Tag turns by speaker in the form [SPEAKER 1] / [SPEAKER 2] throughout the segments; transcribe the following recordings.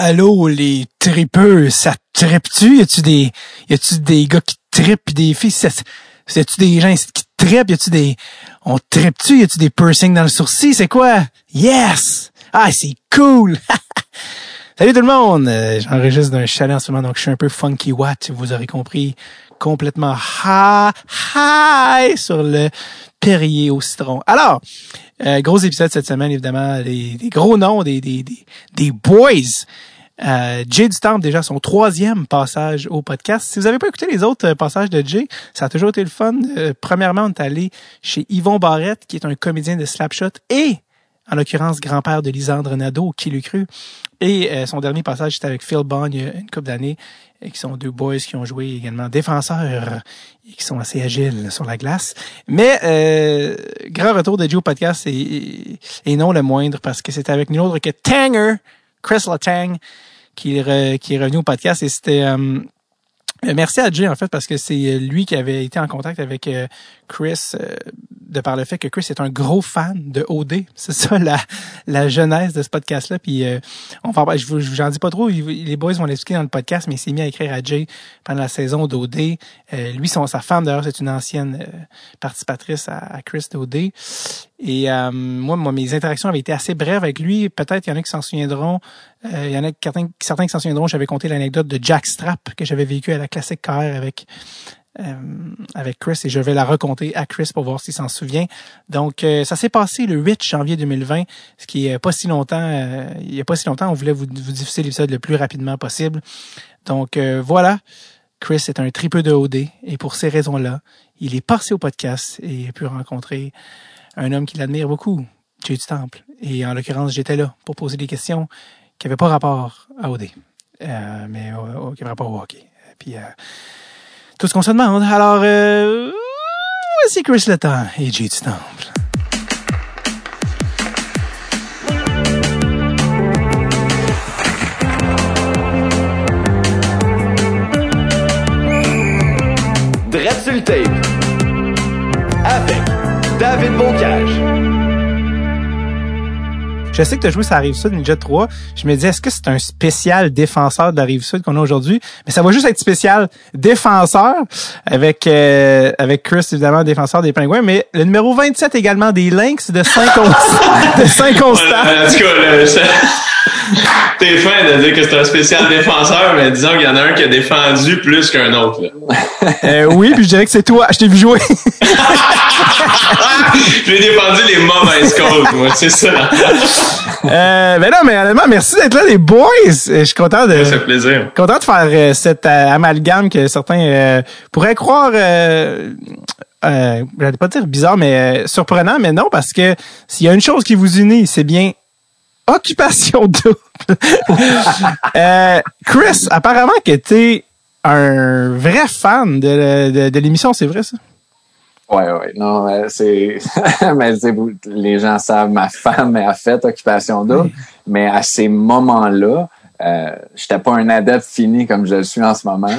[SPEAKER 1] Allô, les tripeux, ça tripe-tu? Y a-tu des, y a-tu des gars qui trippent pis des filles? C'est, tu des gens qui trippent? Y a-tu des, on trippe-tu? Y a-tu des piercings dans le sourcil? C'est quoi? Yes! Ah, c'est cool! Salut tout le monde! Euh, j'enregistre d'un chalet en ce moment, donc je suis un peu funky what, vous aurez compris. Complètement high, high sur le Perrier au citron. Alors, euh, gros épisode cette semaine, évidemment, des, gros noms, des, des, des, boys. Euh, Jay du Temple, déjà son troisième passage au podcast. Si vous n'avez pas écouté les autres euh, passages de Jay, ça a toujours été le fun. Euh, premièrement, on est allé chez Yvon Barrette, qui est un comédien de Slapshot et en l'occurrence grand-père de Lisandre Nadeau, qui l'eût cru? Et euh, son dernier passage, c'était avec Phil Bond une couple d'années, et qui sont deux boys qui ont joué également défenseurs et qui sont assez agiles sur la glace. Mais euh, grand retour de Joe Podcast et, non le moindre parce que c'était avec nul autre que Tanger, Chris Latang, qui, est revenu au podcast et c'était euh, euh, merci à Jay en fait parce que c'est lui qui avait été en contact avec Chris de par le fait que Chris est un gros fan de OD. C'est ça la, la genèse de ce podcast-là. Puis euh, on va, je vous, j'en dis pas trop. Les boys vont l'expliquer dans le podcast, mais il s'est mis à écrire à Jay pendant la saison d'OD. Euh, lui, son, sa femme d'ailleurs, c'est une ancienne euh, participatrice à, à Chris d'OD. Et euh, moi, moi, mes interactions avaient été assez brèves avec lui. Peut-être il y en a qui s'en souviendront. il y en a certains, qui s'en souviendront. J'avais conté l'anecdote de Jack Strap que j'avais vécu à la classique car avec euh, avec Chris et je vais la raconter à Chris pour voir s'il s'en souvient. Donc, euh, ça s'est passé le 8 janvier 2020, ce qui est pas si longtemps. Euh, il y a pas si longtemps, on voulait vous, vous diffuser l'épisode le plus rapidement possible. Donc, voilà. Chris est un tripeux de OD et pour ces raisons-là, il est passé au podcast et a pu rencontrer un homme qu'il admire beaucoup, Jay du Temple. Et en l'occurrence, j'étais là pour poser des questions qui n'avaient pas rapport à OD, mais qui avaient rapport au hockey. Puis, tout ce qu'on se demande. Alors, euh, voici Chris Letang et Jay du Temple.
[SPEAKER 2] Dread avec David Bocage.
[SPEAKER 1] Je sais que tu as joué sur la Rive-Sud Ninja 3. Je me disais, est-ce que c'est un spécial défenseur de la Rive-Sud qu'on a aujourd'hui? Mais ça va juste être spécial défenseur avec euh, avec Chris, évidemment, défenseur des Pingouins. Mais le numéro 27 également des Lynx de Saint-Constant. de Saint-Constant.
[SPEAKER 3] T'es fin de dire que c'est un spécial défenseur, mais disons qu'il y en a un qui a défendu plus qu'un autre.
[SPEAKER 1] Euh, oui, puis je dirais que c'est toi. Je t'ai vu jouer.
[SPEAKER 3] J'ai défendu les mauvaises causes, moi, c'est ça.
[SPEAKER 1] euh, ben non, mais honnêtement, merci d'être là, les boys. Je suis content de.
[SPEAKER 3] Ça fait plaisir.
[SPEAKER 1] Content de faire euh, cet euh, amalgame que certains pourraient croire. Euh, euh, j'allais pas dire bizarre, mais surprenant, mais non, parce que s'il y a une chose qui vous unit, c'est bien Occupation double. euh, Chris, apparemment que t'es un vrai fan de, de, de l'émission, c'est vrai ça?
[SPEAKER 4] Ouais, ouais, non, c'est, mais les gens savent, ma femme a fait Occupation double, mais à ces moments-là, euh, j'étais pas un adepte fini comme je le suis en ce moment.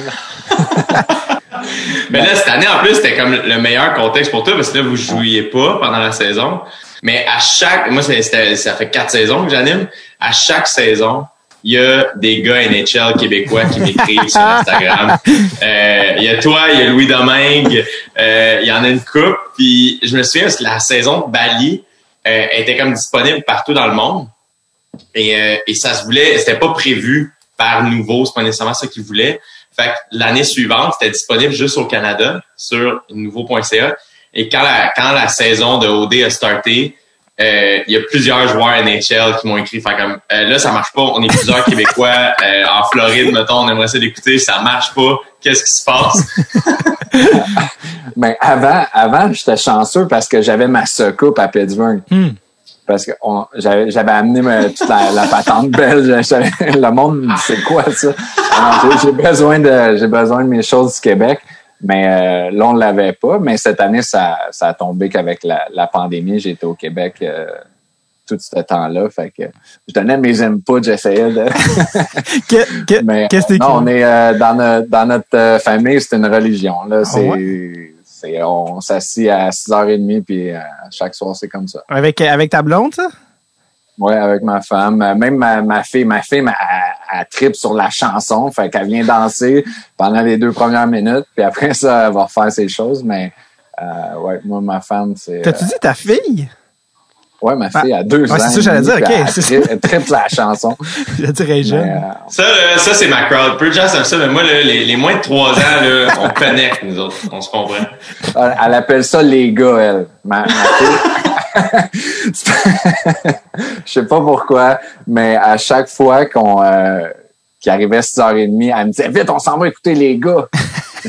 [SPEAKER 3] mais là, cette année, en plus, c'était comme le meilleur contexte pour toi parce que là, vous jouiez pas pendant la saison. Mais à chaque, moi, ça fait quatre saisons que j'anime. À chaque saison, il y a des gars NHL québécois qui m'écrivent sur Instagram. Euh, il y a toi, il y a Louis Domingue, euh, il y en a une coupe. Puis je me souviens, la saison de Bali euh, était comme disponible partout dans le monde. Et, euh, et ça se voulait, c'était pas prévu par nouveau, c'est pas nécessairement ça qu'ils voulaient. Fait que l'année suivante, c'était disponible juste au Canada sur nouveau.ca. Et quand la, quand la saison de OD a starté, euh, il y a plusieurs joueurs NHL qui m'ont écrit, fait comme euh, là ça marche pas, on est plusieurs Québécois euh, en Floride, mettons, on aimerait ça d'écouter, ça marche pas, qu'est-ce qui se passe?
[SPEAKER 4] Ben avant, avant j'étais chanceux parce que j'avais ma secoupe à Pittsburgh. Hmm. Parce que j'avais amené toute la, patente belge. Le monde c'est quoi ça? J'ai besoin de j'ai besoin de mes choses du Québec. Mais euh, là, on ne l'avait pas. Mais cette année, ça, ça a tombé qu'avec la, la pandémie, j'étais au Québec euh, tout ce temps-là. Fait que je donnais mes inputs, j'essayais de.
[SPEAKER 1] Qu'est-ce que
[SPEAKER 4] Non, on est euh, dans, notre, dans notre famille, c'est une religion. Là, ah c'est, on s'assit à 6h30 puis chaque soir, c'est comme ça.
[SPEAKER 1] Avec, avec ta blonde, ça?
[SPEAKER 4] Ouais, avec ma femme. Euh, Même ma, ma fille, ma fille, elle, elle tripe sur la chanson. Fait qu'elle vient danser pendant les deux premières minutes. Puis après ça, elle va refaire ses choses. Mais euh, ouais, moi, ma femme, c'est.
[SPEAKER 1] T'as-tu
[SPEAKER 4] euh,
[SPEAKER 1] dit ta fille?
[SPEAKER 4] Ouais, ma fille a deux
[SPEAKER 1] Ouais,
[SPEAKER 4] ans.
[SPEAKER 1] c'est ça, j'allais dire, ok,
[SPEAKER 4] Elle, tri- elle tripe la chanson.
[SPEAKER 1] Je dirais jeune.
[SPEAKER 4] Mais, euh,
[SPEAKER 3] Ça, là, ça c'est ma crowd. Peu de gens savent ça, mais moi, là, les, les moins de 3 ans, là, on connecte, nous autres. On se comprend.
[SPEAKER 4] Elle elle appelle ça les gars, elle. Ma, ma fille. Je sais pas pourquoi, mais à chaque fois qu'on euh, qu'il arrivait 6h30, elle me disait Vite, on s'en va écouter les gars.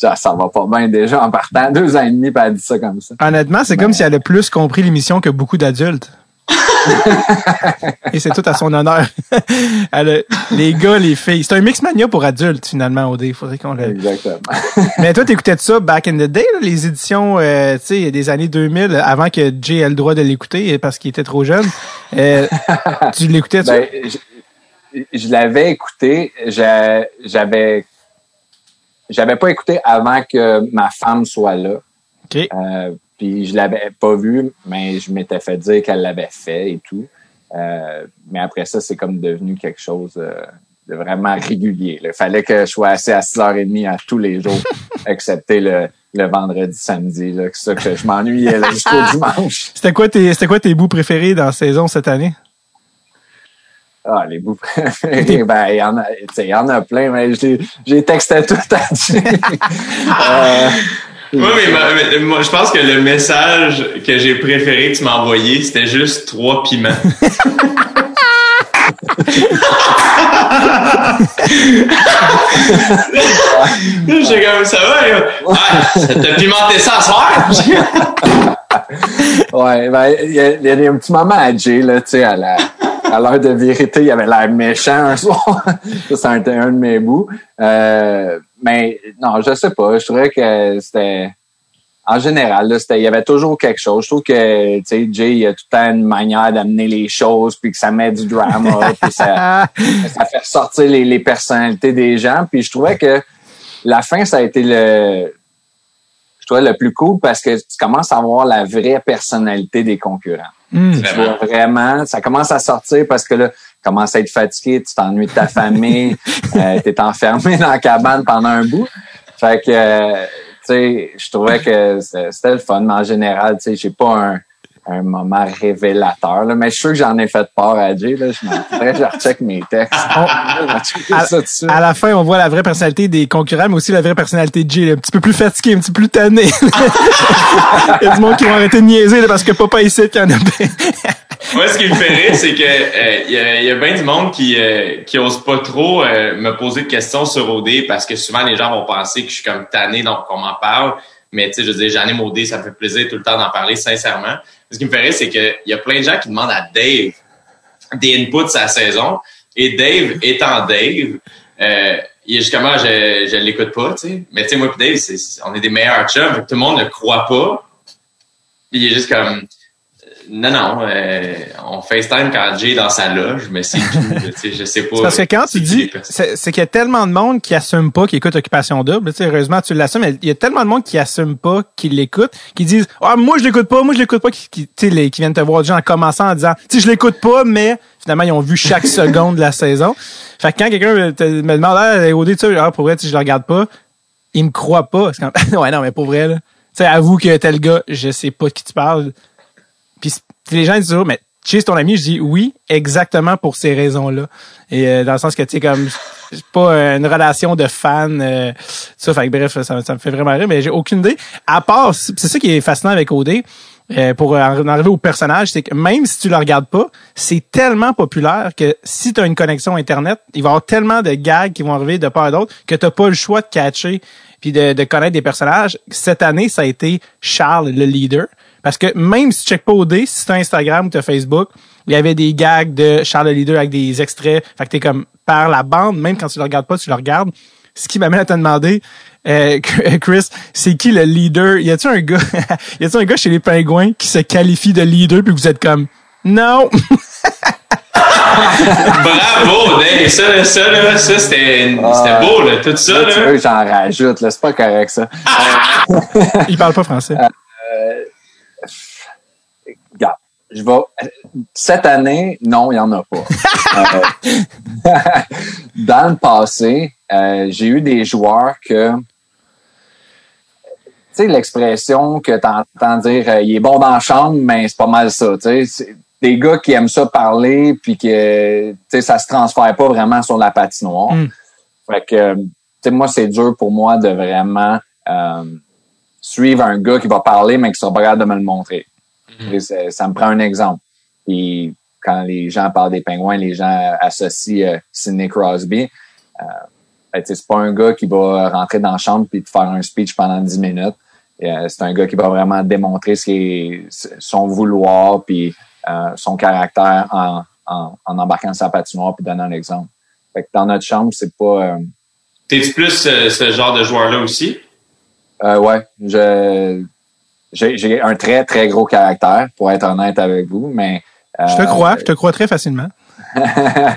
[SPEAKER 4] Genre, ça va pas bien déjà en partant. Deux ans et demi, puis elle dit ça comme ça.
[SPEAKER 1] Honnêtement, c'est comme si elle a plus compris l'émission que beaucoup d'adultes. Et c'est tout à son honneur. Elle les gars, les filles. C'est un mix mania pour adultes, finalement, OD. Il faudrait qu'on le...
[SPEAKER 4] Exactement.
[SPEAKER 1] Mais toi, t'écoutais ça back in the day, là, les éditions, euh, tu sais, des années 2000, avant que Jay ait le droit de l'écouter parce qu'il était trop jeune. Euh, tu l'écoutais, tu
[SPEAKER 4] Ben, je, je l'avais écouté. J'a- J'avais j'avais pas écouté avant que ma femme soit là.
[SPEAKER 1] OK.
[SPEAKER 4] Euh, puis je l'avais pas vu, mais je m'étais fait dire qu'elle l'avait fait et tout. Euh, mais après ça, c'est comme devenu quelque chose euh, de vraiment régulier. Il fallait que je sois assis à 6h30 à tous les jours, excepté le, le vendredi, samedi. là, que ça que je m'ennuyais jusqu'au dimanche.
[SPEAKER 1] C'était quoi tes, c'était quoi tes bouts préférés dans la saison cette année?
[SPEAKER 4] Ah, les bouts préférés, ben, il y en a, tu sais, il y en a plein, mais j'ai, j'ai texté tout à euh,
[SPEAKER 3] Oui, mais, ma- mais moi, je pense que le message que j'ai préféré que tu m'as envoyé, c'était juste trois piments. J'ai comme ça va, là. Ah, t'as pimenté ça ce soir?
[SPEAKER 4] Ouais, ben, il y, a- il y a des petits moments à Jay, là, tu sais, à la, à l'heure de vérité, il avait l'air méchant un soir. ça, c'est un, un de mes bouts. Euh, mais, non, je sais pas. Je trouvais que c'était, en général, là, il y avait toujours quelque chose. Je trouve que, tu sais, Jay, il a tout le temps une manière d'amener les choses, puis que ça met du drama, puis ça, ça fait ressortir les, les personnalités des gens. Puis je trouvais que la fin, ça a été le, je trouvais le plus cool parce que tu commences à voir la vraie personnalité des concurrents.
[SPEAKER 1] Hmm.
[SPEAKER 4] Tu vois vraiment, ça commence à sortir parce que là, commences à être fatigué, tu t'ennuies de ta famille, euh, tu es enfermé dans la cabane pendant un bout. Fait que, euh, tu sais, je trouvais que c'était le fun, mais en général, tu sais, j'ai pas un, un moment révélateur, là, mais je suis sûr que j'en ai fait part à Jay, là, je m'en je recheck mes textes. Checker
[SPEAKER 1] À, à la fin, on voit la vraie personnalité des concurrents, mais aussi la vraie personnalité de Jay, là, un petit peu plus fatigué, un petit peu plus tanné. Il y a du monde qui vont arrêter de niaiser là, parce que papa ici qui en a bien.
[SPEAKER 3] Moi, ce qui me fait rire, c'est que euh, il y, a, y a bien du monde qui euh, qui ose pas trop euh, me poser de questions sur OD parce que souvent les gens vont penser que je suis comme tanné donc qu'on m'en parle. Mais tu sais, je veux dire, j'anime OD, ça me fait plaisir tout le temps d'en parler sincèrement. Ce qui me fait rire, c'est que il y a plein de gens qui demandent à Dave des inputs à la saison. Et Dave étant Dave, euh, il est justement je je l'écoute pas, tu sais. Mais tu sais, moi et Dave, c'est, on est des meilleurs chums, tout le monde ne croit pas. Il est juste comme non, non, euh, on FaceTime quand Jay est dans sa loge, mais c'est tout. je sais pas.
[SPEAKER 1] Parce que quand tu
[SPEAKER 3] qui
[SPEAKER 1] dis, c'est qu'il y a tellement de monde qui assume pas qu'il écoute Occupation Double. Tu sais, heureusement, tu l'assumes, mais il y a tellement de monde qui assume pas qu'il l'écoute, qui disent, ah, moi, je l'écoute pas, moi, je l'écoute pas, qui, qui, les- qui viennent te voir déjà en commençant en disant, tu je l'écoute pas, mais finalement, ils ont vu chaque seconde de la saison. Fait que quand quelqu'un me demande, ah, OD, tu sais, ah, pour vrai, je le regarde pas, il me croit pas. Comme, ouais, non, mais pour vrai, là. Tu sais, avoue que tel gars, je sais pas de qui tu parles. Puis les gens disent toujours, mais Chase, ton ami, je dis oui, exactement pour ces raisons-là. Et euh, dans le sens que, tu sais, comme, c'est pas euh, une relation de fan, euh, ça, fait que bref, ça, me fait vraiment rire, mais j'ai aucune idée. À part, c'est ça qui est fascinant avec OD, pour en arriver au personnage, c'est que même si tu le regardes pas, c'est tellement populaire que si tu as une connexion Internet, il va y avoir tellement de gags qui vont arriver de part et d'autre que tu pas le choix de catcher puis de connaître des personnages. Cette année, ça a été Charles, le leader. Parce que même si tu checkes pas OD, si t'as Instagram ou t'as Facebook, il y avait des gags de Charles le leader avec des extraits. Fait que t'es comme par la bande, même quand tu le regardes pas, tu le regardes. Ce qui m'amène à te demander, euh, Chris, c'est qui le leader? Y a-tu un gars, y a-tu un gars chez les pingouins qui se qualifie de leader puis que vous êtes comme, non!
[SPEAKER 3] Bravo, Dave. Ça, là, ça, là, ça, c'était,
[SPEAKER 4] Ah.
[SPEAKER 3] beau, là. Tout ça,
[SPEAKER 4] Là, tu veux j'en rajoute, là, c'est pas correct, ça.
[SPEAKER 1] Il parle pas français.
[SPEAKER 4] Regarde, je vais. Cette année, non, il n'y en a pas. Euh, dans le passé, euh, j'ai eu des joueurs que. Tu sais, l'expression que tu entends dire euh, il est bon dans la chambre, mais c'est pas mal ça. Tu sais, des gars qui aiment ça parler, puis que tu sais, ça se transfère pas vraiment sur la patinoire.
[SPEAKER 1] Mm.
[SPEAKER 4] Fait que, tu sais, moi, c'est dur pour moi de vraiment suivre un gars qui va parler, mais qui sera pas capable de me le montrer. Et ça, ça me prend un exemple. Puis quand les gens parlent des pingouins, les gens associent euh, Sidney Crosby. Euh, ben, c'est pas un gars qui va rentrer dans la chambre puis te faire un speech pendant 10 minutes. Euh, c'est un gars qui va vraiment démontrer ce est son vouloir puis euh, son caractère en, en, en embarquant sa patinoire puis donnant l'exemple. Fait que dans notre chambre, c'est pas. euh,
[SPEAKER 3] T'es-tu plus ce genre de joueur-là aussi?
[SPEAKER 4] Euh, ouais, je j'ai un très très gros caractère pour être honnête avec vous, mais euh,
[SPEAKER 1] Je te crois, je te crois très facilement.
[SPEAKER 4] euh,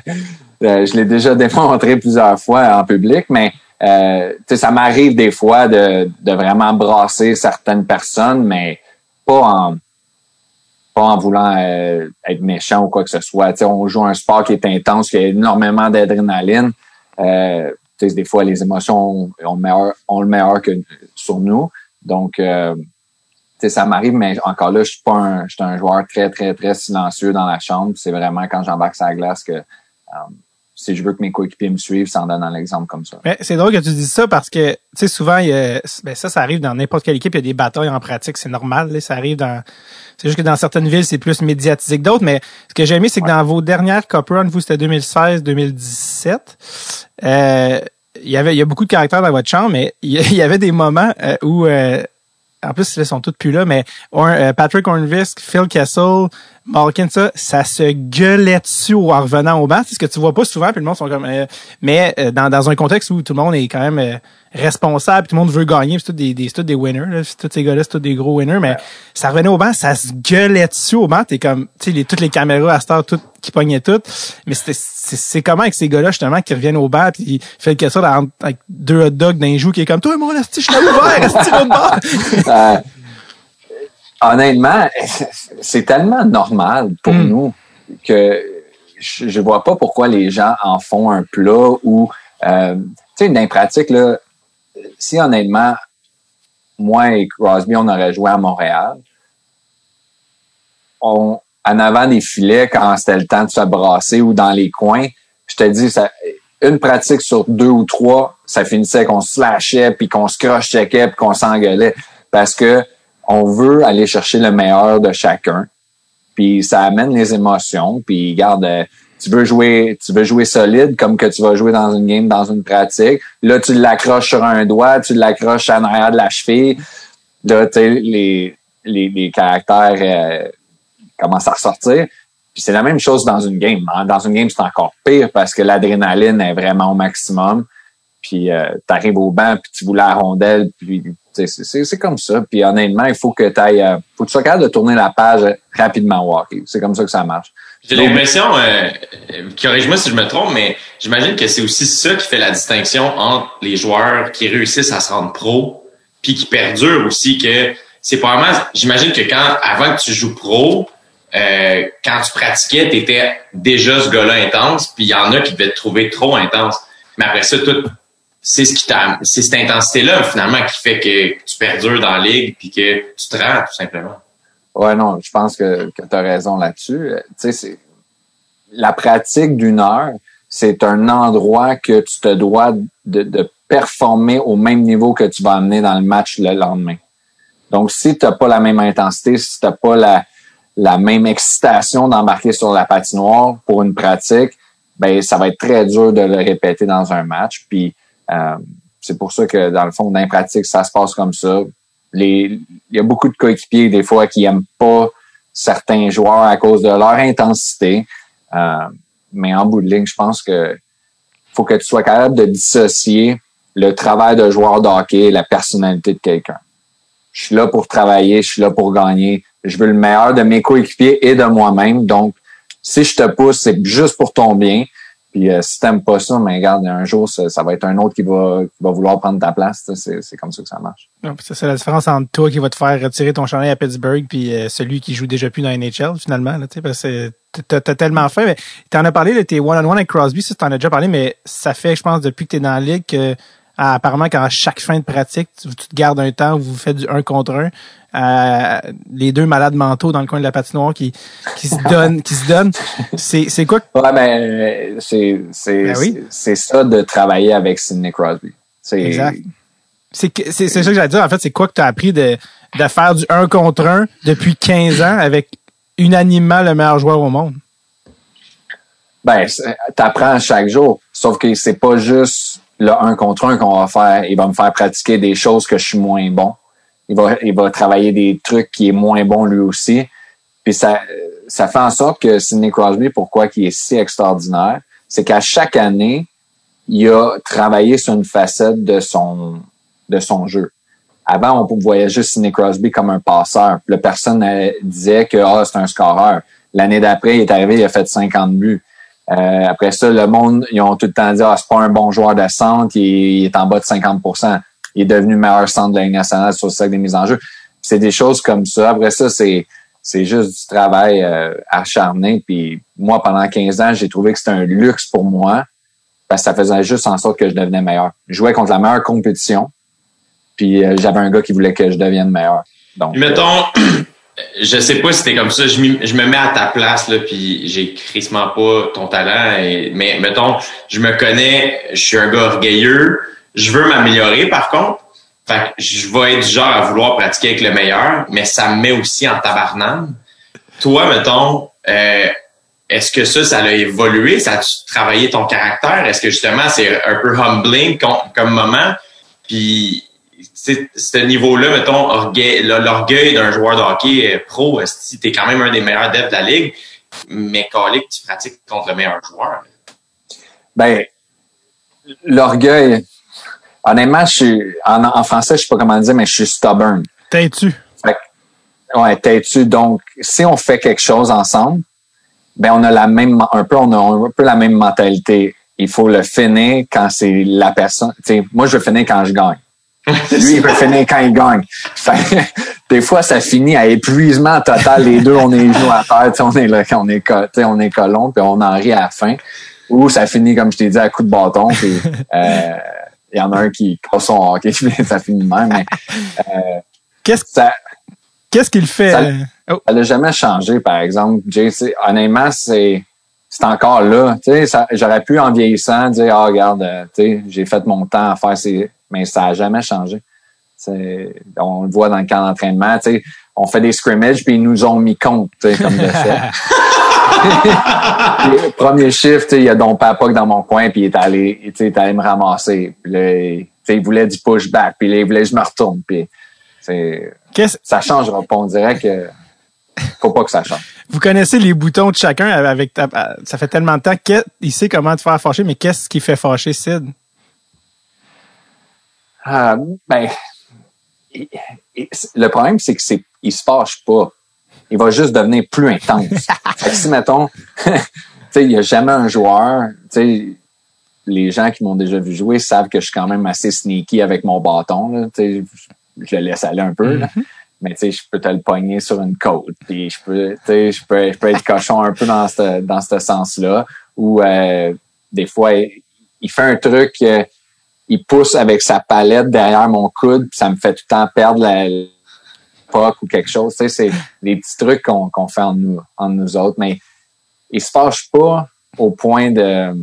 [SPEAKER 4] je l'ai déjà démontré plusieurs fois en public, mais euh, ça m'arrive des fois de, de vraiment brasser certaines personnes, mais pas en pas en voulant euh, être méchant ou quoi que ce soit. On joue un sport qui est intense, qui a énormément d'adrénaline. Euh, des fois, les émotions ont, le meilleur, ont le meilleur que sur nous. Donc, euh, ça m'arrive, mais encore là, je suis pas un, je suis un joueur très, très, très silencieux dans la chambre. C'est vraiment quand j'embarque sur la glace que euh, si je veux que mes coéquipiers me suivent, c'est en donnant l'exemple comme ça.
[SPEAKER 1] C'est drôle que tu dises ça parce que, tu sais, souvent, il y a, ben ça, ça arrive dans n'importe quelle équipe, il y a des batailles en pratique, c'est normal, là, ça arrive dans, c'est juste que dans certaines villes, c'est plus médiatisé que d'autres, mais ce que j'ai aimé, c'est que dans vos dernières Cup Run, vous, c'était 2016-2017, euh, il y avait, il y a beaucoup de caractères dans votre chambre, mais il y, avait des moments euh, où, euh, en plus, ils sont tous plus là, mais euh, Patrick Ornvisk, Phil Kessel, Malkin, ça, ça se gueulait dessus en revenant au banc. C'est ce que tu vois pas souvent, puis le monde sont comme. euh, mais dans, dans un contexte où tout le monde est quand même responsable, tout le monde veut gagner, c'est tous des, des, c'est tous des winners. Là, C'est tous ces gars-là, c'est tous des gros winners. Mais ça revenait au banc, ça se gueulait dessus au banc. T'es comme, tu sais, les, toutes les caméras à cette heure, toutes qui pognaient toutes. Mais c'était, c'est, c'est comment avec ces gars-là justement qui reviennent au banc, puis il fait que ça dans- avec deux hot dogs dans les joues, qui est comme, toi, mon esti, je t'ai ouvert, bord.
[SPEAKER 4] Euh, honnêtement, c'est tellement normal pour
[SPEAKER 1] Mm.
[SPEAKER 4] nous que je, je vois pas pourquoi les gens en font un plat ou euh, tu sais dans les pratiques là si honnêtement moi et Crosby on aurait joué à Montréal on en avant des filets quand c'était le temps de se brasser ou dans les coins je te dis une pratique sur deux ou trois ça finissait qu'on se slashait puis qu'on se croche-checkait puis qu'on s'engueulait parce que on veut aller chercher le meilleur de chacun. Puis ça amène les émotions. Puis garde, tu veux jouer, tu veux jouer solide comme que tu vas jouer dans une game, dans une pratique. Là, tu l'accroches sur un doigt, tu l'accroches en arrière de la cheville. Là, tu les, les, les caractères euh, commencent à ressortir. Puis c'est la même chose dans une game. hein. Dans une game, c'est encore pire parce que l'adrénaline est vraiment au maximum. Puis euh, tu arrives au banc, puis tu voulais la rondelle, puis c'est- comme ça. Puis honnêtement, il faut que tu ailles, euh, faut que tu sois capable de tourner la page rapidement au. C'est comme ça que ça marche.
[SPEAKER 3] J'ai l'impression, euh, corrige-moi si je me trompe, mais j'imagine que c'est aussi ça qui fait la distinction entre les joueurs qui réussissent à se rendre pro, puis qui perdurent aussi, que c'est probablement, j'imagine que quand, avant que tu joues pro, euh, quand tu pratiquais, tu étais déjà ce gars-là intense, puis il y en a qui devaient te trouver trop intense. Mais après ça, tout, c'est ce qui t'a, c'est cette intensité-là, finalement, qui fait que tu perdures dans la ligue, puis que tu te rends, tout simplement.
[SPEAKER 4] Ouais, non, je pense que, que tu as raison là-dessus. Euh, Tu sais, la pratique d'une heure, c'est un endroit que tu te dois de, de performer au même niveau que tu vas amener dans le match le lendemain. Donc, si tu n'as pas la même intensité, si tu n'as pas la, la même excitation d'embarquer sur la patinoire pour une pratique, ben ça va être très dur de le répéter dans un match. Puis euh, c'est pour ça que dans le fond, dans les pratiques, ça se passe comme ça. Les, il y a beaucoup de coéquipiers des fois qui aiment pas certains joueurs à cause de leur intensité. Euh, mais en bout de ligne, je pense que faut que tu sois capable de dissocier le travail de joueur de hockey et la personnalité de quelqu'un. Je suis là pour travailler, je suis là pour gagner. Je veux le meilleur de mes coéquipiers et de moi-même. Donc, si je te pousse, c'est juste pour ton bien. Puis euh, si t'aimes pas ça, mais regarde, un jour, ça, va être un autre qui va, qui va vouloir prendre ta place. C'est comme ça que ça marche.
[SPEAKER 1] C'est la différence entre toi qui va te faire retirer ton chandail à Pittsburgh puis euh, celui qui joue déjà plus dans la NHL, finalement. Là, parce que t'as tellement fait. Mais t'en as parlé, t'es one-on-one avec Crosby, ça t'en as déjà parlé, mais ça fait, je pense, depuis que t'es dans la ligue que apparemment qu'à chaque fin de pratique, tu, te gardes un temps où vous faites du un contre un. Euh, les deux malades mentaux dans le coin de la patinoire qui, qui se donnent, qui se donnent. C'est, c'est quoi?
[SPEAKER 4] Ouais, ben, c'est, c'est, ben c'est ça de travailler avec Sidney Crosby. C'est,
[SPEAKER 1] exact. C'est, c'est, c'est ça que j'allais dire. En fait, c'est quoi que tu as appris de, de faire du un contre un depuis 15 ans avec unanimement le meilleur joueur au monde?
[SPEAKER 4] Ben, t'apprends chaque jour. Sauf que c'est pas juste le un contre un qu'on va faire. Il va me faire pratiquer des choses que je suis moins bon il va, il va travailler des trucs qui est moins bon lui aussi. Puis ça, ça fait en sorte que Sidney Crosby, pourquoi il est si extraordinaire, c'est qu'à chaque année, il a travaillé sur une facette de son, de son jeu. Avant, on voyait juste Sidney Crosby comme un passeur. Le personne disait que ah, c'est un scoreur. L'année d'après, il est arrivé, il a fait 50 buts. Euh, après ça, le monde, ils ont tout le temps dit ah, c'est pas un bon joueur de centre, il, il est en bas de 50% il est devenu meilleur centre de la Ligue nationale sur le sac des mises en jeu. C'est des choses comme ça. Après ça, c'est c'est juste du travail euh, acharné. Puis moi, pendant 15 ans, j'ai trouvé que c'était un luxe pour moi parce que ça faisait juste en sorte que je devenais meilleur. Je jouais contre la meilleure compétition. Puis euh, j'avais un gars qui voulait que je devienne meilleur. Donc,
[SPEAKER 3] mettons, je sais pas si c'était comme ça. Je, je, me mets à ta place là, puis j'ai crissement pas ton talent. mais mettons, je me connais, je suis un gars orgueilleux. Je veux m'améliorer, par contre. Fait que je vais être du genre à vouloir pratiquer avec le meilleur, mais ça me met aussi en tabarnane. Toi, mettons, euh, est-ce que ça, ça a évolué? Ça a-tu travaillé ton caractère? Est-ce que justement, c'est un peu humbling comme, moment? Puis, ce niveau-là, mettons, l'orgueil d'un joueur de hockey pro, si t'es quand même un des meilleurs devs de la ligue, mais que tu pratiques contre le meilleur joueur.
[SPEAKER 4] Ben, l'orgueil, honnêtement, je suis, en, français, je sais pas comment dire, mais je suis stubborn.
[SPEAKER 1] T'es-tu?
[SPEAKER 4] Ouais, t'es-tu. Donc, si on fait quelque chose ensemble, ben, on a la même, un peu, on a un peu la même mentalité. Il faut le finir quand c'est la personne. moi, je veux finir quand je gagne. Lui, il veut finir quand il gagne. des fois, ça finit à épuisement total. Les deux, on est genoux à terre, on est là, on est, on est colons, puis on en rit à la fin. Ou ça finit, comme je t'ai dit, à coup de bâton. Puis, euh, il y en a un qui casse son hockey, ça finit même. Mais, euh,
[SPEAKER 1] Qu'est-ce Qu'est-ce qu'il fait?
[SPEAKER 4] Ça n'a oh. jamais changé, par exemple. Jay, honnêtement, c'est c'est encore là. J'aurais pu, en vieillissant, dire Ah, regarde, euh, j'ai fait mon temps à faire ces. Mais ça n'a jamais changé. On le voit dans le camp d'entraînement. On fait des scrimmages, puis ils nous ont mis compte comme de fait. premier shift, il y a Don Papak dans mon coin, puis il est allé, il est allé me ramasser. Puis là, il voulait du pushback, puis là, il voulait que je me retourne. Puis ça changera pas. On dirait que faut pas que ça change.
[SPEAKER 1] Vous connaissez les boutons de chacun avec ça fait tellement de temps qu'il sait comment te faire fâcher, mais qu'est-ce qui fait fâcher Sid?
[SPEAKER 4] Ah, ben, le problème, c'est que c'est, il se fâche pas il va juste devenir plus intense. fait que si, mettons, il n'y a jamais un joueur, les gens qui m'ont déjà vu jouer savent que je suis quand même assez sneaky avec mon bâton. Là, je, je le laisse aller un peu. là. Mm-hmm. Mais tu sais, je peux te le pogner sur une côte. Puis je peux, je peux, je peux être cochon un peu dans ce dans ce sens-là. Ou euh, des fois, il, fait un truc, euh, il pousse avec sa palette derrière mon coude, puis ça me fait tout le temps perdre la, ou quelque chose. Tu sais, c'est des petits trucs qu'on fait en nous, en nous autres, mais ils se fâchent pas au point de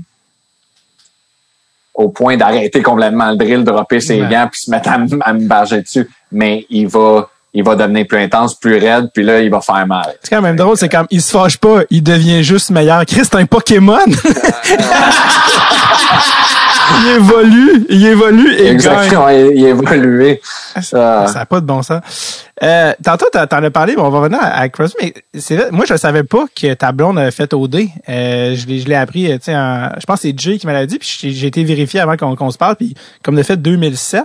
[SPEAKER 4] au point d'arrêter complètement le drill, dropper ses gants puis se mettre à, me barger dessus. Mais il va il va devenir plus intense, plus raide, puis là, il va faire mal.
[SPEAKER 1] C'est quand même drôle, c'est comme, il se fâche pas, il devient juste meilleur. Chris, c'est un Pokémon! il évolue, il évolue et
[SPEAKER 4] Exactement, il, il évolue.
[SPEAKER 1] Ça n'a pas de bon sens. Euh, tantôt, t'en as parlé, mais on va revenir à, Crosby, mais c'est vrai, moi, je savais pas que ta blonde avait fait OD. Euh, je l'ai, je l'ai appris, tu sais, je pense que c'est Jay qui m'a dit, puis j'ai été vérifié avant qu'on, qu'on se parle, puis comme de fait 2007.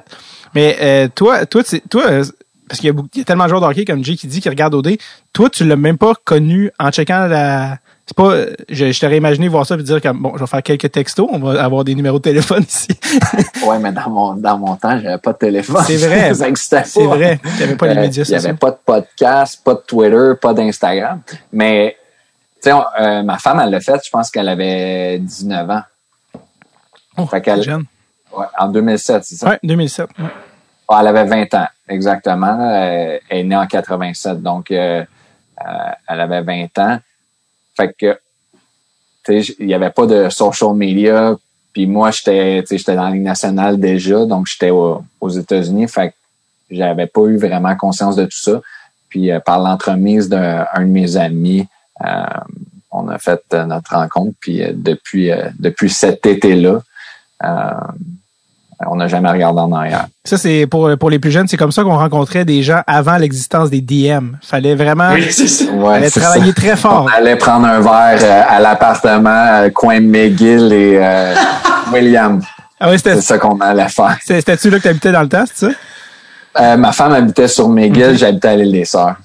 [SPEAKER 1] Mais euh, toi, toi, toi, euh, parce qu'il y, a, il y a tellement de joueurs de hockey comme Jay qui dit qu'il regarde OD. Toi, tu l'as même pas connu en checkant la, c'est pas, je, je t'aurais imaginé voir ça et dire que bon, je vais faire quelques textos, on va avoir des numéros de téléphone ici.
[SPEAKER 4] ouais, mais dans mon, dans mon temps, j'avais pas de téléphone.
[SPEAKER 1] C'est vrai. C'est vrai. Il n'y avait pas les
[SPEAKER 4] Euh,
[SPEAKER 1] médias sociaux.
[SPEAKER 4] avait pas de podcast, pas de Twitter, pas d'Instagram. Mais, tu sais, euh, ma femme, elle l'a fait, je pense qu'elle avait 19 ans.
[SPEAKER 1] Oh,
[SPEAKER 4] Fait
[SPEAKER 1] jeune.
[SPEAKER 4] Ouais, en 2007, c'est ça?
[SPEAKER 1] Ouais, 2007. ouais.
[SPEAKER 4] Ah, elle avait 20 ans, exactement. Euh, elle est née en 87, donc euh, euh, elle avait 20 ans. Fait que, il n'y avait pas de social media. Puis moi, j'étais, dans la Ligue nationale déjà, donc j'étais au- aux États-Unis. Fait que j'avais pas eu vraiment conscience de tout ça. Puis euh, par l'entremise d'un un de mes amis, euh, on a fait euh, notre rencontre. Puis depuis, depuis cet été-là, on n'a jamais regardé en arrière.
[SPEAKER 1] Ça, c'est pour, pour les plus jeunes, c'est comme ça qu'on rencontrait des gens avant l'existence des DM. Fallait vraiment
[SPEAKER 3] Oui.
[SPEAKER 4] Ouais,
[SPEAKER 1] travailler
[SPEAKER 4] ça.
[SPEAKER 1] très
[SPEAKER 4] On
[SPEAKER 1] fort.
[SPEAKER 4] allait prendre un verre euh, à l'appartement, euh, coin McGill et euh, William.
[SPEAKER 1] Ah ouais, c'était,
[SPEAKER 4] C'est ça qu'on allait faire.
[SPEAKER 1] c'était- c'était-tu là que t'habitais dans le temps, c'est ça?
[SPEAKER 4] Euh, ma femme habitait sur McGill, j'habitais à l'île des Sœurs.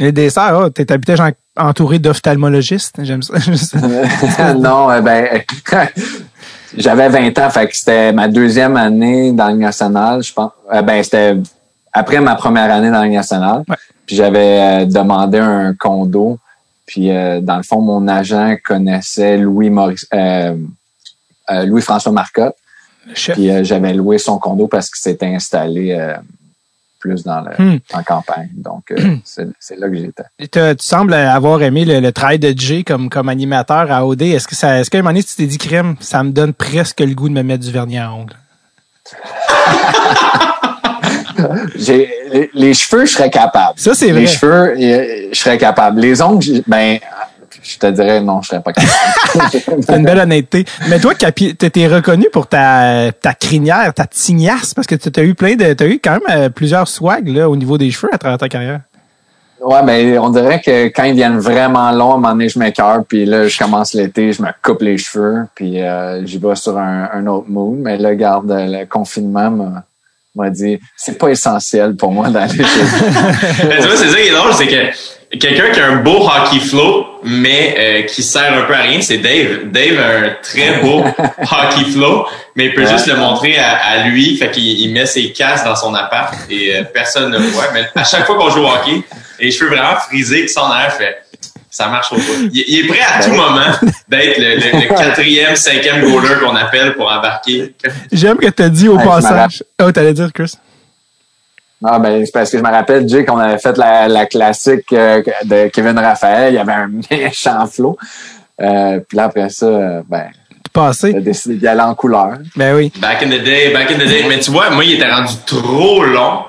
[SPEAKER 1] Les desserts, oh, t'es- t'habitais genre entouré d'ophtalmologistes. J'aime ça.
[SPEAKER 4] non, euh, ben, j'avais 20 ans, fait que c'était ma deuxième année dans le national, je pense. Euh, ben, c'était après ma première année dans le national.
[SPEAKER 1] Ouais.
[SPEAKER 4] Puis j'avais euh, demandé un condo. Puis euh, dans le fond, mon agent connaissait Louis Maurice, euh, euh, Louis François Marcotte. Puis euh, j'avais loué son condo parce qu'il s'était installé euh, plus dans le
[SPEAKER 1] Hmm.
[SPEAKER 4] en campagne. Donc euh, c'est c'est là que j'étais.
[SPEAKER 1] Tu sembles avoir aimé le, le travail de Jay comme, comme animateur à OD. Est-ce que ça, est-ce qu'à un moment donné, tu t'es dit, crème, ça me donne presque le goût de me mettre du vernis à ongles?
[SPEAKER 4] J'ai les, les cheveux, je serais capable.
[SPEAKER 1] Ça, c'est vrai.
[SPEAKER 4] Les cheveux, euh, je serais capable. Les ongles, ben, je te dirais non, je serais pas capable.
[SPEAKER 1] C'est une belle honnêteté. Mais toi, Capi, t'es reconnu pour ta, ta crinière, ta tignasse, parce que t'as eu plein de, t'as eu quand même euh, plusieurs swags, là, au niveau des cheveux à travers ta carrière.
[SPEAKER 4] ouais, mais on dirait que quand ils viennent vraiment longs, à un moment donné, je m'écœure, puis là, je commence l'été, je me coupe les cheveux, puis euh, j'y vais sur un, un autre mood. Mais là, garde, le confinement m'a m'a dit, c'est pas essentiel pour moi d'aller chez
[SPEAKER 3] Mais tu vois, c'est ça qui est drôle, c'est que quelqu'un qui a un beau hockey flow, mais euh, qui sert un peu à rien, c'est Dave. Dave a un très beau hockey flow, mais il peut
[SPEAKER 4] Ouais.
[SPEAKER 3] juste le montrer à, à lui. Fait qu'il il met ses casques dans son appart et euh, personne ne le voit. Mais à chaque fois qu'on joue au hockey, les cheveux vraiment frisés qui sont en arrière, fait ça marche au bout. Il, il est prêt à tout moment d'être le, le- le quatrième, cinquième goaler qu'on appelle pour embarquer.
[SPEAKER 1] J'aime que t'as dit au
[SPEAKER 4] Ouais,
[SPEAKER 1] passage. Oh, t'allais dire, Chris?
[SPEAKER 4] Ah ben c'est parce que je me rappelle, Jay, qu'on avait fait la, la classique euh, de Kevin Raphaël, il y avait un méchant flow. Euh, puis là, après ça, euh, ben,
[SPEAKER 1] passé.
[SPEAKER 4] j'ai décidé d'y aller en couleur.
[SPEAKER 1] Ben oui.
[SPEAKER 3] Back in the day, back in the day. Mais tu vois, moi, il était rendu trop long.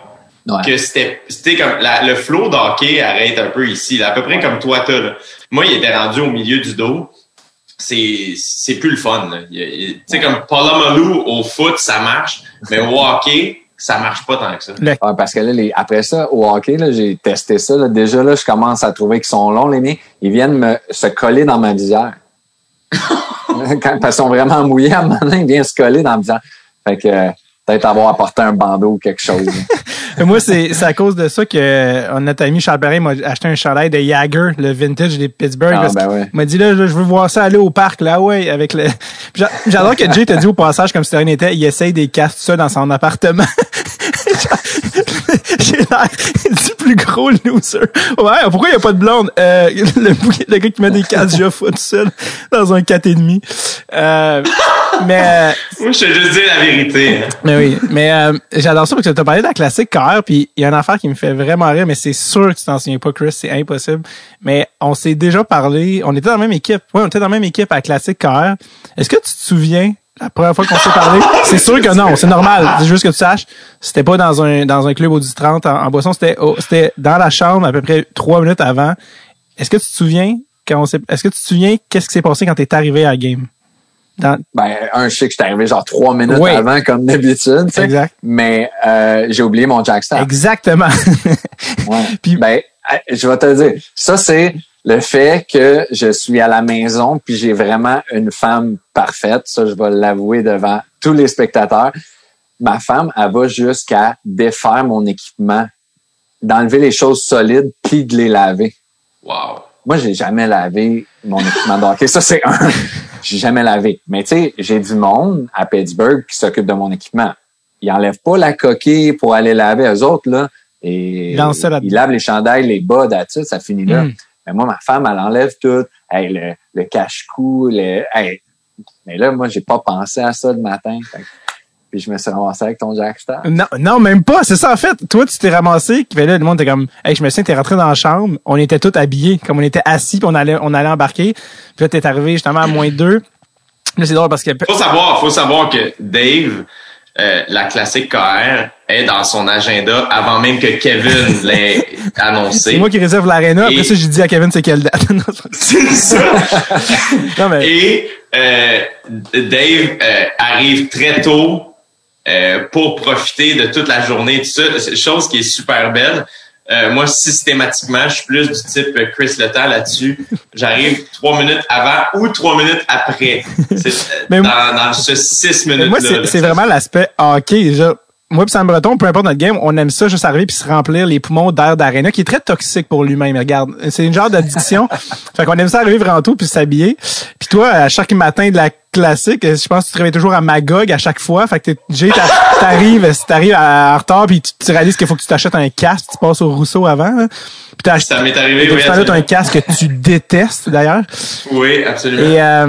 [SPEAKER 4] Ouais.
[SPEAKER 3] que c'était c'était comme la- le flow d'hockey arrête un peu ici là, à peu près comme toi t'as là. moi il était rendu au milieu du dos c'est c'est plus le fun. Il- il- tu sais comme Palomalu au foot ça marche mais au hockey ça marche pas tant que ça
[SPEAKER 4] Ouais, parce que là, les, après ça, au hockey, là, j'ai testé ça. Là. Déjà, là, je commence à trouver qu'ils sont longs, les miens. Ils viennent me, se coller dans ma visière. Quand, parce qu'ils sont vraiment mouillés, à un moment donné, ils viennent se coller dans la visière. Fait que euh, peut-être avoir apporté un bandeau ou quelque chose.
[SPEAKER 1] Moi, c'est à cause de ça que euh, notre ami Charles Perrin m'a acheté un chandail de Jagger, le vintage des Pittsburgh.
[SPEAKER 4] Ah, ben ouais.
[SPEAKER 1] m'a dit là, je veux voir ça aller au parc, là, ouais, avec le. J'adore que Jay t'a dit au passage, comme si rien n'était, il essaye des casques ça dans son appartement. J'ai l'air du plus gros loser. Ouais, pourquoi il n'y a pas de blonde? Euh, le, le gars qui met des casques Jaffa tout seul dans un 4,5. Euh, mais
[SPEAKER 3] moi je te juste dire la vérité hein.
[SPEAKER 1] mais oui, mais euh, j'adore ça parce que tu as parlé de la classique KR, puis il y a une affaire qui me fait vraiment rire, mais c'est sûr que tu t'en souviens pas, Chris, c'est impossible. Mais on s'est déjà parlé, on était dans la même équipe. Ouais, on était dans la même équipe à Classique KR. Est-ce que tu te souviens la première fois qu'on s'est parlé? C'est sûr que non, c'est normal. C'est juste que tu saches, c'était pas dans un dans un club au 10-30 en, en boisson, c'était c'était dans la chambre à peu près trois minutes avant. Est-ce que tu te souviens quand on s'est, est-ce que tu te souviens qu'est-ce qui s'est passé quand t'es arrivé à la game? Dans,
[SPEAKER 4] ben, un, je sais que j'étais arrivé genre trois minutes
[SPEAKER 1] Oui.
[SPEAKER 4] avant, comme d'habitude.
[SPEAKER 1] Exact.
[SPEAKER 4] Mais euh, j'ai oublié mon jackstop.
[SPEAKER 1] exactement.
[SPEAKER 4] Ouais.
[SPEAKER 1] Puis-
[SPEAKER 4] ben, euh, je vais te le dire. Ça, c'est le fait que je suis à la maison puis j'ai vraiment une femme parfaite. Ça, je vais l'avouer devant tous les spectateurs. Ma femme, elle va jusqu'à défaire mon équipement, d'enlever les choses solides puis de les laver.
[SPEAKER 3] wow
[SPEAKER 4] moi, j'ai jamais lavé mon équipement de hockey. Ça, c'est un. j'ai jamais lavé. Mais tu sais, j'ai du monde à Pittsburgh qui s'occupe de mon équipement. Ils enlèvent pas la coquille pour aller laver eux autres, là. Et ils lavent les chandails, les bas, là-dessus, ça finit là. Mm. Mais moi, ma femme, elle enlève tout. Hey, le, le cache-cou, le, hey. Mais là, moi, j'ai pas pensé à ça le matin. Puis je me suis ramassé avec ton Jackstar.
[SPEAKER 1] Non, non, même pas. C'est ça, en fait. Toi, tu t'es ramassé. Puis là, le monde était comme, hey, je me souviens, t'es rentré dans la chambre. On était tous habillés. Comme on était assis, puis on allait, on allait embarquer. Puis là, t'es arrivé justement à moins deux. Là, c'est drôle parce que.
[SPEAKER 3] Faut savoir, faut savoir que Dave, euh, la classique KR est dans son agenda avant même que Kevin l'ait annoncé.
[SPEAKER 1] C'est moi qui réserve l'aréna. Après ça, j'ai dit à Kevin c'est quelle date?
[SPEAKER 3] c'est ça. non, mais... Et euh, Dave euh, arrive très tôt euh, pour profiter de toute la journée, tout ça. Chose qui est super belle. Euh, moi, systématiquement, je suis plus du type Chris Letang là-dessus. J'arrive trois minutes avant ou trois minutes après. dans, dans ce six minutes-là.
[SPEAKER 1] Moi, c'est vraiment l'aspect hockey. Moi pis Sam Breton, peu importe notre game, on aime ça juste arriver puis se remplir les poumons d'air d'arena qui est très toxique pour lui-même. Regarde, c'est une genre d'addiction. fait qu'on aime ça arriver vraiment tôt puis s'habiller. Puis toi, à chaque matin de la classique, je pense que tu te réveilles toujours à Magog à chaque fois. Fait que tu t'arrives, t'arrives en retard puis tu, réalises qu'il faut que tu t'achètes un casque, tu passes au Rousseau avant. Là.
[SPEAKER 3] Puis ça m'est arrivé,
[SPEAKER 1] oui. Tu un casque que tu détestes d'ailleurs.
[SPEAKER 3] Oui, absolument.
[SPEAKER 1] Et euh,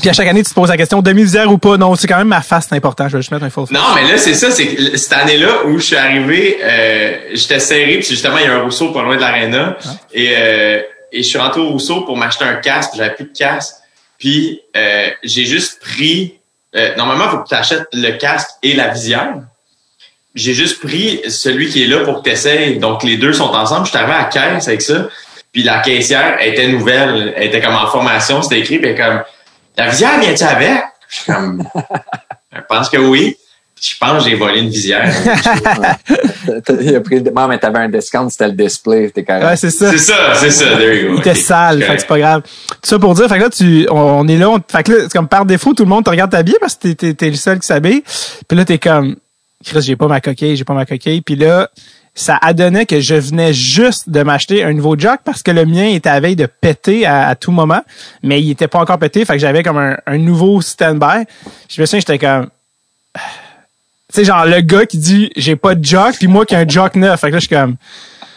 [SPEAKER 1] puis à chaque année, tu te poses la question, demi-visière ou pas? Non, c'est quand même ma face, c'est important. Je vais juste mettre un faux.
[SPEAKER 3] Non, mais là, c'est ça, c'est que cette année-là où je suis arrivé, euh, j'étais serré, puis justement, il y a un Rousseau pas loin de l'aréna. Ah. Et, euh, et je suis rentré au Rousseau pour m'acheter un casque, j'avais plus de casque. Puis euh, j'ai juste pris. Euh, normalement, il faut que tu achètes le casque et la visière. J'ai juste pris celui qui est là pour que tu essayes. Donc les deux sont ensemble. Je suis à la caisse avec ça. Puis la caissière était nouvelle, elle était comme en formation, c'était écrit, puis comme la visière vient-tu avec? Je suis comme, je pense que oui. Je pense que j'ai volé une visière.
[SPEAKER 4] il a pris le... mais t'avais un discount, c'était le display. T'es
[SPEAKER 1] Ouais, c'est ça.
[SPEAKER 3] C'est ça, c'est ça. There you
[SPEAKER 1] go. Il était sale, fait que c'est pas grave. Tout ça pour dire, fait que là, tu, on, est là, on, fait que là, c'est comme par défaut, tout le monde te regarde t'habiller parce que t'es, t'es, le seul qui s'habille. Puis là, t'es comme, Chris, j'ai pas ma coquille, j'ai pas ma coquille. Puis là, ça a donné que je venais juste de m'acheter un nouveau jock parce que le mien était à veille de péter à, tout moment, mais il était pas encore pété, fait que j'avais comme un, nouveau stand-by. Je me souviens, j'étais comme... Sais, genre le gars qui dit j'ai pas de jock, puis moi qui ai un jock neuf. Fait que là, je suis comme...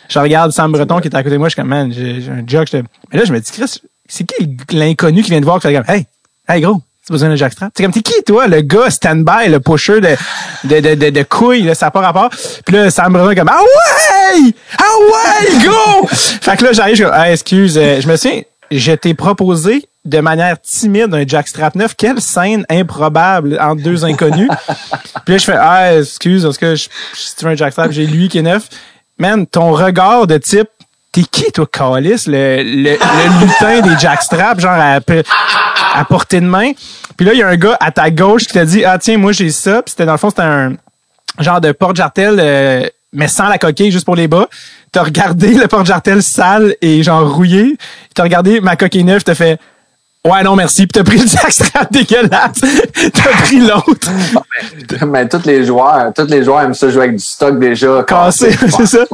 [SPEAKER 1] Je regarde Sam Breton qui est à côté de moi, je suis comme, man, j'ai un jock. Mais là, je me dis, Chris, c'est qui l'inconnu qui vient de voir, qui fait comme, hey, hey gros, tu besoin d'un jackstrap? C'est comme, t'es qui, toi, le gars stand-by, le pusher de, de, de, de, couilles, là, ça n'a pas rapport. Puis là, Sam Breton comme, ah ouais! Ah ouais, go! fait que là, j'arrive, je dis, ah, excuse, euh, je me souviens, je t'ai proposé de manière timide un jackstrap neuf. Quelle scène improbable entre deux inconnus. Puis là, je fais, ah, excuse, parce que je, veux un jackstrap, j'ai lui qui est neuf. Man, ton regard de type, T'es qui, toi, Calis? Le, le, le lutin des jackstraps, genre à, à portée de main? Puis là, il y a un gars à ta gauche qui t'a dit Ah tiens, moi j'ai ça. Puis c'était dans le fond, c'était un genre de porte-jartel, euh, mais sans la coquille, juste pour les bas. T'as regardé le porte-jartel sale et genre rouillé. T'as regardé ma coquille neuve, t'as fait Ouais, non, merci. Puis t'as pris le jackstrap dégueulasse. t'as pris l'autre.
[SPEAKER 4] mais, mais, tous les joueurs, tous les joueurs aiment ça jouer avec du stock déjà.
[SPEAKER 1] Cassé, c'est ça.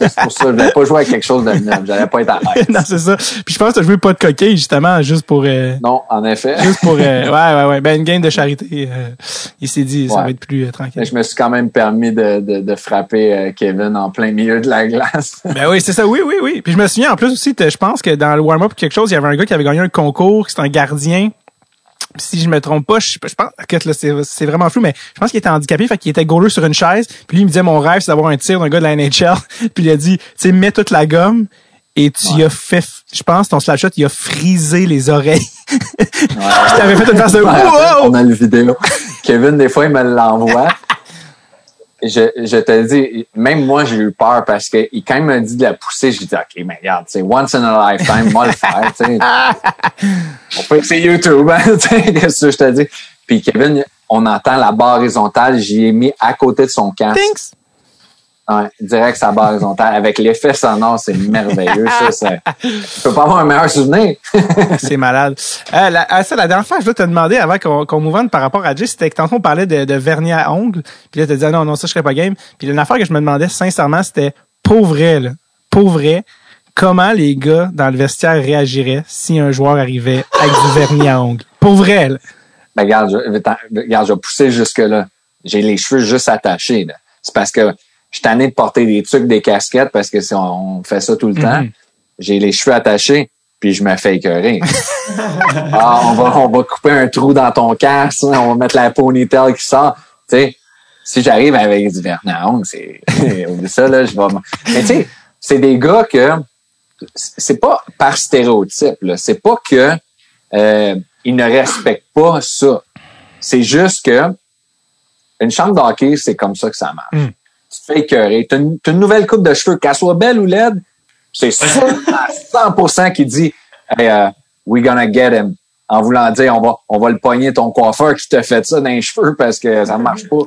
[SPEAKER 4] C'est pour ça. Je n'allais pas jouer avec quelque chose de neuf. J'allais pas être à l'aise.
[SPEAKER 1] non, c'est ça. Puis je pense que t'as joué pas de coquille, justement, juste pour... Euh,
[SPEAKER 4] non, en effet.
[SPEAKER 1] Juste pour... Euh, ouais, ouais, ouais. Ben, une game de charité. Euh, il s'est dit, ça va être plus tranquille.
[SPEAKER 4] Mais je me suis quand même permis de, de, de frapper Kevin en plein milieu de la glace.
[SPEAKER 1] ben oui, c'est ça. Oui, oui, oui. Puis je me souviens, en plus aussi, je pense que dans le warm-up quelque chose, il y avait un gars qui avait gagné un concours c'est un gardien. Si je me trompe pas, je, je pense que c'est vraiment flou, mais je pense qu'il était handicapé, fait qu'il était goaler sur une chaise. Puis lui, il me disait mon rêve, c'est d'avoir un tir d'un gars de la NHL. puis il a dit, tu sais, mets toute la gomme et tu as fait, je pense, ton slapshot, il a frisé les oreilles. Ouais. T'avais fait une face de
[SPEAKER 4] On a le vidéo. Kevin, des fois, il me l'envoie je, je te dis, même moi, j'ai eu peur parce que quand il m'a dit de la pousser, j'ai dit, OK, mais regarde, c'est once in a lifetime, moi le faire, tu sais. on peut essayer YouTube, hein, tu sais, qu'est-ce que je te dis? Puis Kevin, on entend la barre horizontale, j'y ai mis à côté de son casque.
[SPEAKER 1] Thanks.
[SPEAKER 4] Ouais, direct sa barre horizontale. Avec l'effet sonore, c'est merveilleux. ça, ça, tu peux pas avoir un meilleur souvenir.
[SPEAKER 1] c'est malade. Euh, la, ah, ça, la dernière fois, je voulais te demander avant qu'on qu move par rapport à Jay, c'était que tantôt on parlait de, de vernis à ongles. Puis là, tu disais non, non, ça, je serais pas game. Puis une affaire que je me demandais sincèrement, c'était pour vrai, là, pour vrai, comment les gars dans le vestiaire réagiraient si un joueur arrivait avec du vernis à ongles? Vrai, là.
[SPEAKER 4] Ben, regarde, je, regarde, je vais pousser jusque-là. J'ai les cheveux juste attachés. là. C'est parce que je suis tanné de porter des trucs, des casquettes, parce que si on, on fait ça tout le temps,
[SPEAKER 1] Mhm.
[SPEAKER 4] j'ai les cheveux attachés, puis je me fais écœurer. ah, on va, on va couper un trou dans ton casque, hein, on va mettre la ponytail qui sort. Tu sais, si j'arrive avec du vernis à ongles, c'est, ça, là, je vais, mais tu sais, c'est des gars que, c'est pas par stéréotype, là. C'est pas que, euh, ils ne respectent pas ça. C'est juste que, une chambre d'hockey, c'est comme ça que ça marche.
[SPEAKER 1] Mm.
[SPEAKER 4] Tu fais écœurer. T'as une, nouvelle coupe de cheveux, qu'elle soit belle ou laide, c'est sûr à 100% qui dit hey, uh, we gonna get him. En voulant dire, on va, on va le pogner ton coiffeur qui te fait ça dans les cheveux parce que ça marche pas.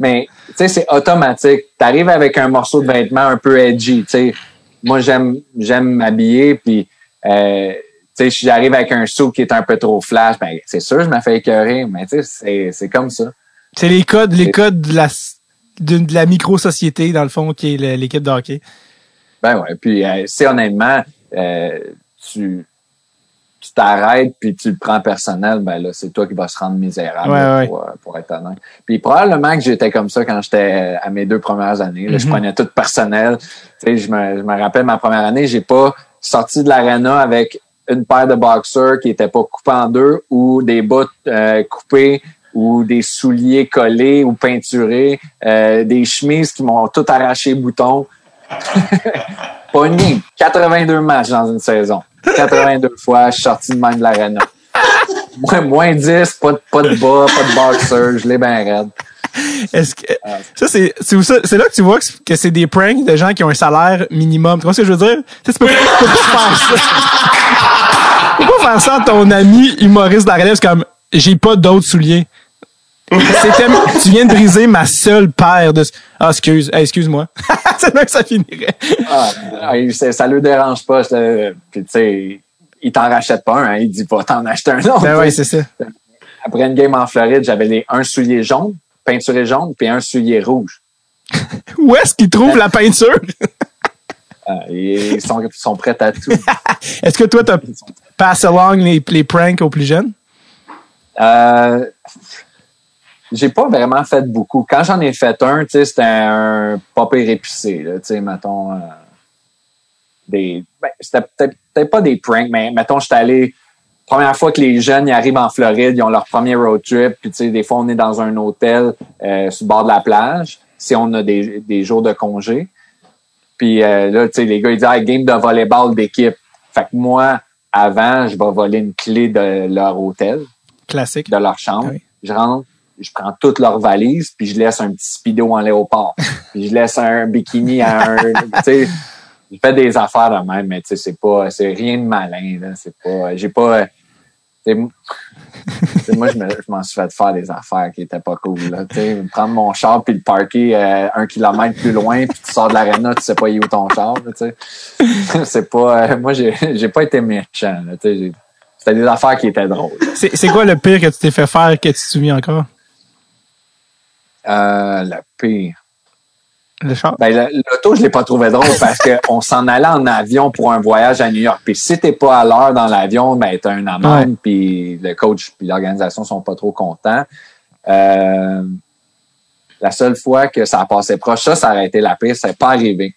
[SPEAKER 4] Mais, tu sais, c'est automatique. T'arrives avec un morceau de vêtement un peu edgy, tu sais. Moi, j'aime, j'aime m'habiller, puis, euh, tu sais, si j'arrive avec un saut qui est un peu trop flash, ben, c'est sûr, je me fais écœurer, mais tu sais, c'est, c'est comme ça.
[SPEAKER 1] C'est les codes, les codes de la, de, de la micro-société, dans le fond, qui est l'équipe de hockey.
[SPEAKER 4] Ben ouais. Puis euh, si honnêtement, euh, tu tu t'arrêtes puis tu le prends personnel, ben là, c'est toi qui vas se rendre misérable
[SPEAKER 1] Ouais,
[SPEAKER 4] là,
[SPEAKER 1] ouais.
[SPEAKER 4] Pour, euh, pour être honnête. Puis probablement que j'étais comme ça quand j'étais à mes deux premières années. Là, Je
[SPEAKER 1] Mhm.
[SPEAKER 4] prenais tout personnel. Tu sais, je me, je me rappelle ma première année, j'ai pas sorti de l'arena avec une paire de boxers qui étaient pas coupés en deux ou des bottes euh, coupées ou des souliers collés ou peinturés, euh, des chemises qui m'ont tout arraché les boutons. Pogné 82 matchs dans une saison. 82 fois, je suis sorti de même de l'arena. Moins, moins 10, pas de, pas de bas, pas de boxer, je l'ai bien raide.
[SPEAKER 1] Est-ce que, ça, c'est, c'est, là que tu vois que, c'est- des pranks de gens qui ont un salaire minimum. Tu vois ce que je veux dire? Tu peux, pas faire ça. Tu peux pas faire ça à ton ami humoriste de la relève. Comme, j'ai pas d'autres souliers. Tu viens de briser ma seule paire de, ah, excuse, hey, excuse-moi. c'est là que ça finirait.
[SPEAKER 4] Ah, ça, le dérange pas. Puis, tu sais, il t'en rachète pas un, hein, il dit pas t'en acheter un autre.
[SPEAKER 1] Ben
[SPEAKER 4] tu sais.
[SPEAKER 1] c'est ça.
[SPEAKER 4] Après une game en Floride, j'avais les, un soulier jaune, peinturé jaune, puis un soulier rouge.
[SPEAKER 1] Où est-ce qu'ils trouvent la peinture?
[SPEAKER 4] Ah, ils sont, sont prêts à tout.
[SPEAKER 1] Est-ce que toi, t'as
[SPEAKER 4] Ils sont-
[SPEAKER 1] pass along les, les pranks aux plus jeunes?
[SPEAKER 4] Euh, j'ai pas vraiment fait beaucoup. Quand j'en ai fait un, tu sais, c'était un pas pire épicé, là, tu sais, mettons, euh, des, ben, c'était peut-être peut-être pas des pranks, mais mettons, j'étais allé, première fois que les jeunes, ils arrivent en Floride, ils ont leur premier road trip, puis tu sais, des fois, on est dans un hôtel, euh, sur le bord de la plage, si on a des, des jours de congé. Puis euh, là, tu sais, les gars, ils disent, ah, game de volleyball d'équipe. Fait que moi, avant, je vais voler une clé de leur hôtel
[SPEAKER 1] Classique.
[SPEAKER 4] de leur chambre.
[SPEAKER 1] Ah oui.
[SPEAKER 4] Je rentre, je prends toutes leurs valises, puis je laisse un petit speedo en léopard. puis je laisse un bikini à un. tu sais, je fais des affaires de même, mais tu sais, c'est pas, c'est rien de malin, là. C'est pas, j'ai pas. moi, je, me- je m'en suis fait faire des affaires qui étaient pas cool. Là, tu sais, prendre mon char puis le parker euh, un kilomètre plus loin, puis tu sors de l'aréna, tu sais pas où est ton char. tu sais. c'est pas. euh, moi, j'ai, j'ai pas été méchant. Tu sais, c'était des affaires qui étaient drôles.
[SPEAKER 1] C'est, c'est quoi le pire que tu t'es fait faire que tu te souviens encore?
[SPEAKER 4] Euh, le pire.
[SPEAKER 1] Le char?
[SPEAKER 4] Ben, le- l'auto, je l'ai pas trouvé drôle parce qu'on s'en allait en avion pour un voyage à New York. Puis si t'es pas à l'heure dans l'avion, ben t'as un amende. Puis le coach puis l'organisation sont pas trop contents. Euh, la seule fois que ça a passé proche, ça, ça aurait été la pire. C'est pas arrivé.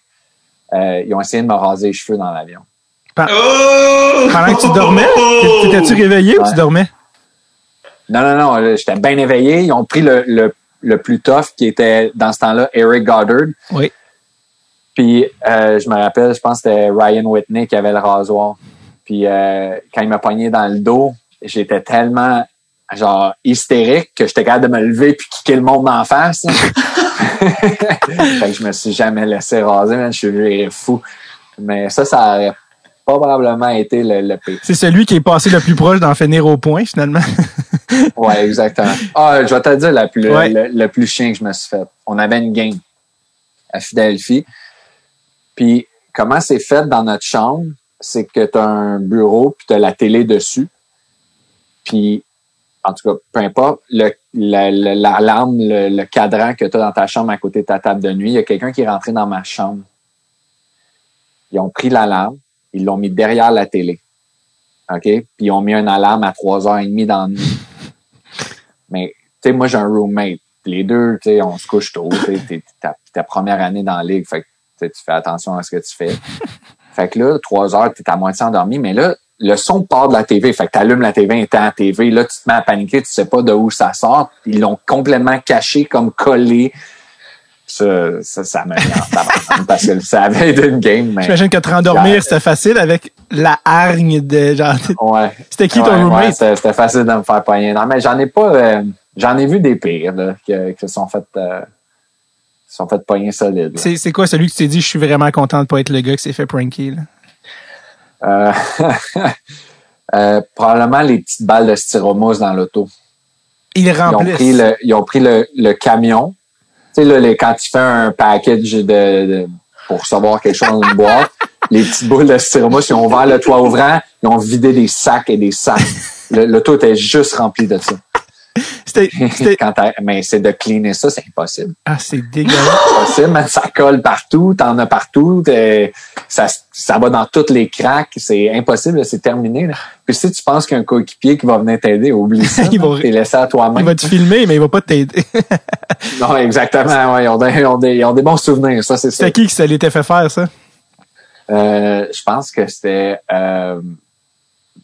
[SPEAKER 4] Euh, ils ont essayé de me raser les cheveux dans l'avion.
[SPEAKER 3] Oh!
[SPEAKER 1] Pendant que tu dormais? T'étais-tu réveillé ou tu dormais?
[SPEAKER 4] Non, non, non. J'étais bien éveillé. Ils ont pris le, le, le plus tough qui était dans ce temps-là, Eric Goddard.
[SPEAKER 1] Oui.
[SPEAKER 4] Puis euh, je me rappelle, je pense que c'était Ryan Whitney qui avait le rasoir. Puis euh, quand il m'a pogné dans le dos, j'étais tellement genre hystérique que j'étais capable de me lever puis kicker le monde en face. fait que je me suis jamais laissé raser, man. je suis fou. Mais ça, ça aurait probablement été le, le pire.
[SPEAKER 1] C'est celui qui est passé le plus proche d'en finir au point, finalement.
[SPEAKER 4] Ouais, exactement. Ah, je vais te dire la plus,
[SPEAKER 1] Ouais.
[SPEAKER 4] le, le plus chien que je me suis fait. On avait une game à Philadelphie. Puis, comment c'est fait dans notre chambre, c'est que tu as un bureau puis tu as la télé dessus. Puis, en tout cas, peu importe, le, la- la- l'alarme, le, le cadran que tu as dans ta chambre à côté de ta table de nuit, il y a quelqu'un qui est rentré dans ma chambre. Ils ont pris l'alarme, ils l'ont mis derrière la télé. OK? Puis ils ont mis un alarme à 3h30 dans la nuit. Mais, tu sais, moi, j'ai un roommate. Les deux, tu sais, on se couche tôt. Tu sais, ta, ta première année dans la ligue. Fait que tu fais attention à ce que tu fais. fait que là, trois heures, tu es à moitié endormi. Mais là, le son part de la TV. Fait que tu allumes la TV, étant à la TV. Là, tu te mets à paniquer. Tu sais pas de où ça sort. Ils l'ont complètement caché, comme collé ça, ça, ça m'a mis en parce que ça avait été une game. Mais...
[SPEAKER 1] J'imagine que te rendormir, c'était facile avec la hargne de genre.
[SPEAKER 4] Ouais.
[SPEAKER 1] C'était qui ton roommate?
[SPEAKER 4] Ouais, c'était facile de me faire poigner. Non, mais j'en ai pas. Euh, j'en ai vu des pires là, qui, se sont fait. Euh, sont fait pogner solide.
[SPEAKER 1] C'est quoi celui que tu t'es dit, je suis vraiment content de pas être le gars qui s'est fait pranker, là?
[SPEAKER 4] Euh, euh, probablement les petites balles de styromousse dans l'auto.
[SPEAKER 1] Ils remplissent.
[SPEAKER 4] Ils ont pris le, ils ont pris le, le camion, sais, là, quand tu fais un package de, pour recevoir quelque chose dans une boîte, les petites boules de styromousse, ils ont ouvert le toit ouvrant, ils ont vidé des sacs et des sacs. Le, le toit était juste rempli de ça. C'était, mais c'est de cleaner ça, c'est impossible.
[SPEAKER 1] Ah, c'est dégueulasse.
[SPEAKER 4] impossible, mais ça colle partout, t'en as partout, ça, ça va dans toutes les cracks, c'est impossible, c'est terminé. Puis si tu penses qu'un coéquipier qui va venir t'aider, oublie ça. il va t'es laissé à toi-même.
[SPEAKER 1] Il va te filmer, mais il va pas t'aider.
[SPEAKER 4] non, exactement, ouais, ils, ont des, ils, ont des, ils ont des bons souvenirs, ça c'est ça.
[SPEAKER 1] C'était qui qui ça l'était fait faire, ça?
[SPEAKER 4] Euh, je pense que c'était... Euh,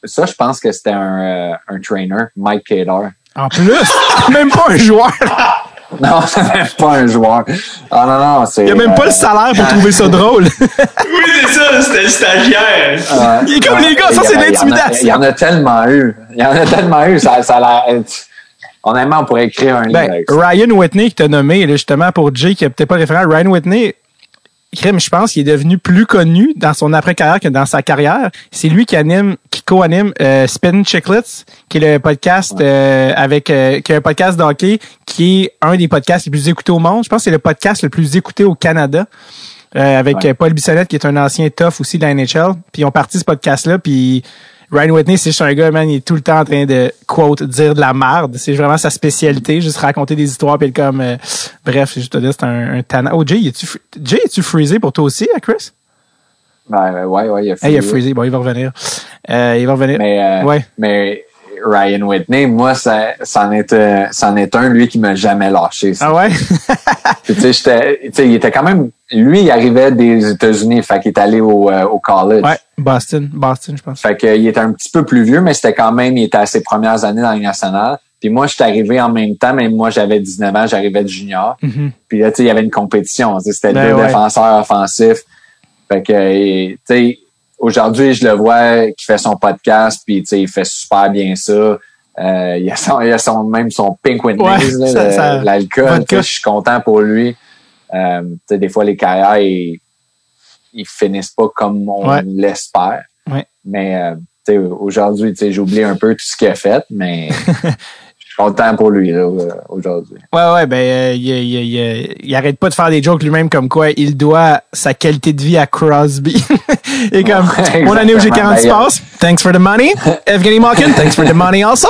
[SPEAKER 4] ça, je pense que c'était un, euh, un trainer, Mike Kadar.
[SPEAKER 1] En plus, même pas un joueur.
[SPEAKER 4] Non, c'est même pas un joueur. Ah non, non, c'est.
[SPEAKER 1] Il n'y a même pas le salaire pour trouver ça drôle.
[SPEAKER 3] oui, c'est ça, c'était le stagiaire.
[SPEAKER 1] Euh, il est comme les gars, ça c'est l'intimidation.
[SPEAKER 4] Il y en a tellement eu. Il y en a tellement eu, ça, ça a l'air. Honnêtement, on pourrait écrire un livre.
[SPEAKER 1] Ben, Ryan Whitney qui t'a nommé, justement, pour Jay, qui n'a peut-être pas référent, Ryan Whitney, Crème, je pense qu'il est devenu plus connu dans son après-carrière que dans sa carrière. C'est lui qui anime, qui co-anime euh, Spin Chicklets, qui est le podcast euh, avec euh, qui est un podcast d'hockey qui est un des podcasts les plus écoutés au monde. Je pense que c'est le podcast le plus écouté au Canada. avec Paul Bissonnette, qui est un ancien tough aussi de la NHL. Puis ils ont parti ce podcast-là, puis Ryan Whitney, c'est juste un gars, man, il est tout le temps en train de, quote, dire de la merde. C'est vraiment sa spécialité, juste raconter des histoires, puis comme, euh, bref, je te dis, c'est un, un talent. Oh, Jay, es-tu, Jay, es-tu freezé pour toi aussi, à Chris?
[SPEAKER 4] Ben, ouais, ouais, il a
[SPEAKER 1] freezé. il a freezé. Bon, il va revenir. Euh, il va revenir.
[SPEAKER 4] Mais, euh,
[SPEAKER 1] ouais.
[SPEAKER 4] mais Ryan Whitney, moi, ça, c'en est, c'en est un, lui, qui m'a jamais lâché.
[SPEAKER 1] Ah ouais?
[SPEAKER 4] tu sais, j'étais, il était quand même, lui, il arrivait des États-Unis, fait qu'il est allé au, au college.
[SPEAKER 1] Ouais. Boston, Boston, je pense.
[SPEAKER 4] Fait qu'il était un petit peu plus vieux, mais c'était quand même, il était à ses premières années dans la nationale. Puis moi, je suis arrivé en même temps, mais moi, j'avais 19 ans, j'arrivais de junior. Mm-hmm. Puis là, tu sais, il y avait une compétition. C'était ben deux défenseurs offensifs. Fait que, tu sais, aujourd'hui, je le vois qui fait son podcast, puis il fait super bien ça. Euh, il, a son, il a son, même son Pink Witness, l'alcool. Je suis content pour lui. Euh, des fois, les carrières, ils, ils finissent pas comme on l'espère. Mais euh, aujourd'hui, j'ai oublié un peu tout ce qu'il a fait, mais content pour lui euh, aujourd'hui.
[SPEAKER 1] Ouais, ouais, ben euh, il, il, il, arrête pas de faire des jokes lui-même comme quoi il doit sa qualité de vie à Crosby. Et comme mon année où j'ai 40 passes, thanks for the money. Evgeny Malkin, thanks for the money also.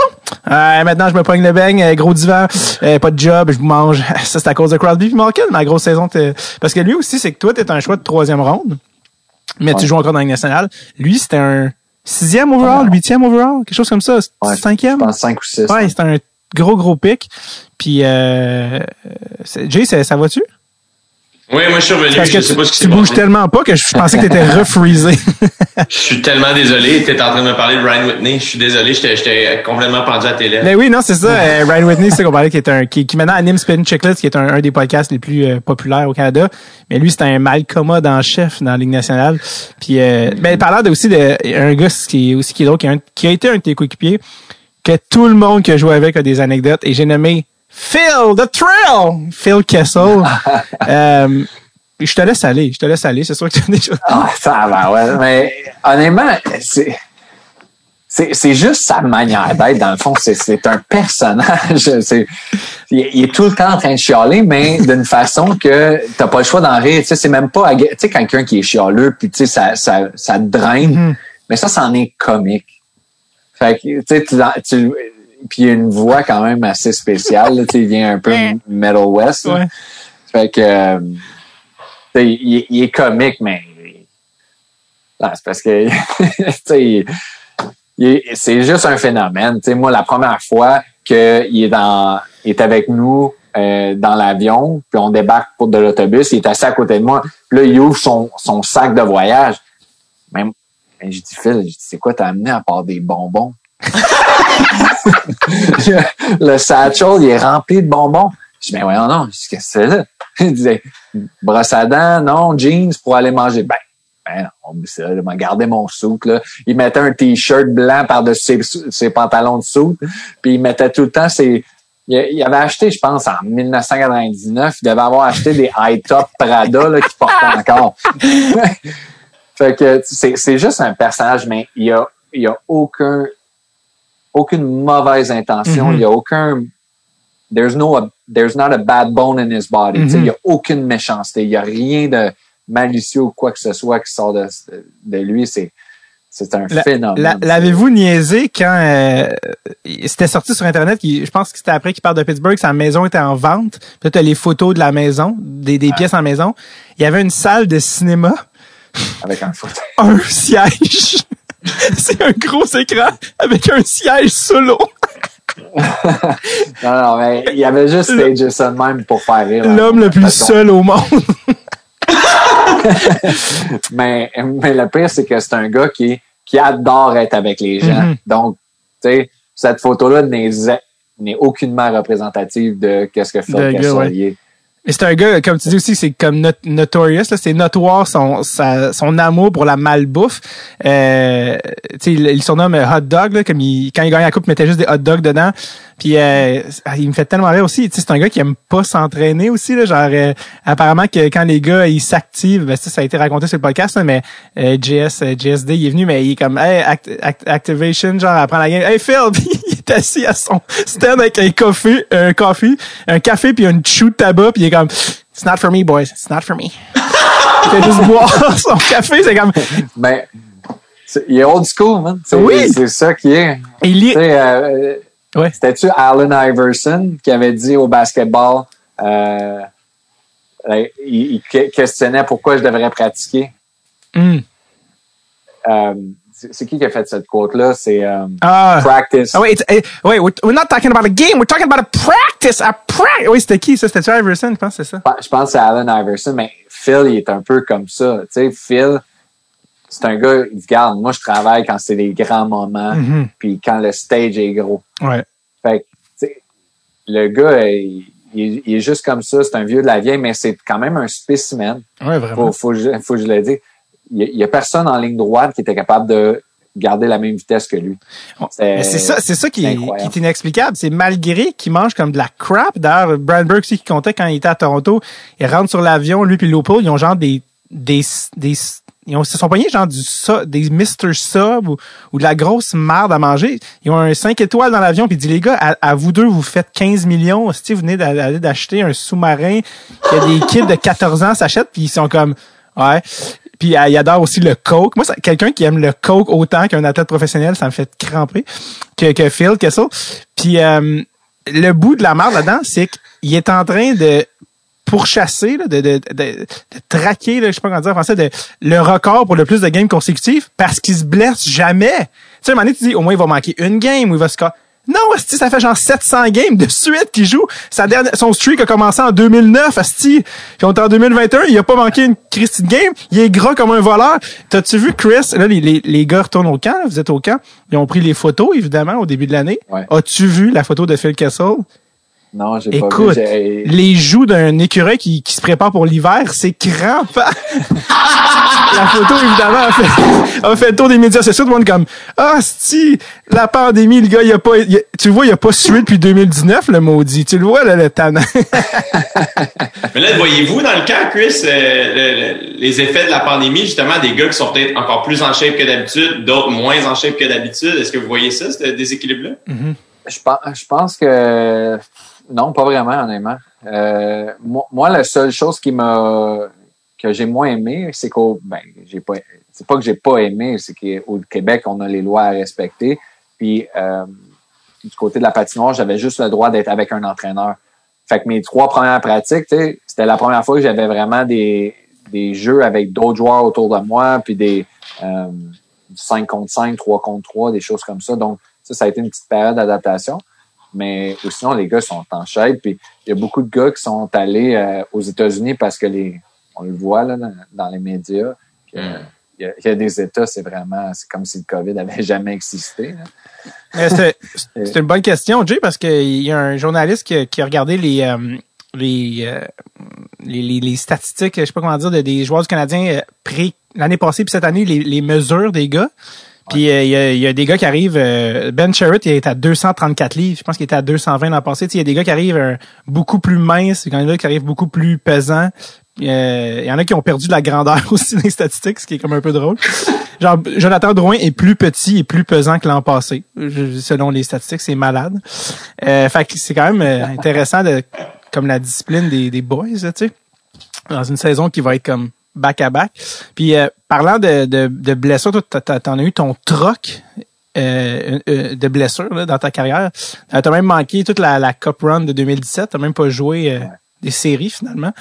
[SPEAKER 1] Euh, maintenant, je me pogne le beigne, gros divan, pas de job, je mange. Ça, c'est à cause de Crosby et Malkin, ma grosse saison. Parce que lui aussi, c'est que toi, t'es un choix de troisième ronde mais tu joues encore dans la nationale. Lui, c'était un sixième overall, huitième overall, quelque chose comme ça. cinquième?
[SPEAKER 4] Je pense cinq ou six.
[SPEAKER 1] Ouais, c'était un gros, gros pic. Puis, euh, Jay, ça, ça va-tu?
[SPEAKER 3] Oui, moi je suis revenu.
[SPEAKER 1] Parce
[SPEAKER 3] que je sais pas ce qui
[SPEAKER 1] tu bouges tellement pas que je pensais que tu étais refreezé.
[SPEAKER 3] je suis tellement désolé. Tu étais en train de me parler de Ryan Whitney. Je suis désolé, j'étais complètement pendu à tes lèvres.
[SPEAKER 1] Mais oui, non, c'est ça. Euh, Ryan Whitney, c'est qu'on parlait qui est un qui, qui maintenant anime Spin Chicklets, qui est un, un des podcasts les plus euh, populaires au Canada. Mais lui, c'est un mal commode en chef dans la Ligue nationale. Puis euh, ben parlant aussi de un gars qui est aussi qui est drôle, qui a, qui a été un de tes coéquipiers, que tout le monde qui a joué avec a des anecdotes. Et j'ai nommé Phil, The Thrill! Phil Kessel. euh, je te laisse aller, je te laisse aller, c'est sûr que tu as des choses.
[SPEAKER 4] Ah, ça va, ouais. Mais honnêtement, c'est. C'est juste sa manière d'être, dans le fond. C'est un personnage. Il, est tout le temps en train de chialer, mais d'une façon que t'as pas le choix d'en rire. Tu sais, c'est même pas... Tu sais, quelqu'un qui est chialeux, puis tu sais, ça, ça, ça te draine. Mm-hmm. Mais ça, c'en est comique. Fait que, tu sais, tu, puis il a une voix quand même assez spéciale. tu sais, il vient un peu Metal West. Fait que... Euh, il, il, est comique, mais Non, c'est parce que tu sais, c'est juste un phénomène. Tu sais, moi, la première fois qu'il est dans il est avec nous euh, dans l'avion, puis on débarque pour de l'autobus, il est assis à côté de moi. Puis là, il ouvre son, son sac de voyage. Même, ben, je dis, Phil, c'est quoi t'as amené à part des bonbons? le satchel, il est rempli de bonbons. Je dis, mais voyons non, qu'est-ce que c'est là? Il disait, brosse à dents, non, jeans pour aller manger. Ben, ben on m'a gardé mon soute, là. Il mettait un t-shirt blanc par-dessus ses, ses, pantalons de soute, puis il mettait tout le temps ses... Il, avait acheté, je pense, en 1999, il devait avoir acheté des high-top Prada là, qu'il portait encore. fait que c'est juste un personnage, mais il y a, il y a aucun aucune mauvaise intention, mm-hmm. il n'y a aucun there's no there's not a bad bone in his body. Il n'y a aucune méchanceté, il n'y a rien de malicieux ou quoi que ce soit qui sort de, de lui. C'est c'est un phénomène.
[SPEAKER 1] L'avez-vous niaisé quand euh, c'était sorti sur Internet, qui, je pense que c'était après qu'il parle de Pittsburgh, sa maison était en vente. As les photos de la maison, des, des pièces en maison. Il y avait une salle de cinéma.
[SPEAKER 4] Avec un fauteuil.
[SPEAKER 1] un siège. C'est un gros écran avec un siège solo.
[SPEAKER 4] non, non, mais il y avait juste Jason même pour faire rire.
[SPEAKER 1] L'homme le plus seul au monde.
[SPEAKER 4] mais, mais le pire, c'est que c'est un gars qui, qui adore être avec les gens. Mm-hmm. Donc, tu sais, cette photo-là n'est aucunement représentative de qu'est-ce que Phil Kessel
[SPEAKER 1] et c'est un gars, comme tu dis aussi, c'est comme notorious, c'est notoire son, son amour pour la malbouffe. Euh, il, il surnomme Hot Dog, là, comme il, quand il gagne la coupe, il mettait juste des hot dogs dedans. Puis euh, il me fait tellement rire aussi. C'est un gars qui aime pas s'entraîner aussi. Là, genre euh, apparemment que quand les gars ils s'activent, ben, ça, ça a été raconté sur le podcast, mais euh, JS, JSD il est venu, mais il est comme Hey, activation, genre après la game. Hey Phil, il est assis à son stand avec un café, un café, un café puis une chew de tabac, puis il est comme It's not for me, boys. It's not for me. il fait juste boire son café, c'est comme.
[SPEAKER 4] Ben, il est old school, man. Oui. C'est ça qui est. Il est.
[SPEAKER 1] Ouais.
[SPEAKER 4] C'était-tu Allen Iverson qui avait dit au basketball, euh, il, questionnait pourquoi je devrais pratiquer?
[SPEAKER 1] Mm.
[SPEAKER 4] Euh, c'est qui qui a fait cette quote-là? C'est um,
[SPEAKER 1] uh,
[SPEAKER 4] practice.
[SPEAKER 1] Oh, wait, wait, we're not talking about a game, we're talking about a practice. A practice. Oui, c'était qui ça? C'était Iverson, je pense c'est ça?
[SPEAKER 4] Je pense que c'est Allen Iverson, mais Phil, il est un peu comme ça. Tu sais, Phil, c'est un gars, il dit, regarde, moi, je travaille quand c'est des grands moments,
[SPEAKER 1] mm-hmm.
[SPEAKER 4] puis quand le stage est gros.
[SPEAKER 1] Ouais.
[SPEAKER 4] Fait que, le gars, il, il, est juste comme ça, c'est un vieux de la vieille, mais c'est quand même un spécimen.
[SPEAKER 1] Ouais, vraiment.
[SPEAKER 4] Faut, faut, faut que je le dise. Il y, a, personne en ligne droite qui était capable de garder la même vitesse que lui.
[SPEAKER 1] C'est ça, c'est ça qui est, qui est, inexplicable. C'est malgré qu'il mange comme de la crap. D'ailleurs, Brian Burke qui comptait quand il était à Toronto, il rentre sur l'avion, lui puis Lopo, ils ont genre des des, des ils ont, se sont pognés genre du des Mr. Sub ou, ou, de la grosse merde à manger. Ils ont un 5 étoiles dans l'avion puis dit les gars, à, vous deux, vous faites 15 millions. Si vous venez d'acheter un sous-marin qui a des kids de 14 ans s'achètent puis ils sont comme ouais. Puis il adore aussi le coke. Moi, quelqu'un qui aime le coke autant qu'un athlète professionnel, ça me fait cramper que, que Phil Kessel. Puis euh, le bout de la merde là-dedans, c'est qu'il est en train de pourchasser, là, de, de, de, de, traquer, là, je sais pas comment dire en français, de, le record pour le plus de games consécutifs parce qu'il se blesse jamais. Tu sais, à un moment donné, tu dis, au moins, il va manquer une game ou il va se... Non, Asti, ça fait genre 700 games de suite qu'il joue. Sa dernière, son streak a commencé en 2009, Asti. Puis on est en 2021, il a pas manqué une Christie game. Il est gras comme un voleur. T'as-tu vu Chris? Là, les, les, les gars retournent au camp, vous êtes au camp. Ils ont pris les photos, évidemment, au début de l'année. As-tu vu la photo de Phil Kessel?
[SPEAKER 4] Non, j'ai
[SPEAKER 1] pas vu. les joues d'un écureuil qui, qui se prépare pour l'hiver, c'est crampant. la photo, évidemment, a fait, a fait le tour des médias sociaux. Tout le monde comme, ah, si, la pandémie, le gars, il a pas, tu le vois, il a pas sué depuis 2019, le maudit. Tu le vois, là, le tannant.
[SPEAKER 3] Mais là, voyez-vous dans le cas, Chris, euh, les effets de la pandémie, justement, des gars qui sont peut-être encore plus en shape que d'habitude, d'autres moins en shape que d'habitude. Est-ce que vous voyez ça, ce déséquilibre-là?
[SPEAKER 1] Mm-hmm.
[SPEAKER 4] Je pense, je pense que non, pas vraiment, honnêtement. Euh, moi, la seule chose qui m'a que j'ai moins aimé, c'est qu'au ben, j'ai pas c'est pas que j'ai pas aimé, c'est qu'au Québec, on a les lois à respecter. Puis euh, du côté de la patinoire, j'avais juste le droit d'être avec un entraîneur. Fait que mes trois premières pratiques, c'était la première fois que j'avais vraiment des, des jeux avec d'autres joueurs autour de moi, puis des euh, 5 contre 5, 3 contre 3, des choses comme ça. Donc, ça, ça a été une petite période d'adaptation. Mais sinon, les gars sont en chaîne. Puis il y a beaucoup de gars qui sont allés euh, aux États-Unis parce que les, on le voit là, dans, les médias. Hmm. Il y, a, des États, c'est vraiment, c'est comme si le COVID avait jamais existé.
[SPEAKER 1] C'est une bonne question, Jay, parce qu'il y a un journaliste qui, a regardé les, euh, euh, les, les, les, statistiques, je sais pas comment dire, des joueurs du Canadien pris l'année passée puis cette année, les, les mesures des gars. Puis il y, y, a des gars qui arrivent. ben Sherritt, il est à 234 livres. Je pense qu'il était à 220 l'an passé. Il y a des gars qui arrivent beaucoup plus minces, il y en a qui arrivent beaucoup plus pesants. Il y en a qui ont perdu de la grandeur aussi dans les statistiques, ce qui est comme un peu drôle. Genre, Jonathan Drouin est plus petit et plus pesant que l'an passé, selon les statistiques. C'est malade. Euh, fait que c'est quand même euh, intéressant de comme la discipline des, des boys, tu sais. Dans une saison qui va être comme back à back. Puis euh, parlant de, de, de blessures, toi, t'en as eu ton troc euh, de blessures dans ta carrière. T'as même manqué toute la, la Cup Run de 2017. T'as même pas joué des séries finalement.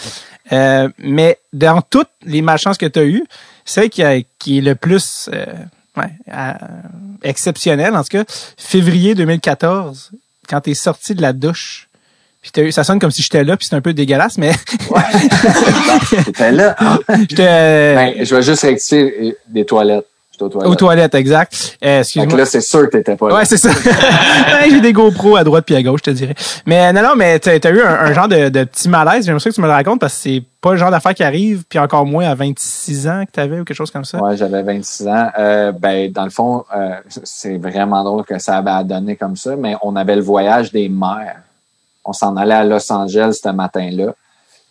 [SPEAKER 1] Euh, mais dans toutes les malchances que tu as eues, c'est qui, qui est le plus euh, ouais, exceptionnel, en tout cas, février 2014, quand tu es sorti de la douche. Puis ça sonne comme si j'étais là, puis c'est un peu dégueulasse, mais...
[SPEAKER 4] ouais. là. ben, je vais juste rectifier des toilettes.
[SPEAKER 1] Aux toilettes. exact. Euh, excuse-moi.
[SPEAKER 4] là, c'est sûr que t'étais pas là.
[SPEAKER 1] Ouais, c'est ça. J'ai des GoPros à droite puis à gauche, je te dirais. Mais non, non, mais t'as as eu un, genre de, de, petit malaise. J'aimerais que tu me le racontes parce que c'est pas le genre d'affaire qui arrive, puis encore moins à 26 ans que t'avais ou quelque chose comme ça.
[SPEAKER 4] Ouais, j'avais 26 ans. Euh, ben, dans le fond, euh, c'est vraiment drôle que ça avait donné comme ça, mais on avait le voyage des mères. On s'en allait à Los Angeles ce matin-là.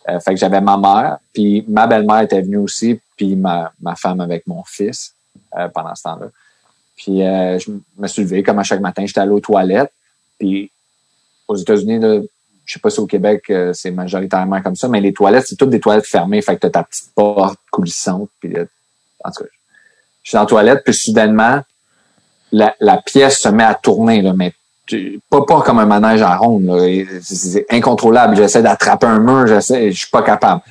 [SPEAKER 4] Euh, fait que j'avais ma mère, puis ma belle-mère était venue aussi, puis ma, ma femme avec mon fils. Euh, pendant ce temps-là. Puis euh, je me suis levé comme à chaque matin, j'étais allé aux toilettes. Puis aux États-Unis, je sais pas si au Québec c'est majoritairement comme ça, mais les toilettes, c'est toutes des toilettes fermées. Fait que t'as ta petite porte coulissante. Puis en tout cas, je suis dans la toilette, puis soudainement, la, pièce se met à tourner, là, pas, pas comme un manège à ronde. C'est incontrôlable. J'essaie d'attraper un mur, j'essaie, je suis pas capable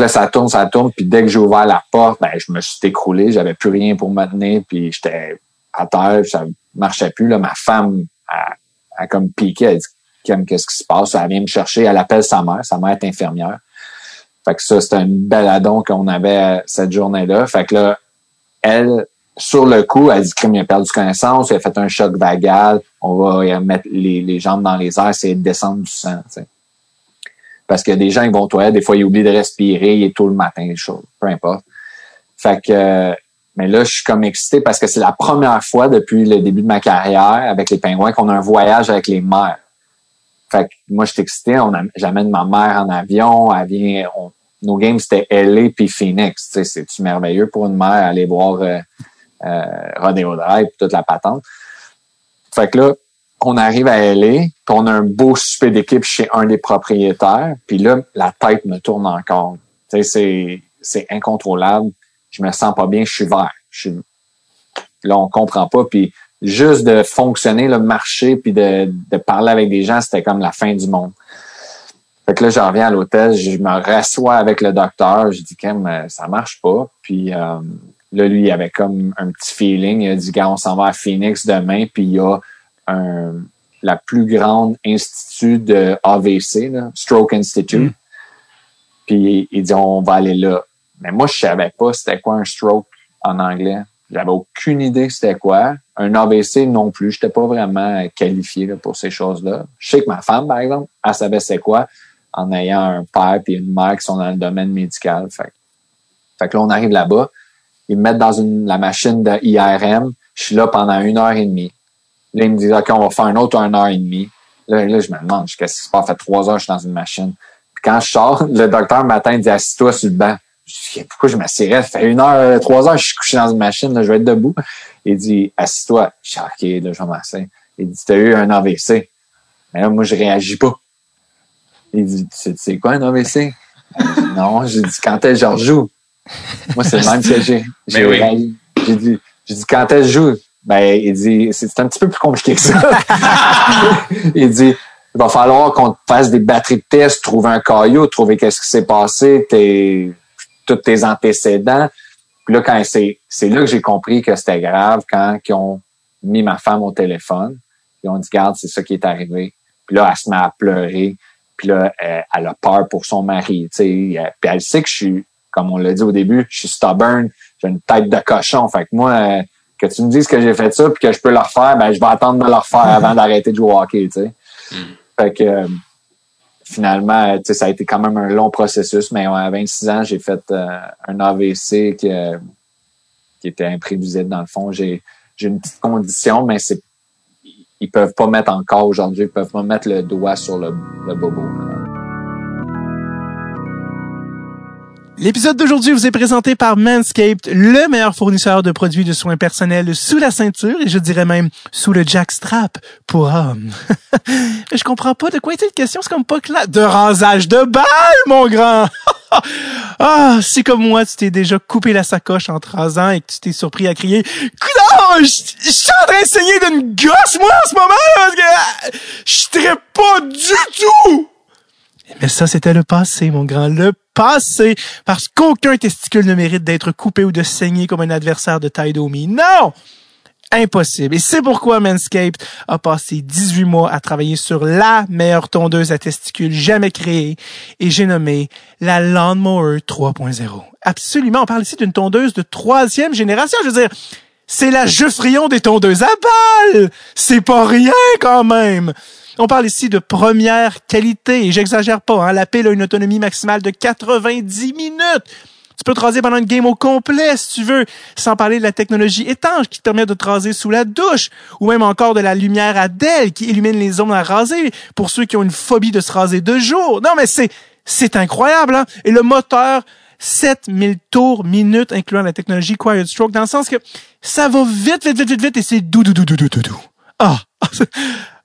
[SPEAKER 4] là, ça tourne, ça tourne. Puis dès que j'ai ouvert la porte, ben, je me suis écroulé. J'avais plus rien pour me tenir. Puis j'étais à terre. Ça marchait plus. Là. Ma femme a, a comme piqué. Elle dit qu'est-ce qui se passe? Elle vient me chercher. Elle appelle sa mère. Sa mère est infirmière. Fait que ça, c'était un bel addon qu'on avait cette journée-là. Fait que là, elle, sur le coup, elle dit qu'il a perdu connaissance, il a fait un choc vagal, on va mettre les, les jambes dans les airs, c'est descendre du sang. sais parce que des gens ils vont aux toilettes, des fois ils oublient de respirer, il est tôt le matin, choses, peu importe. Fait que mais là, je suis comme excité parce que c'est la première fois depuis le début de ma carrière avec les pingouins qu'on a un voyage avec les mères. Fait que moi, je suis excité. j'amène ma mère en avion. Elle vient, nos games, c'était LA puis Phoenix. C'est-tu merveilleux pour une mère aller voir euh, euh, Rodeo Drive toute la patente. Fait que là, on arrive à LA, puis on a un beau souper d'équipe chez un des propriétaires, puis là, la tête me tourne encore. Sais, c'est incontrôlable. Je me sens pas bien, je suis vert. Là, on comprend pas, puis juste de fonctionner, le marché, puis de, de parler avec des gens, c'était comme la fin du monde. Fait que là, je reviens à l'hôtel, je me rassois avec le docteur, je dis comme ça marche pas. Puis euh, là, lui, il avait comme un petit feeling. Il a dit, gars, on s'en va à Phoenix demain, puis il y a un, la plus grande institut de AVC, Stroke Institute. Mm. Puis il dit on va aller là. Mais moi, je savais pas c'était quoi un stroke en anglais. J'avais aucune idée c'était quoi. Un AVC non plus. J'étais pas vraiment qualifié pour ces choses-là. Je sais que ma femme, par exemple, elle savait c'est quoi en ayant un père et une mère qui sont dans le domaine médical. Fait, fait que là, on arrive là-bas. Ils me mettent dans une, la machine de IRM. Je suis là pendant une heure et demie. Là, il me dit, OK, on va faire un autre une heure et demie. Là, là je me demande, qu'est-ce qui se passe? Fait trois heures, je suis dans une machine. Puis quand je sors, le docteur le matin, dit, assis-toi sur le banc. Je dis, pourquoi je m'assirais? Ça fait une heure, trois heures, je suis couché dans une machine, là, je vais être debout. Il dit, assis-toi. Je dis, OK, là, je vais. Il dit, t'as eu un AVC. Mais là, moi, je réagis pas. Il dit, tu sais quoi un AVC? non, j'ai dit, quand est-ce que je rejoue? Moi, c'est le même que j'ai. J'ai oui. dit, j'ai dit, quand je joue? Ben, il dit, c'est un petit peu plus compliqué que ça. il dit, il va falloir qu'on fasse des batteries de test, trouver un caillou, trouver qu'est-ce qui s'est passé. T'es, tous tes antécédents. Puis là, quand c'est, c'est là que j'ai compris que c'était grave quand ils ont mis ma femme au téléphone. Ils ont dit, garde, c'est ça qui est arrivé. Puis là, elle se met à pleurer. Puis là, elle, a peur pour son mari. Puis elle sait que je suis, comme on l'a dit au début, je suis stubborn, j'ai une tête de cochon. Fait que moi, que tu me dises que j'ai fait ça puis que je peux le refaire, ben je vais attendre de le refaire avant d'arrêter de jouer au hockey, tu sais. Mm. Fait que euh, finalement, tu sais, ça a été quand même un long processus, mais à 26 ans, j'ai fait euh, un AVC qui, euh, qui était imprévisible dans le fond. J'ai j'ai une petite condition, mais c'est ils peuvent pas mettre encore aujourd'hui, ils peuvent pas mettre le doigt sur le, le bobo.
[SPEAKER 1] L'épisode d'aujourd'hui vous est présenté par Manscaped, le meilleur fournisseur de produits de soins personnels sous la ceinture et je dirais même sous le jackstrap pour hommes. je comprends pas de quoi une question, c'est comme pas clair. De rasage de balles, mon grand! ah, c'est comme moi, tu t'es déjà coupé la sacoche en trois ans et que tu t'es surpris à crier je suis en train d'essayer d'une gosse, moi, en ce moment, parce que je pas du tout! Mais ça, c'était le passé, mon grand, le passé, parce qu'aucun testicule ne mérite d'être coupé ou de saigner comme un adversaire de taille Non! Impossible. Et c'est pourquoi Manscaped a passé 18 mois à travailler sur la meilleure tondeuse à testicules jamais créée et j'ai nommé la Lawnmower 3.0. Absolument. On parle ici d'une tondeuse de troisième génération. Je veux dire, c'est la Geoffrion des tondeuses à balles! C'est pas rien quand même! On parle ici de première qualité, et j'exagère pas, hein, la pile a une autonomie maximale de 90 minutes. Tu peux te raser pendant une game au complet si tu veux, sans parler de la technologie étanche qui te permet de te raser sous la douche, ou même encore de la lumière à Dell qui illumine les zones à raser pour ceux qui ont une phobie de se raser de jour. Non, mais c'est, c'est incroyable, hein? Et le moteur, 7000 tours minutes, incluant la technologie Quiet Stroke, dans le sens que ça va vite, vite, vite, vite, vite, et c'est dou, dou, dou, dou, dou, dou. Ah!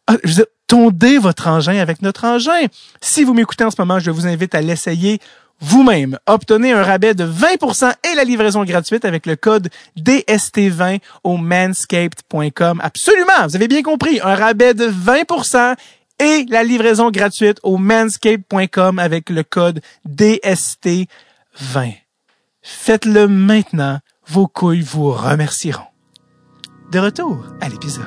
[SPEAKER 1] ah je veux dire, tondez votre engin avec notre engin. Si vous m'écoutez en ce moment, je vous invite à l'essayer vous-même. Obtenez un rabais de 20% et la livraison gratuite avec le code DST20 au manscaped.com. Absolument, vous avez bien compris, un rabais de 20% et la livraison gratuite au manscaped.com avec le code DST20. Faites-le maintenant, vos couilles vous remercieront. De retour à l'épisode.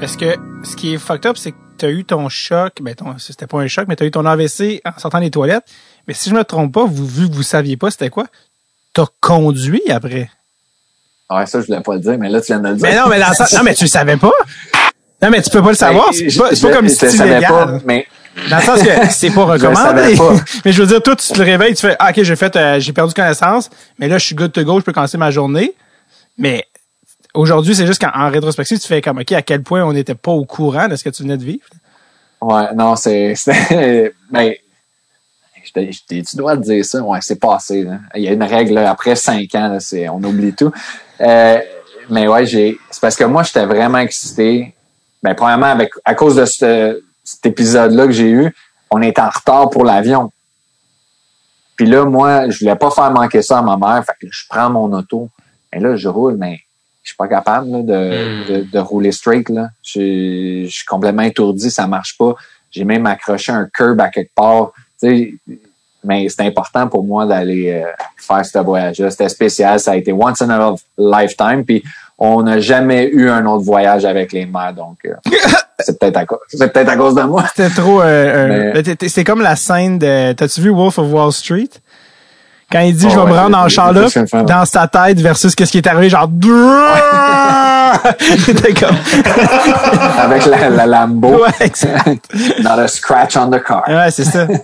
[SPEAKER 1] Parce que ce qui est fucked up, c'est que tu as eu ton choc, ben ton, c'était pas un choc, mais tu as eu ton AVC en sortant des toilettes. Mais si je me trompe pas, vous, vu que vous saviez pas c'était quoi, t'as conduit après.
[SPEAKER 4] Ouais, ça, je voulais pas le dire, mais là, tu viens de le dire.
[SPEAKER 1] Mais non, mais non, mais tu le savais pas. Non, mais tu peux pas le savoir. Ben, c'est pas, pas, comme si tu savais pas, mais dans le sens que c'est pas recommandé. mais je veux dire, toi, tu te réveilles, tu fais, ah, ok, j'ai fait, euh, j'ai perdu connaissance, mais là, je suis good to go, je peux commencer ma journée. Mais Aujourd'hui, c'est juste qu'en rétrospective, tu fais comme, OK, à quel point on n'était pas au courant de ce que tu venais de vivre?
[SPEAKER 4] Ouais, non, c'est, ben, tu dois te dire ça? Ouais, c'est passé. Il y a une règle, après cinq ans, c'est, on oublie tout. Euh, mais ouais, j'ai, c'est parce que moi, j'étais vraiment excité. Ben, premièrement, avec, à cause de cet épisode-là que j'ai eu, on était en retard pour l'avion. Puis là, moi, je voulais pas faire manquer ça à ma mère. Fait que je prends mon auto. Et là, je roule, mais je suis pas capable hmm. de, de, rouler straight. Là. Je, suis complètement étourdi, ça marche pas. J'ai même accroché un curb à quelque part. mais c'est important pour moi d'aller euh, faire ce voyage-là. C'était spécial, ça a été once in a lifetime. Puis on n'a jamais eu un autre voyage avec les mères, donc euh, c'est peut-être à cause, c'est peut-être à cause de moi.
[SPEAKER 1] C'était trop. Euh, c'est comme la scène de. T'as-tu vu Wolf of Wall Street? Quand il dit je vais me rendre en Charlotte, dans sa tête versus qu'est-ce qui est arrivé, genre
[SPEAKER 4] C'était comme avec la, la Lambo.
[SPEAKER 1] Ouais, exact.
[SPEAKER 4] Not a scratch on the car.
[SPEAKER 1] Ouais, c'est ça. Euh,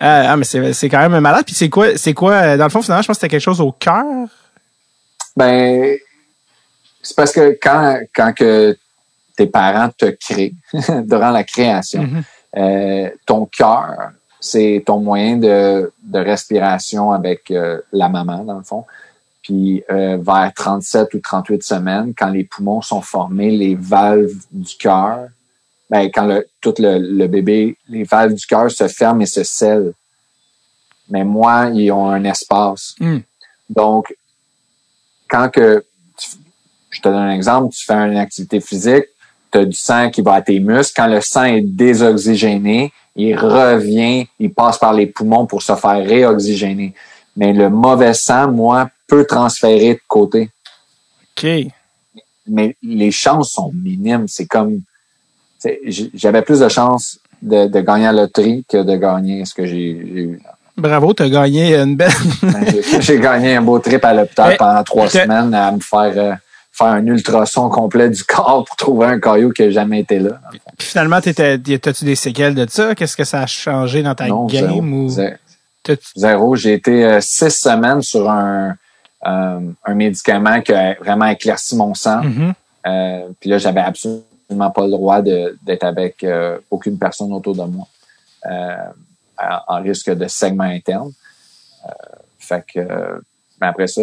[SPEAKER 1] ah mais c'est c'est quand même malade. Puis c'est quoi c'est quoi euh, dans le fond finalement je pense que c'était quelque chose au cœur?
[SPEAKER 4] Ben c'est parce que quand quand que tes parents te créent durant la création, mm-hmm. euh, ton cœur c'est ton moyen de, de respiration avec euh, la maman, dans le fond. Puis euh, vers 37 ou 38 semaines, quand les poumons sont formés, les valves du cœur, ben, quand le, tout le, le, bébé, les valves du cœur se ferment et se scellent. Mais moi, ils ont un espace. Hmm. Donc, quand que, je te donne un exemple, tu fais une activité physique, tu as du sang qui va à tes muscles. Quand le sang est désoxygéné, il revient, il passe par les poumons pour se faire réoxygéner. Mais le mauvais sang, moi, peut transférer de côté.
[SPEAKER 1] OK.
[SPEAKER 4] Mais les chances sont minimes. C'est comme, j'avais plus de chances de, de, gagner à la loterie que de gagner ce que j'ai eu.
[SPEAKER 1] Bravo, tu as gagné une belle.
[SPEAKER 4] Ben, j'ai gagné un beau trip à l'hôpital pendant trois semaines à me faire euh, faire un ultrason complet du corps pour trouver un caillou qui n'a jamais été là.
[SPEAKER 1] Puis finalement, as-tu des séquelles de ça? Qu'est-ce que ça a changé dans ta game?
[SPEAKER 4] Zéro.
[SPEAKER 1] Ou...
[SPEAKER 4] Zéro. J'ai été euh, six semaines sur un, euh, un médicament qui a vraiment éclairci mon sang.
[SPEAKER 1] Mm-hmm.
[SPEAKER 4] euh, puis là, j'avais absolument pas le droit d'être avec aucune personne autour de moi en risque de segment interne. fait que mais après ça,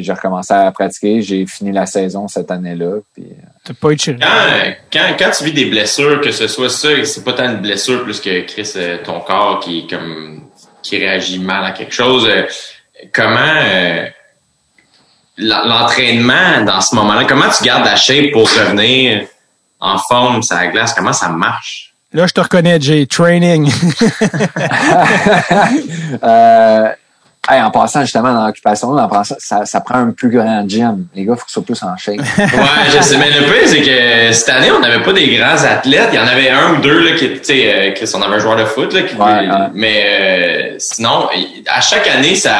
[SPEAKER 4] j'ai recommencé à pratiquer. J'ai fini la saison cette année-là. Puis, euh,
[SPEAKER 1] T'as pas eu de
[SPEAKER 3] quand, quand, quand, tu vis des blessures, que ce soit ça, c'est pas tant une blessure plus que Chris, euh, ton corps qui comme qui réagit mal à quelque chose. comment l'entraînement dans ce moment-là, comment tu gardes la shape pour revenir en forme sur la glace? Comment ça marche?
[SPEAKER 1] Là, je te reconnais, Jay. Training.
[SPEAKER 4] euh, Hey, en passant justement dans l'occupation, ça, ça prend un plus grand gym. Les gars, il faut qu'ils soient plus en shape.
[SPEAKER 3] ouais, je sais. Mais le plus, c'est que cette année, on n'avait pas des grands athlètes. Il y en avait un ou deux là, qui, tu sais, euh, Chris, on avait un joueur de foot là, qui,
[SPEAKER 4] ouais,
[SPEAKER 3] mais euh, sinon, à chaque année, ça,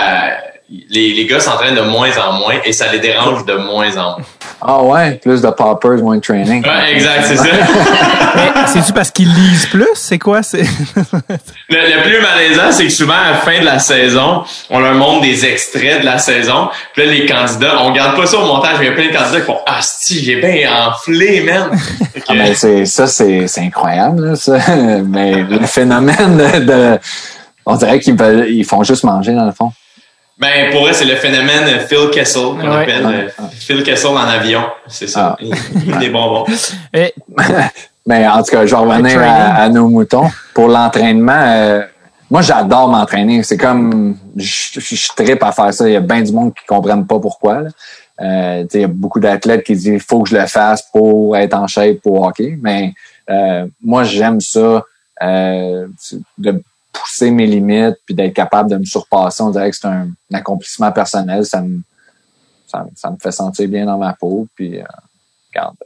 [SPEAKER 3] les, les gars s'entraînent de moins en moins et ça les dérange de moins en moins.
[SPEAKER 4] Ah ouais, plus de poppers, moins de training.
[SPEAKER 3] Ouais, exact, c'est ça.
[SPEAKER 1] C'est-tu parce qu'ils lisent plus? C'est quoi? C'est
[SPEAKER 3] le, le, plus malaisant, c'est que souvent, à la fin de la saison, on leur montre des extraits de la saison. Puis là, les candidats, on garde pas ça au montage, mais il y a plein de candidats qui font « Ah, si, j'ai bien enflé, man! Okay.
[SPEAKER 4] Ah, mais c'est, ça, c'est, c'est incroyable, là, ça. mais le phénomène de... on dirait qu'ils ils font juste manger, dans le fond.
[SPEAKER 3] Ben, pour eux, c'est le phénomène Phil Kessel, qu'on
[SPEAKER 1] Ouais.
[SPEAKER 3] appelle
[SPEAKER 4] Ouais.
[SPEAKER 3] euh, Phil Kessel en avion. C'est ça.
[SPEAKER 4] Ah.
[SPEAKER 3] Il- Des bonbons.
[SPEAKER 4] Mais en tout cas, je vais revenir à, nos moutons. Pour l'entraînement, euh, moi, j'adore m'entraîner. C'est comme, je, je, je trippe à faire ça. Il y a bien du monde qui ne comprennent pas pourquoi. là. Euh, tu sais, il y a beaucoup d'athlètes qui disent, il faut que je le fasse pour être en shape pour hockey. Mais euh, moi, j'aime ça, euh, de pousser mes limites puis d'être capable de me surpasser. On dirait que c'est un, un accomplissement personnel. Ça me, ça, ça me fait sentir bien dans ma peau. Puis, euh, regarde,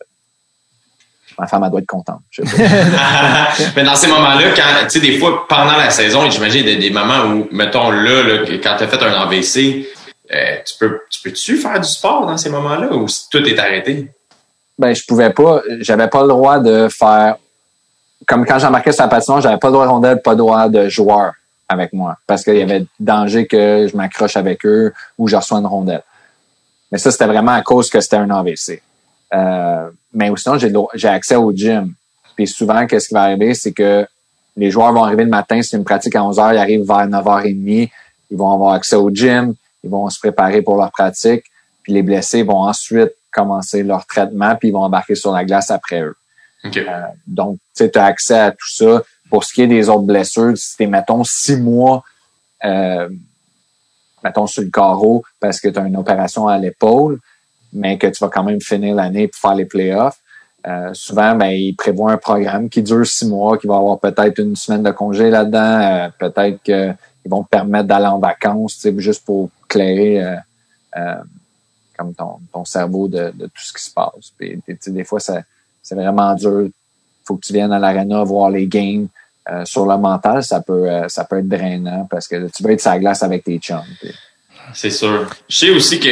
[SPEAKER 4] ma femme, elle doit être contente. Je sais pas.
[SPEAKER 3] Mais dans ces moments-là, quand, tu sais, des fois, pendant la saison, j'imagine des, des moments où, mettons, là, là quand tu as fait un AVC, euh, tu peux, tu peux-tu faire du sport dans ces moments-là ou si tout est arrêté?
[SPEAKER 4] ben je pouvais pas, j'avais pas le droit de faire comme quand j'embarquais sur la patinoire, j'avais pas le droit de rondelle, pas le droit de joueur avec moi parce qu'il y avait danger que je m'accroche avec eux ou je reçois une rondelle. Mais ça c'était vraiment à cause que c'était un AVC. Euh, mais sinon j'ai accès au gym. Puis souvent qu'est-ce qui va arriver c'est que les joueurs vont arriver le matin, c'est une pratique à 11h, ils arrivent vers 9h30, ils vont avoir accès au gym, ils vont se préparer pour leur pratique, puis les blessés vont ensuite commencer leur traitement, puis ils vont embarquer sur la glace après eux.
[SPEAKER 3] OK.
[SPEAKER 4] Donc, tu as accès à tout ça. Pour ce qui est des autres blessures, si t'es, mettons, six mois, euh, mettons, sur le carreau parce que tu as une opération à l'épaule, mais que tu vas quand même finir l'année pour faire les playoffs, euh, souvent, ben, ils prévoient un programme qui dure six mois, qui va avoir peut-être une semaine de congé là-dedans, euh, peut-être qu'ils vont te permettre d'aller en vacances, juste pour clairer euh, euh, comme ton, cerveau de, tout ce qui se passe. Puis, des fois, ça, c'est vraiment dur. faut que tu viennes à l'arena voir les games. Euh, sur le mental, ça peut, euh, ça peut être drainant parce que tu veux être la glace avec tes chums. puis-
[SPEAKER 3] C'est sûr. Je sais aussi que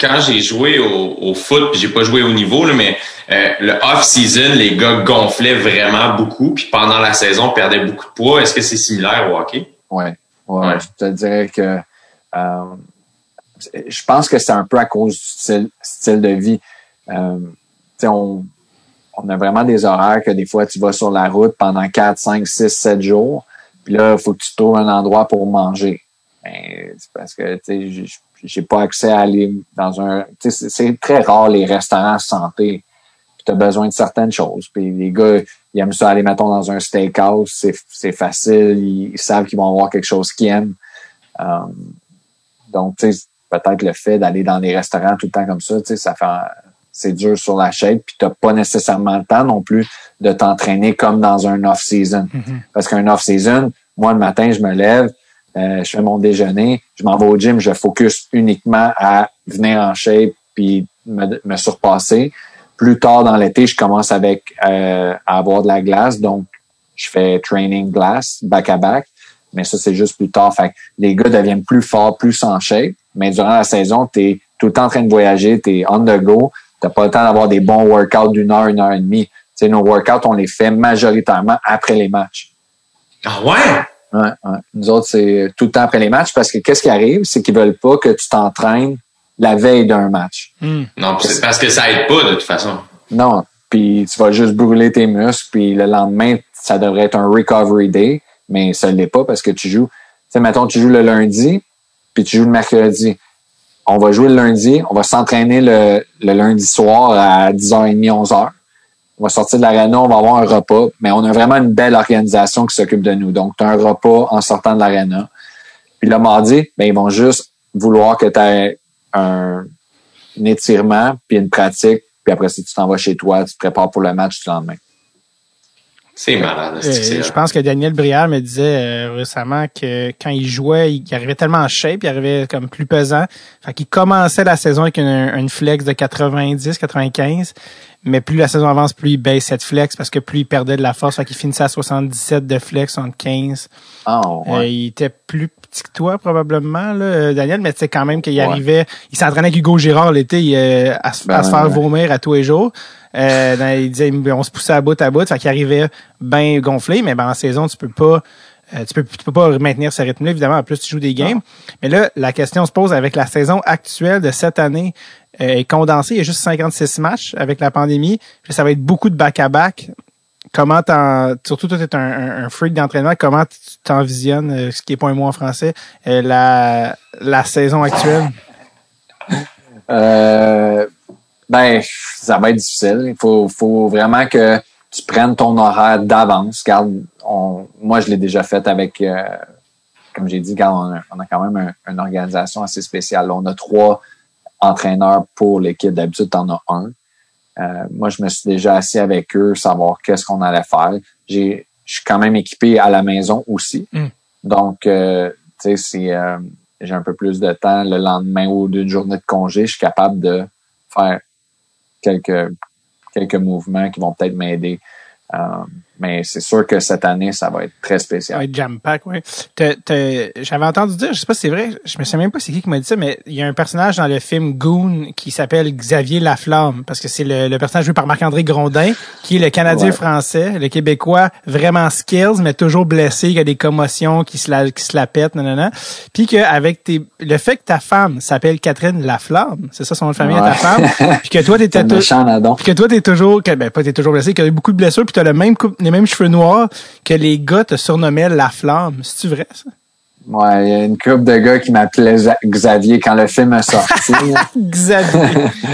[SPEAKER 3] quand j'ai joué au, au foot, puis j'ai pas joué au niveau, là, mais euh, le off-season, les gars gonflaient vraiment beaucoup, puis pendant la saison, perdaient beaucoup de poids. Est-ce que c'est similaire au hockey?
[SPEAKER 4] Ouais, ouais,
[SPEAKER 3] Ouais.
[SPEAKER 4] Je te dirais que je pense que c'est un peu à cause du style, style de vie. On, on a vraiment des horaires que des fois tu vas sur la route pendant 4, 5, 6, 7 jours. Puis là, il faut que tu trouves un endroit pour manger. Ben, c'est parce que tu sais, j'ai- pas accès à aller dans un. C'est très rare les restaurants santé. Tu as besoin de certaines choses. Puis les gars, ils aiment ça aller, mettons, dans un steakhouse. C'est facile. Ils, savent qu'ils vont avoir quelque chose qu'ils aiment. Um, donc, tu sais, peut-être le fait d'aller dans des restaurants tout le temps comme ça, tu sais, ça fait, c'est dur sur la shape, puis t'as pas nécessairement le temps non plus de t'entraîner comme dans un off-season. Parce qu'un off-season, moi, le matin, je me lève, euh, je fais mon déjeuner, je m'en vais au gym, je focus uniquement à venir en shape puis me, me surpasser. Plus tard dans l'été, je commence avec euh, à avoir de la glace, donc je fais training glace back à back, mais ça c'est juste plus tard. Fait que les gars deviennent plus forts, plus en shape, mais durant la saison, tu es tout le temps en train de voyager, tu es on the go, t'as pas le temps d'avoir des bons workouts d'une heure, une heure et demie. sais, nos workouts, on les fait majoritairement après les matchs.
[SPEAKER 3] Ah ouais?
[SPEAKER 4] Ouais, ouais. Nous autres, c'est tout le temps après les matchs parce que qu'est-ce qui arrive, c'est qu'ils veulent pas que tu t'entraînes la veille d'un match.
[SPEAKER 3] Mm. Non, c'est parce que ça aide pas de toute façon.
[SPEAKER 4] Non, puis tu vas juste brûler tes muscles, puis le lendemain, ça devrait être un recovery day, mais ça l'est pas parce que tu joues. Tu sais, mettons, tu joues le lundi, puis tu joues le mercredi. On va jouer le lundi, on va s'entraîner le, lundi soir à 10h30, 11h on va sortir de l'aréna, on va avoir un repas, mais on a vraiment une belle organisation qui s'occupe de nous. Donc, tu as un repas en sortant de l'aréna. Puis le mardi, ben, ils vont juste vouloir que tu aies un, étirement, puis une pratique, puis après si tu t'en vas chez toi, tu te prépares pour le match du lendemain.
[SPEAKER 3] C'est malade.
[SPEAKER 1] Euh, je pense que Daniel Briard me disait euh, récemment que quand il jouait, il, arrivait tellement en shape, il arrivait comme plus pesant. Fait qu'il commençait la saison avec une, une flex de 90, 95 mais plus la saison avance, plus il baisse cette flex parce que plus il perdait de la force. Fait qu'il finissait à 77 de flex, 75.
[SPEAKER 4] Oh, ouais.
[SPEAKER 1] euh, il était plus petit que toi, probablement, là, euh, Daniel, mais c'est quand même qu'il arrivait. Il s'entraînait avec Hugo Girard l'été euh, à, ben, se faire vomir à tous les jours. Euh, il disait on se poussait à bout à bout, fait qu'il arrivait bien gonflé, mais ben, en saison, tu peux pas. tu peux, tu peux pas maintenir ce rythme-là, évidemment. En plus, tu joues des games. Mais là, la question se pose avec la saison actuelle de cette année. Euh, est condensé. Il y a juste 56 matchs avec la pandémie. ça va être beaucoup de back-à-back. Comment t'en, surtout toi, tu es un, un, freak d'entraînement, comment tu t'envisionnes, euh, ce qui est pas un mot en français, euh, la, la saison actuelle?
[SPEAKER 4] Euh, ben, ça va être difficile. Il faut, faut vraiment que tu prennes ton horaire d'avance. On, moi, je l'ai déjà fait avec, comme j'ai dit, on a, quand même une organisation assez spéciale. On a trois entraîneur pour l'équipe. D'habitude, tu en as un. Euh, moi, je me suis déjà assis avec eux, savoir qu'est-ce qu'on allait faire. J'ai, je suis quand même équipé à la maison aussi. Mm. Donc, euh, tu sais, si euh, j'ai un peu plus de temps le lendemain ou d'une journée de congé, je suis capable de faire quelques quelques mouvements qui vont peut-être m'aider. Mais c'est sûr que cette année, ça va être très spécial.
[SPEAKER 1] Ouais, jam pack, oui. J'avais entendu dire, je sais pas si c'est vrai, je me sais même pas c'est qui qui m'a dit ça, mais il y a un personnage dans le film Goon qui s'appelle Xavier Laflamme, parce que c'est le, personnage joué par Marc-André Grondin, qui est le Canadien français, le Québécois, vraiment skills, mais toujours blessé, qui a des commotions, qui se la, qui se la pète, nanana. Puis qu'avec tes, le fait que ta femme s'appelle Catherine Laflamme, c'est ça son nom de famille ta femme, puis que toi t'étais
[SPEAKER 4] toujours,
[SPEAKER 1] puis que toi t'es toujours, que, ben pas t'es toujours blessé, que a eu beaucoup de blessures, puis t'as le même couple les mêmes cheveux noirs que les gars te surnommaient La Flamme. C'est-tu vrai, ça?
[SPEAKER 4] Ouais, il y a une couple de gars qui m'appelaient Xavier quand le film est sorti.
[SPEAKER 1] Xavier.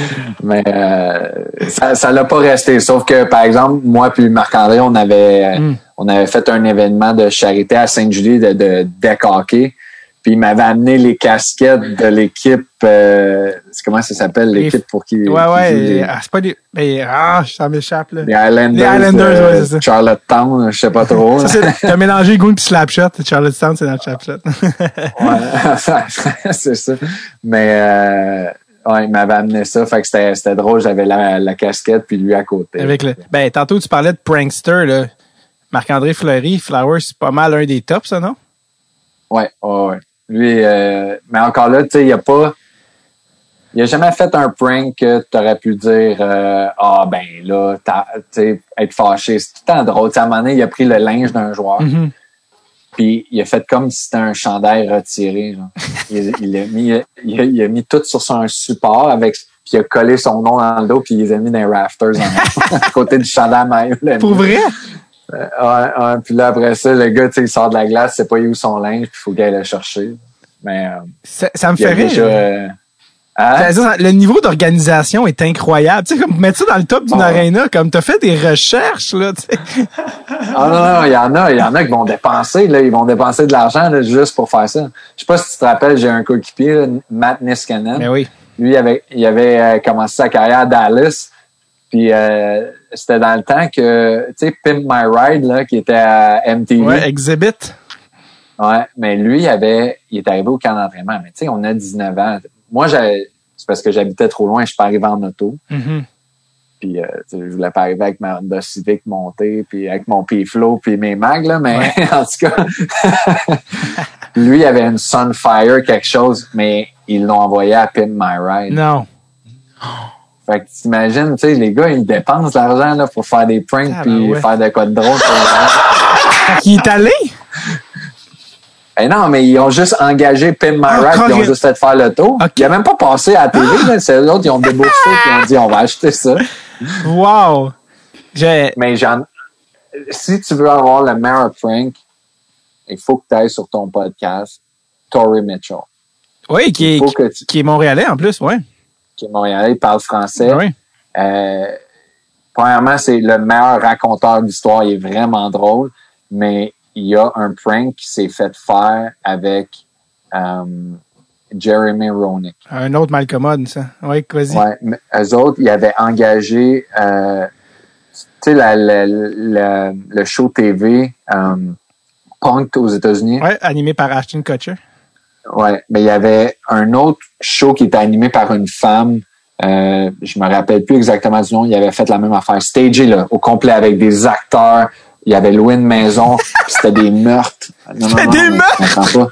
[SPEAKER 4] Mais euh, ça ça l'a pas resté. Sauf que, par exemple, moi puis Marc-André, on avait hmm. on avait fait un événement de charité à Sainte-Julie de, de deck hockey. Puis il m'avait amené les casquettes de l'équipe. Euh, comment ça s'appelle l'équipe pour qui
[SPEAKER 1] Ouais ouais. Ah, c'est pas des. Mais, ah, ça m'échappe là.
[SPEAKER 4] Les Islanders. Les Islanders, ouais, c'est ça. Charlottetown, je sais pas trop.
[SPEAKER 1] T'as mélangé Goon et Slapshot. Charlottetown, c'est dans le Slapshot.
[SPEAKER 4] ouais, c'est ça. Mais euh, ouais, il m'avait amené ça. Fait que c'était, c'était drôle. J'avais la, la casquette puis lui à côté.
[SPEAKER 1] Avec le. Ben tantôt tu parlais de prankster là. Marc-André Fleury, Flowers, c'est pas mal un des tops, ça, non?
[SPEAKER 4] Ouais, ouais, ouais. Lui, euh, mais encore là, tu sais, il a pas. Il a jamais fait un prank que tu aurais pu dire euh, Ah ben là, tu sais, être fâché. C'est tout le temps drôle. à un moment donné, il a pris le linge d'un joueur. Mm-hmm. Puis il a fait comme si c'était un chandail retiré. Genre. il, a mis, il, a, mis tout sur son support avec puis il a collé son nom dans le dos puis il les a mis dans les rafters à côté du chandail maillot.
[SPEAKER 1] Pour vrai?
[SPEAKER 4] Euh, ouais, ouais, puis là, après ça, le gars, il sort de la glace, c'est pas où son linge, puis il faut qu'il aille le chercher. Mais, euh,
[SPEAKER 1] ça, me fait rire.
[SPEAKER 4] Euh,
[SPEAKER 1] hein? Le niveau d'organisation est incroyable. Tu sais, comme mettre ça dans le top d'une arena, comme t'as fait des recherches, là,
[SPEAKER 4] ah non, non, il y en a, il y en a qui vont dépenser, là, ils vont dépenser de l'argent juste pour faire ça. Je sais pas si tu te rappelles, j'ai un coéquipier, Matt Niskanen.
[SPEAKER 1] Mais oui.
[SPEAKER 4] lui, il avait, il avait euh, commencé sa carrière à Dallas. Puis euh, c'était dans le temps que, tu sais, Pimp My Ride, là, qui était à MTV.
[SPEAKER 1] Ouais, Exhibit.
[SPEAKER 4] Ouais, mais lui, il avait, il est arrivé au camp d'entraînement. Mais tu sais, on a 19 ans. Moi, c'est parce que j'habitais trop loin, je suis pas arrivé en auto.
[SPEAKER 1] Mhm.
[SPEAKER 4] Puis, euh, tu sais, je voulais pas arriver avec ma Honda Civic montée, puis avec mon P-Flow, puis mes mags, là. Mais en tout cas, lui, il avait une Sunfire, quelque chose, mais ils l'ont envoyé à Pin My Ride.
[SPEAKER 1] Non.
[SPEAKER 4] Fait que t'imagines, tu sais, les gars, ils dépensent l'argent, là, pour faire des pranks,
[SPEAKER 1] Ah,
[SPEAKER 4] puis
[SPEAKER 1] ben ouais.
[SPEAKER 4] faire de quoi de drôle. pour le-
[SPEAKER 1] Il est allé?
[SPEAKER 4] Eh non, mais ils ont juste engagé Pin My
[SPEAKER 1] Ah,
[SPEAKER 4] Ride, puis ils ont juste fait faire le tour.
[SPEAKER 1] Ok.
[SPEAKER 4] Il a même pas passé à la télé, là. C'est eux autres, ils ont déboursé, puis ils ont dit, on va acheter ça.
[SPEAKER 1] Wow. J'ai,
[SPEAKER 4] Mais j'en, si tu veux avoir le meilleur prank, il faut que tu ailles sur ton podcast, Tory Mitchell.
[SPEAKER 1] oui, qui est,
[SPEAKER 4] tu,
[SPEAKER 1] qui est montréalais en plus, ouais.
[SPEAKER 4] Qui est montréalais, il parle français.
[SPEAKER 1] Oui.
[SPEAKER 4] Euh, premièrement, c'est le meilleur raconteur d'histoire. Il est vraiment drôle, mais il y a un prank qui s'est fait faire avec euh, Jeremy Roenick.
[SPEAKER 1] Un autre malcommode, ça. Oui, vas-y.
[SPEAKER 4] Ouais, mais eux autres, ils avaient engagé, euh, tu sais, la- la- la- le show TV Punked aux États-Unis.
[SPEAKER 1] Ouais, animé par Ashton Kutcher.
[SPEAKER 4] Ouais, mais il y avait un autre show qui était animé par une femme. Euh, je me rappelle plus exactement du nom. Il avait fait la même affaire. Stagé là, au complet avec des acteurs. Il y avait loué une maison. puis C'était des meurtres. Non, non,
[SPEAKER 1] C'était
[SPEAKER 4] non,
[SPEAKER 1] des meurtres?
[SPEAKER 4] pas.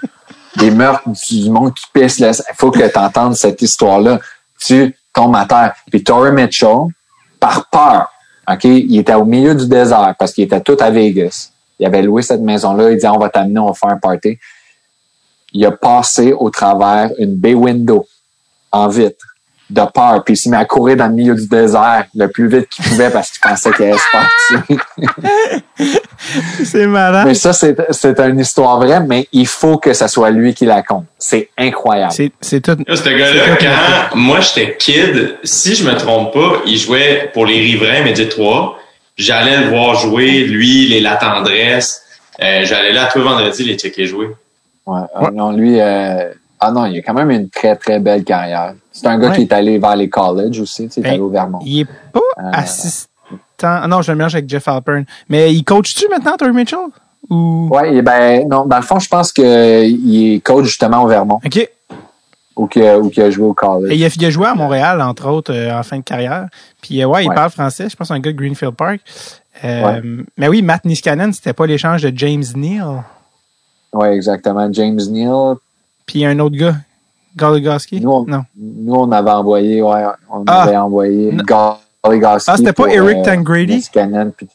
[SPEAKER 4] Des meurtres du, monde qui pisse. Il faut que tu entendes cette histoire-là. Tu tombes à terre. Puis Tory Mitchell, par peur, OK, il était au milieu du désert parce qu'il était tout à Vegas. Il avait loué cette maison-là. Il dit, on va t'amener, on va faire un party il a passé au travers une bay window en vitre de peur, puis il s'est mis à courir dans le milieu du désert le plus vite qu'il pouvait parce qu'il pensait qu'il allait se.
[SPEAKER 1] C'est malade.
[SPEAKER 4] Mais ça, c'est c'est une histoire vraie, mais il faut que ce soit lui qui la compte. C'est incroyable.
[SPEAKER 1] C'est, c'est tout.
[SPEAKER 3] Là, ce gars-là, quand moi j'étais kid, si je me trompe pas, il jouait pour les riverains Médit 3. J'allais le voir jouer, lui, les La Tendresse. Euh, J'allais là tous les vendredis les checker jouer.
[SPEAKER 4] Ouais, ah non, lui, euh, ah non, il a quand même une très, très belle carrière. C'est un gars
[SPEAKER 1] Ouais.
[SPEAKER 4] qui est allé vers les colleges aussi, tu sais, il est
[SPEAKER 1] Ben,
[SPEAKER 4] allé au Vermont.
[SPEAKER 1] Il est pas
[SPEAKER 4] Euh,
[SPEAKER 1] assistant. Non, je le mélange avec Jeff Alpern. Mais il coach-tu maintenant, Tory Mitchell? Ou...
[SPEAKER 4] Et ben, non, dans le fond, je pense qu'il est coach justement au Vermont,
[SPEAKER 1] OK. Et
[SPEAKER 4] ou qu'il a, joué au college.
[SPEAKER 1] il a, il a joué à Montréal, entre autres, euh, en fin de carrière. Puis, euh, ouais, il
[SPEAKER 4] Ouais.
[SPEAKER 1] parle français. Je pense que c'est un gars de Greenfield Park. Euh,
[SPEAKER 4] Ouais.
[SPEAKER 1] Mais oui, Matt Niskanen, c'était pas l'échange de James Neal?
[SPEAKER 4] Ouais, exactement. James Neal.
[SPEAKER 1] Puis un autre gars, Goligoski?
[SPEAKER 4] Nous, on,
[SPEAKER 1] Non.
[SPEAKER 4] nous, on avait envoyé, ouais, on
[SPEAKER 1] Ah.
[SPEAKER 4] avait envoyé Goligoski.
[SPEAKER 1] Ah, c'était pas Eric
[SPEAKER 4] euh,
[SPEAKER 1] Tangrady?
[SPEAKER 4] Puis-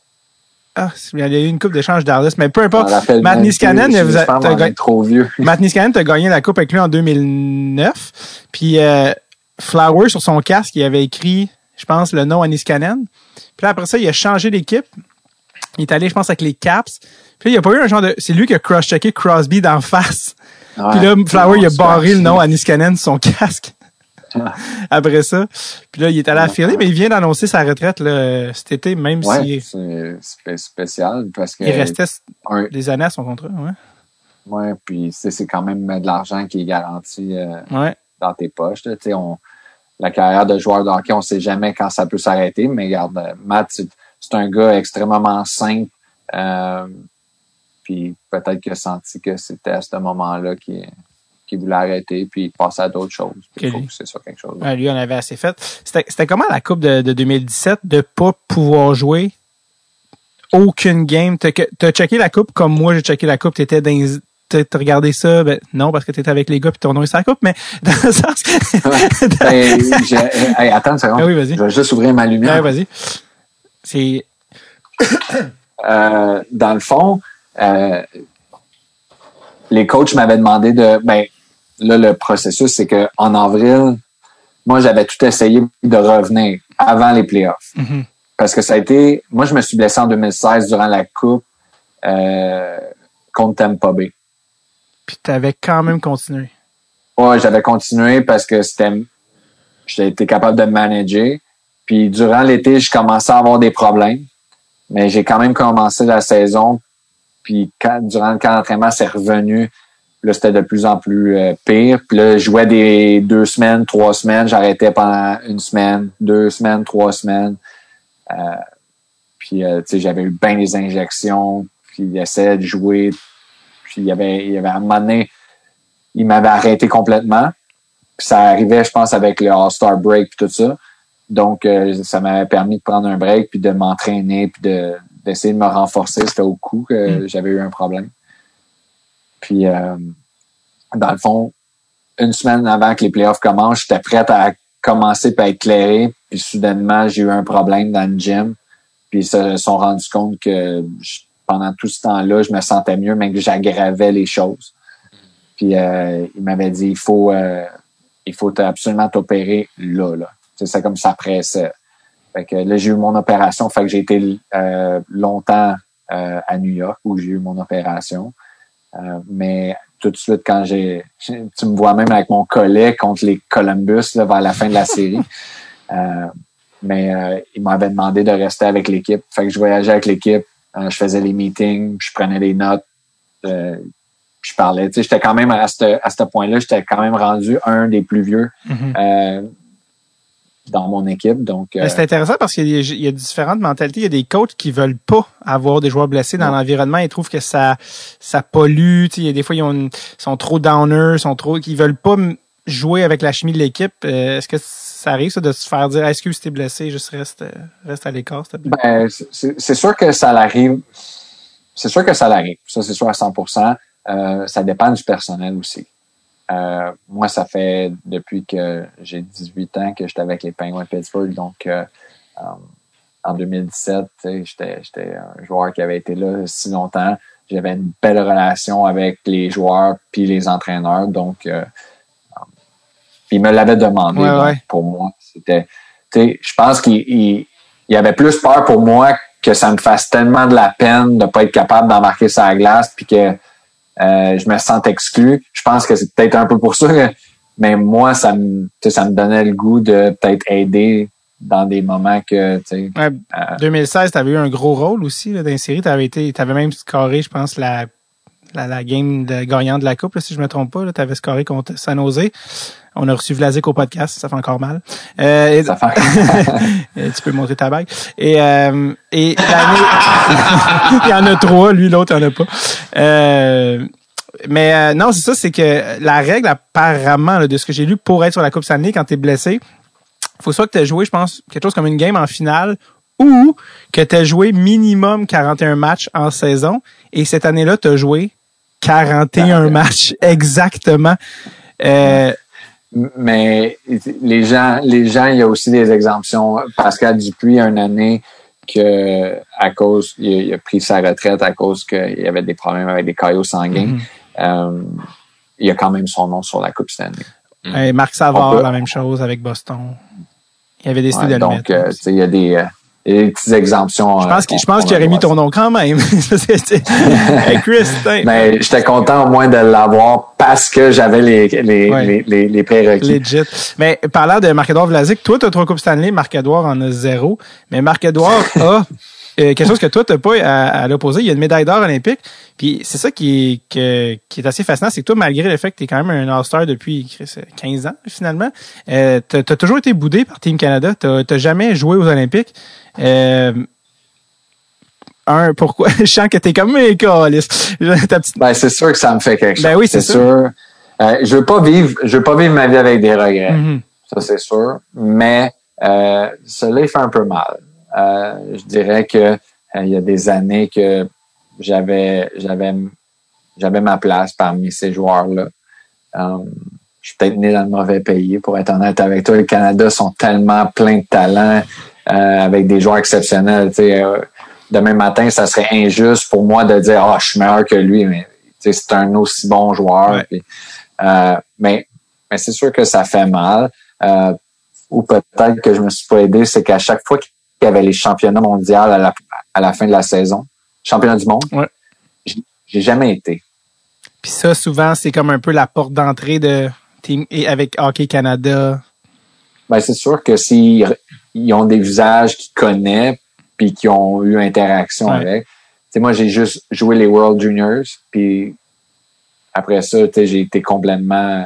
[SPEAKER 1] Ah, il y a eu une coupe d'échange d'Arlis, mais peu importe. Matt Niskanen, vous a-
[SPEAKER 4] pense
[SPEAKER 1] t'as
[SPEAKER 4] qu'on
[SPEAKER 1] ga-
[SPEAKER 4] est trop vieux.
[SPEAKER 1] Matt Niskanen, t'as gagné la coupe avec lui en 2009. Puis euh, Flower, sur son casque, il avait écrit, je pense, le nom à Niskanen. Puis là, après ça, il a changé d'équipe. Il est allé, je pense, avec les Caps. Puis il n'y a pas eu un genre de... C'est lui qui a cross-checké Crosby d'en face.
[SPEAKER 4] Ouais,
[SPEAKER 1] Puis là, Flower, il a barré le nom à Niskanen sur son casque.
[SPEAKER 4] Ah.
[SPEAKER 1] Après ça. Puis là, il est allé à Philly, mais il vient d'annoncer sa retraite là, cet été, même
[SPEAKER 4] Ouais,
[SPEAKER 1] s'il
[SPEAKER 4] c'est spé- spécial parce que.
[SPEAKER 1] il restait
[SPEAKER 4] un-
[SPEAKER 1] des années à son contrat. Ouais.
[SPEAKER 4] ouais, puis c'est c'est quand même de l'argent qui est garanti euh,
[SPEAKER 1] ouais.
[SPEAKER 4] dans tes poches. là. Tu sais, on, la carrière de joueur de hockey, on sait jamais quand ça peut s'arrêter, mais regarde, euh, Matt, c'est c'est un gars extrêmement simple. Euh, puis peut-être qu'il a senti que c'était à ce moment-là qu'il voulait arrêter puis passer à d'autres choses. Puis Il faut
[SPEAKER 1] Ok.
[SPEAKER 4] que c'est ça quelque chose.
[SPEAKER 1] Ouais, lui, on avait assez fait. C'était comment la Coupe de, de 2017 de pas pouvoir jouer? Aucune game? T'as checké la Coupe comme moi, j'ai checké la Coupe. T'étais dans T'as regardé ça? Ben, non, parce que t'étais avec les gars puis ton nom est sur la Coupe, mais dans le sens que...
[SPEAKER 4] Ben, hey, attends une seconde.
[SPEAKER 1] Ah oui, vas-y.
[SPEAKER 4] Je vais juste ouvrir ma lumière.
[SPEAKER 1] Vas-y. C'est...
[SPEAKER 4] Euh, dans le fond, les coachs m'avaient demandé de. Ben, là, le processus, c'est que en avril, moi, j'avais tout essayé de revenir avant les playoffs.
[SPEAKER 1] Mhm.
[SPEAKER 4] Parce que ça a été. Moi, je me suis blessé en 2016 durant la Coupe euh, contre Tampa Bay.
[SPEAKER 1] Puis t'avais quand même continué.
[SPEAKER 4] Ouais, j'avais continué parce que c'était. J'ai été capable de manager. Puis durant l'été, je commençais à avoir des problèmes. Mais j'ai quand même commencé la saison. Puis quand, durant le camp d'entraînement, c'est revenu. là, c'était de plus en plus euh, pire. Puis là, je jouais des deux semaines, trois semaines. J'arrêtais pendant une semaine, deux semaines, trois semaines. Euh, puis, euh, tu sais, j'avais eu bien des injections. Puis, il essayait de jouer. Puis, il y avait, il avait un moment donné, il m'avait arrêté complètement. Puis, ça arrivait, je pense, avec le All-Star Break et tout ça. Donc, ça m'avait permis de prendre un break puis de m'entraîner puis de, d'essayer de me renforcer. C'était au coup que mm. j'avais eu un problème. Puis, euh, dans le fond, une semaine avant que les playoffs commencent, j'étais prête à commencer à éclairer. Puis, soudainement, j'ai eu un problème dans le gym. Puis, ils se sont rendus compte que pendant tout ce temps-là, je me sentais mieux, mais que j'aggravais les choses. Puis, euh, il m'avait dit, il faut, euh, il faut absolument t'opérer là, là. C'est comme ça pressait. Fait que là, j'ai eu mon opération. Fait que j'ai été euh, longtemps à New York où j'ai eu mon opération. Euh, mais tout de suite, quand j'ai, tu me vois même avec mon collet contre les Columbus là, vers la fin de la série. Euh, mais euh, il m'avait demandé de rester avec l'équipe. Fait que je voyageais avec l'équipe, je faisais les meetings, je prenais des notes, je parlais. Tu sais, j'étais quand même à ce, à ce point-là, j'étais quand même rendu un des plus vieux. Mm-hmm dans mon équipe. Donc,
[SPEAKER 1] euh, c'est intéressant parce qu'il y, a différentes mentalités. Il y a des coachs qui veulent pas avoir des joueurs blessés dans l'environnement. Ils trouvent que ça ça pollue. Il y a des fois ils sont trop downers, sont trop, ils veulent pas jouer avec la chimie de l'équipe. Euh, est-ce que ça arrive ça, de se faire dire excuse t'es blessé, juste reste reste à l'écart,
[SPEAKER 4] ben, c'est sûr que ça l'arrive. C'est sûr que ça l'arrive. Ça c'est sûr à 100%. Euh, ça dépend du personnel aussi. Euh, moi, ça fait depuis que j'ai 18 ans que j'étais avec les Penguins de Pittsburgh. Donc, euh, euh, en 2017, j'étais un joueur qui avait été là si longtemps. J'avais une belle relation avec les joueurs puis les entraîneurs. Donc, il me l'avait demandé pour moi. C'était, je pense qu'il y avait plus peur pour moi que ça me fasse tellement de la peine de pas être capable d'embarquer sa glace puis que euh, je me sens exclu. Je pense que c'est peut-être un peu pour ça, mais moi, ça me, ça me donnait le goût de peut-être aider dans des moments que, tu sais.
[SPEAKER 1] Ouais, 2016, tu avais eu un gros rôle aussi là, dans une série. Tu avais, été, avais même scoré, je pense, la, la, la game de gagnant de la Coupe, si je me trompe pas. Tu avais scoré contre San Jose. On a reçu Vlasic au podcast, ça fait encore mal.
[SPEAKER 4] Euh, ça fait...
[SPEAKER 1] tu peux monter ta bague. Et, euh, et il y en a trois, lui, l'autre, il n'y en a pas. Euh, mais euh, non, c'est ça, c'est que la règle, apparemment, de ce que j'ai lu, pour être sur la Coupe Stanley quand tu es blessé, faut soit que tu aies joué, je pense, quelque chose comme une game en finale ou que tu aies joué minimum 41 matchs en saison. Et cette année-là, tu as joué 41 matchs exactement. Euh,
[SPEAKER 4] mais les gens, les gens, il y a aussi des exemptions. Pascal Dupuis, une année que à cause, il a, pris sa retraite à cause qu'il y avait des problèmes avec des caillots sanguins. Mm-hmm. euh, il y a quand même son nom sur la Coupe Stanley.
[SPEAKER 1] Et Marc Savard, la même chose avec Boston. Il y avait des ouais,
[SPEAKER 4] Donc, euh, il y a des, et des petites exemptions.
[SPEAKER 1] Je pense, je pense qu'il aurait mis ton nom quand même. hey Chris,
[SPEAKER 4] Mais j'étais content au moins de l'avoir parce que j'avais les, les, les, les, prérequis.
[SPEAKER 1] Legit. Mais parlant de Marc-Edouard Vlasic, toi, tu as trois Coupes Stanley, Marc-Edouard en a zéro. Mais Marc-Edouard a euh, quelque chose que toi, tu n'as pas à, à l'opposé. Il y a une médaille d'or olympique. Puis c'est ça qui est, qui est assez fascinant, c'est que toi, malgré le fait que tu es quand même un All-Star depuis 15 ans, finalement, euh, tu as, toujours été boudé par Team Canada. Tu n'as jamais joué aux Olympiques. Euh, un, pourquoi? Je sens que t'es comme un calice.
[SPEAKER 4] Ben, c'est sûr que ça me fait quelque
[SPEAKER 1] chose. Ben oui, c'est sûr.
[SPEAKER 4] Euh, je veux pas vivre, je veux pas vivre ma vie avec des regrets. Mm-hmm. Ça, c'est sûr. Mais, euh, cela, fait un peu mal. Euh, je dirais que, euh, il y a des années que j'avais, j'avais, j'avais ma place parmi ces joueurs-là. je suis peut-être né dans le mauvais pays, pour être honnête avec toi. Le Canada sont tellement pleins de talents. Euh, avec des joueurs exceptionnels. Euh, demain matin, ça serait injuste pour moi de dire Ah, je suis meilleur que lui, mais c'est un aussi bon joueur. Euh, mais mais c'est sûr que ça fait mal. ou peut-être que je me suis pas aidé, c'est qu'à chaque fois qu'il y avait les championnats mondiaux à la, à la fin de la saison, championnat du monde,
[SPEAKER 1] ouais.
[SPEAKER 4] j'ai jamais été.
[SPEAKER 1] Puis ça, souvent, c'est comme un peu la porte d'entrée de team et avec Hockey Canada.
[SPEAKER 4] Ben, c'est sûr que si ils ont des visages qu'ils connaissent puis qui ont eu interaction avec. Tu sais, moi, j'ai juste joué les World Juniors, puis après ça, j'ai été complètement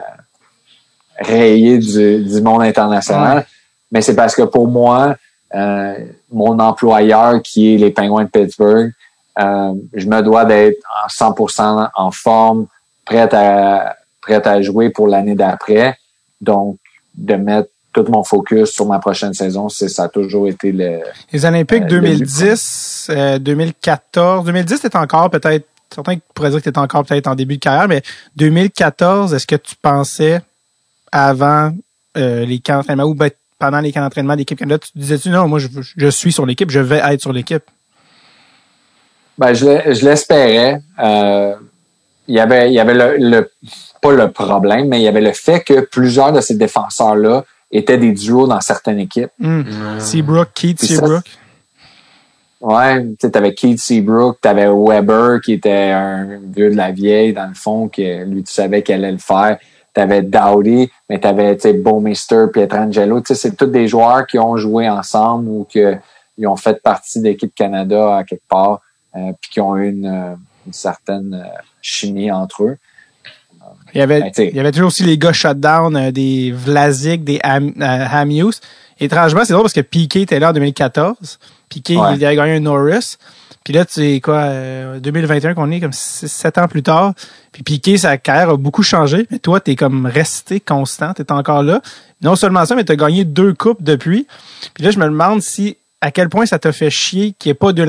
[SPEAKER 4] rayé du, du monde international. Mais c'est parce que pour moi, euh, mon employeur qui est les Penguins de Pittsburgh, euh, je me dois d'être en 100% en forme, prête à prête à jouer pour l'année d'après. Donc, de mettre tout mon focus sur ma prochaine saison, c'est ça a toujours été le.
[SPEAKER 1] Les Olympiques 2010, 2014, 2010 c'était encore peut-être certains pourraient dire que tu étais encore peut-être en début de carrière, mais 2014, est-ce que tu pensais avant euh, les camps d'entraînement ou ben, pendant les camps d'entraînement d'équipe Canada, tu disais-tu non, moi je, je suis sur l'équipe, je vais être sur l'équipe?
[SPEAKER 4] Ben, je l'espérais. Euh, il y avait, il y avait le, pas le problème, mais il y avait le fait que plusieurs de ces défenseurs-là étaient des duos dans certaines équipes.
[SPEAKER 1] Mm. Seabrook, Keith Seabrook.
[SPEAKER 4] Ouais, tu avais Keith Seabrook, tu avais Weber qui était un vieux de la vieille dans le fond, que lui tu savais qu'elle allait le faire. Tu avais Dowdy, mais tu avais Beaumister, Pietrangelo. C'est tous des joueurs qui ont joué ensemble ou qui ont fait partie d'équipe Canada à quelque part, euh, puis qui ont eu une, une certaine euh, chimie entre eux.
[SPEAKER 1] Il y avait, ben, il y avait toujours aussi les gars shutdown, euh, des Vlasic, des Ham, euh, Étrangement, c'est drôle parce que Piquet était là en 2014. Piquet, il avait gagné un Norris. Puis là, tu sais quoi, 2021 qu'on est comme 7 ans plus tard. Puis Piquet, sa carrière a beaucoup changé. Mais toi, t'es comme resté constant. T'es encore là. Non seulement ça, mais t'as gagné deux coupes depuis. Puis là, je me demande si à quel point ça t'a fait chier qu'il pas de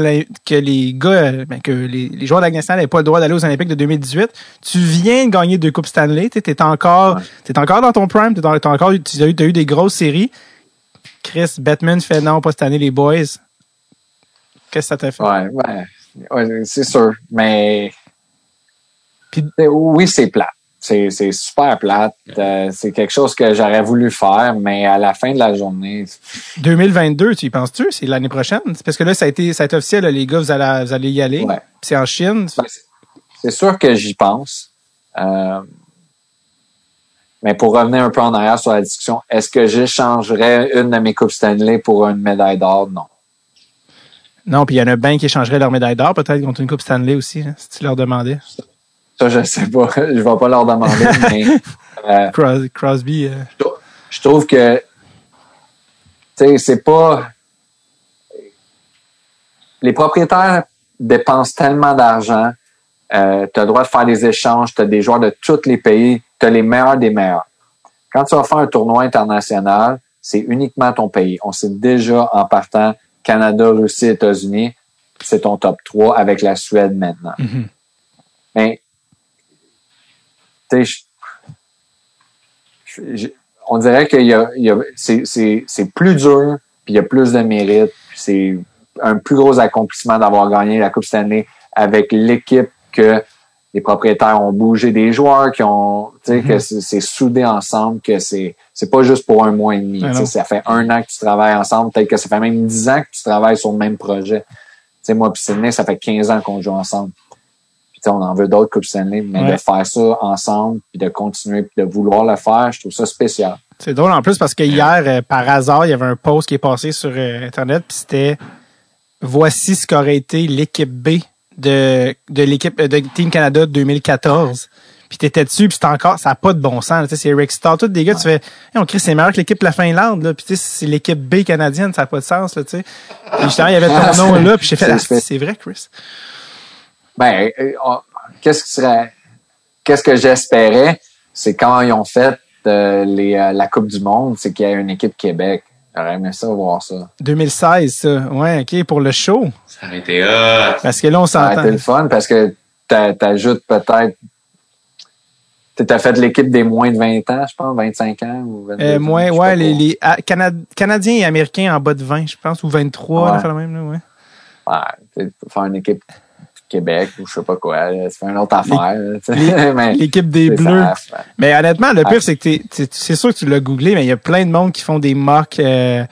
[SPEAKER 1] que les gars, ben, que les, les, joueurs de la nationale n'aient pas le droit d'aller aux Olympiques de 2018. Tu viens de gagner deux coupes Stanley, tu es encore, t'es encore dans ton prime, t'es encore, tu as eu, as eu des grosses séries. Chris Batman fait non, pas cette année les boys. Qu'est-ce que ça t'a fait?
[SPEAKER 4] Ouais, ouais, c'est sûr, mais oui, c'est plat c'est super plate. Euh, c'est quelque chose que j'aurais voulu faire, mais à la fin de la journée.
[SPEAKER 1] 2022, tu y penses-tu? C'est l'année prochaine? Parce que là, ça a été, ça a été officiel, les gars, vous allez, vous allez y aller. C'est en Chine.
[SPEAKER 4] Ben, c'est sûr que j'y pense. Euh, mais pour revenir un peu en arrière sur la discussion, est-ce que j'échangerais une de mes Coupes Stanley pour une médaille d'or? Non.
[SPEAKER 1] Non, puis il y en a bien qui échangeraient leur médaille d'or, peut-être contre une Coupe Stanley aussi, hein, si tu leur demandais.
[SPEAKER 4] Ça, je sais pas. Je vais pas leur demander, mais.
[SPEAKER 1] Euh, Crosby. Euh.
[SPEAKER 4] Je trouve que. Tu sais, c'est pas. Les propriétaires dépensent tellement d'argent. Euh, tu as le droit de faire des échanges. Tu as des joueurs de tous les pays. Tu as les meilleurs des meilleurs. Quand tu vas faire un tournoi international, c'est uniquement ton pays. On sait déjà en partant Canada, Russie, États-Unis, c'est ton top 3 avec la Suède maintenant. Mm-hmm. Mais on dirait que c'est plus dur, puis il y a plus de mérite, c'est un plus gros accomplissement d'avoir gagné la Coupe Stanley avec l'équipe que les propriétaires ont bougé des joueurs, qui ont, tu sais, que mm-hmm. c'est soudé ensemble, que c'est c'est pas juste pour un mois et demi. Ça fait un an que tu travailles ensemble, peut-être que ça fait même dix ans que tu travailles sur le même projet. Tu sais, moi puis ça fait 15 ans qu'on joue ensemble on en veut d'autres Coupes Stanley, mais de faire ça ensemble, puis de continuer, puis de vouloir le faire, je trouve ça spécial.
[SPEAKER 1] C'est drôle en plus parce que hier, euh, par hasard, il y avait un post qui est passé sur euh, Internet, puis c'était voici ce qu'aurait été l'équipe B de, de l'équipe de Team Canada 2014. Puis t'étais dessus, puis c'était encore, ça n'a pas de bon sens. C'est Rick Star, tous des gars, tu fais, on crie c'est meilleur que l'équipe de la Finlande, là. Puis c'est l'équipe B canadienne, ça n'a pas de sens, là, tu sais. justement, il y avait ton nom là, puis j'ai fait, ah, c'est vrai, Chris.
[SPEAKER 4] Ben, euh, qu'est-ce qui serait, qu'est-ce que j'espérais, c'est quand ils ont fait euh, les, euh, la Coupe du Monde, c'est qu'il y a une équipe Québec. J'aurais aimé ça voir ça.
[SPEAKER 1] 2016, ça. Ouais, OK, pour le show.
[SPEAKER 3] Ça aurait été hot.
[SPEAKER 1] Parce que là, on s'entend. Ça
[SPEAKER 4] aurait été le fun parce que t'ajoutes peut-être tu as fait l'équipe des moins de 20 ans, je pense, 25 ans ou 22
[SPEAKER 1] euh, moins, ouais, les, les ah, Canadiens et Américains en bas de 20, je pense, ou 23, ouais. là, même, là, ouais.
[SPEAKER 4] Ouais, faire une équipe Québec ou je sais pas quoi. C'est une autre affaire.
[SPEAKER 1] L'équipe des Bleus. mais honnêtement, le pire, c'est que c'est sûr que tu l'as googlé, mais il y a plein de monde qui font des mock euh,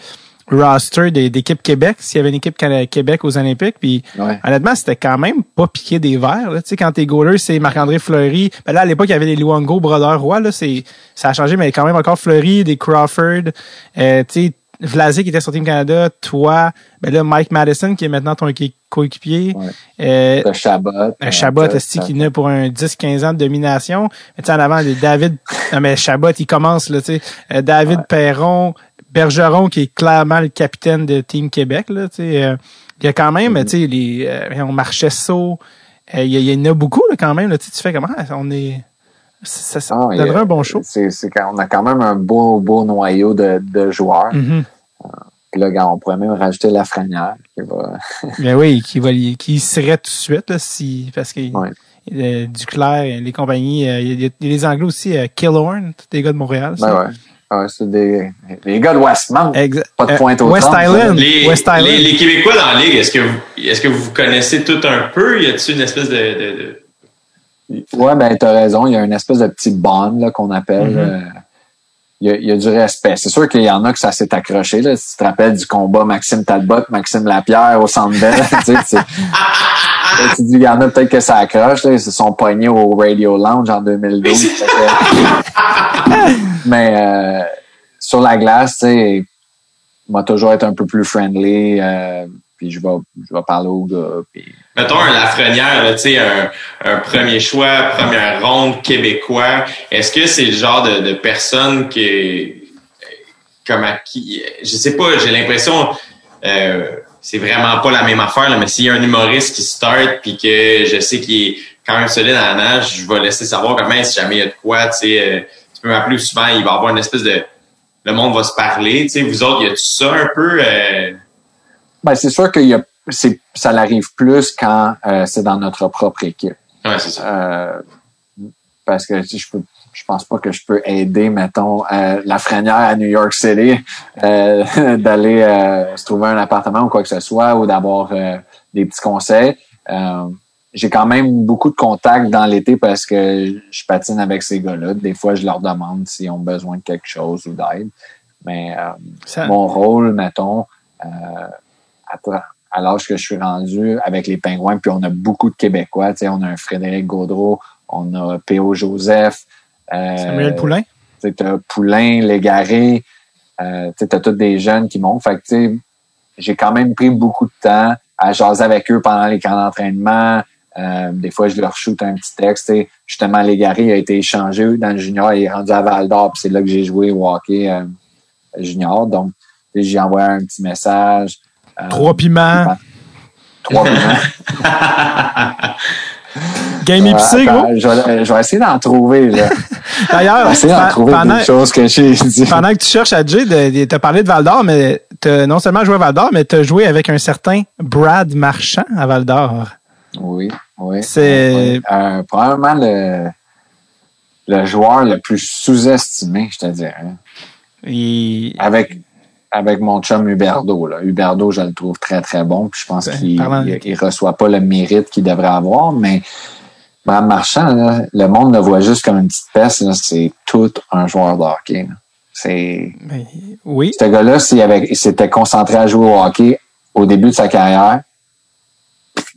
[SPEAKER 1] roster d'équipe Québec, s'il y avait une équipe Québec aux Olympiques. Puis honnêtement, c'était quand même pas piqué des verres. Tu sais, quand t'es goaler, c'est Marc-André Fleury. Ben là, à l'époque, il y avait les Luango, Brodeur Roy. Là, ça a changé, mais quand même encore Fleury, des Crawford. Euh, tu sais, Vlasic qui était sur Team Canada, toi, ben là, Mike Madison qui est maintenant ton équi- coéquipier.
[SPEAKER 4] Ouais.
[SPEAKER 1] Euh,
[SPEAKER 4] Le Chabot.
[SPEAKER 1] Chabot,
[SPEAKER 4] euh,
[SPEAKER 1] esti, qui naît pour un 10-15 ans de domination? Mais tu sais, en avant, David, non, mais Chabot, il commence, là, tu sais. Euh, David Perron, Bergeron, qui est clairement le capitaine de Team Québec, là, tu sais. euh, il y a quand même, tu sais, les, euh, on marchait saut. Il y, en a beaucoup, là, quand même, là, tu fais comment? On est, ça, ça
[SPEAKER 4] Ah, il y
[SPEAKER 1] donnerait
[SPEAKER 4] a-
[SPEAKER 1] un bon show.
[SPEAKER 4] C'est, c'est quand, on a quand même un beau, beau noyau de, de joueurs.
[SPEAKER 1] Mhm.
[SPEAKER 4] Puis là, on pourrait même rajouter Lafrenière qui va.
[SPEAKER 1] Ben oui, qui va, qui serait tout de suite, là, si, parce que, euh, Duclair, les compagnies, euh, il y, a- il y a les Anglais aussi, euh, Killorn, tous des gars de Montréal. ça.
[SPEAKER 4] Ben ouais. Ouais, c'est des, les gars de Westmount.
[SPEAKER 1] Exa-
[SPEAKER 4] Pas de
[SPEAKER 1] euh,
[SPEAKER 4] pointe au
[SPEAKER 1] West Island.
[SPEAKER 3] Les,
[SPEAKER 1] West Island.
[SPEAKER 3] les, les Québécois dans la ligue, est-ce que vous, est-ce que vous connaissez tout un peu? Y a-t-il une espèce de, de, de-
[SPEAKER 4] Ouais, ben, t'as raison. Il y a une espèce de petit bond, là, qu'on appelle.
[SPEAKER 1] Mhm.
[SPEAKER 4] euh, il, y a, il y a du respect. C'est sûr qu'il y en a que ça s'est accroché, là. Si tu te rappelles du combat Maxime Talbot, Maxime Lapierre au Centre Bell, tu sais, tu dis, il y en a peut-être que ça accroche, là. Ils se sont poignés au Radio Lounge en 2012. Fait que- Mais, euh, sur la glace, tu sais, m'a toujours été un peu plus friendly, euh, puis je vais, je vais parler aux gars, puis
[SPEAKER 3] Mettons un Lafrenière, tu sais, un, un premier choix, première ronde québécois. Est-ce que c'est le genre de, de personne qui, comme à qui, je sais pas, j'ai l'impression, euh, c'est vraiment pas la même affaire, là, mais s'il y a un humoriste qui start puis que je sais qu'il est quand même solide dans la nage, je vais laisser savoir comment si jamais il y a de quoi, tu sais, euh, tu peux m'appeler souvent, il va avoir une espèce de, le monde va se parler, tu sais, vous autres, y a tout ça un peu, euh,
[SPEAKER 4] Ben, c'est sûr qu'il y a, c'est, ça l'arrive plus quand euh, c'est dans notre propre équipe.
[SPEAKER 3] ouais, c'est ça.
[SPEAKER 4] Euh, parce que si je peux, je pense pas que je peux aider, mettons, euh, la frenière à New York City euh, d'aller euh, se trouver un appartement ou quoi que ce soit ou d'avoir euh, des petits conseils. Euh, j'ai quand même beaucoup de contacts dans l'été parce que je patine avec ces gars-là. Des fois, je leur demande s'ils ont besoin de quelque chose ou d'aide. Mais euh,
[SPEAKER 1] Ça-
[SPEAKER 4] mon rôle, mettons, euh, à, à l'âge que je suis rendu avec les pingouins, puis on a beaucoup de Québécois. Tu sais, on a un Frédéric Gaudreau, on a P.O. Joseph. Euh,
[SPEAKER 1] Samuel Poulain.
[SPEAKER 4] Tu as Poulain, Légaré. Euh, tu as tous des jeunes qui montent. Fait que, tu sais, j'ai quand même pris beaucoup de temps à jaser avec eux pendant les camps d'entraînement. Euh, des fois, je leur shoot un petit texte. tu sais. Justement, Légaré a été échangé dans le junior. Il est rendu à Val d'Or. puis C'est là que j'ai joué au hockey euh, junior. Donc, tu sais, j'ai envoyé un petit message. Euh,
[SPEAKER 1] Trois piments.
[SPEAKER 4] Trois piments.
[SPEAKER 1] Game épicé,
[SPEAKER 4] Attends,
[SPEAKER 1] gros.
[SPEAKER 4] je, vais, essayer d'en trouver.
[SPEAKER 1] D'ailleurs, pendant,
[SPEAKER 4] des choses que j'ai dit.
[SPEAKER 1] pendant que tu cherches à Jay, de- de- t'as parlé de Val d'Or, mais t'as non seulement joué à Val d'Or, mais t'as joué avec un certain Brad Marchand à Val d'Or.
[SPEAKER 4] Oui, oui.
[SPEAKER 1] C'est-
[SPEAKER 4] Oui. Euh, probablement le, le joueur le plus sous-estimé, je te dirais. Avec, avec mon chum Huberdo. Là. Huberdo, je le trouve très, très bon. Puis je pense
[SPEAKER 1] Ben,
[SPEAKER 4] qu'il il reçoit pas le mérite qu'il devrait avoir. Mais Brad Marchand, là, le monde le voit juste comme une petite peste. C'est tout un joueur de hockey. C'est
[SPEAKER 1] mais- oui.
[SPEAKER 4] ce gars-là, s'il s'était concentré à jouer au hockey au début de sa carrière,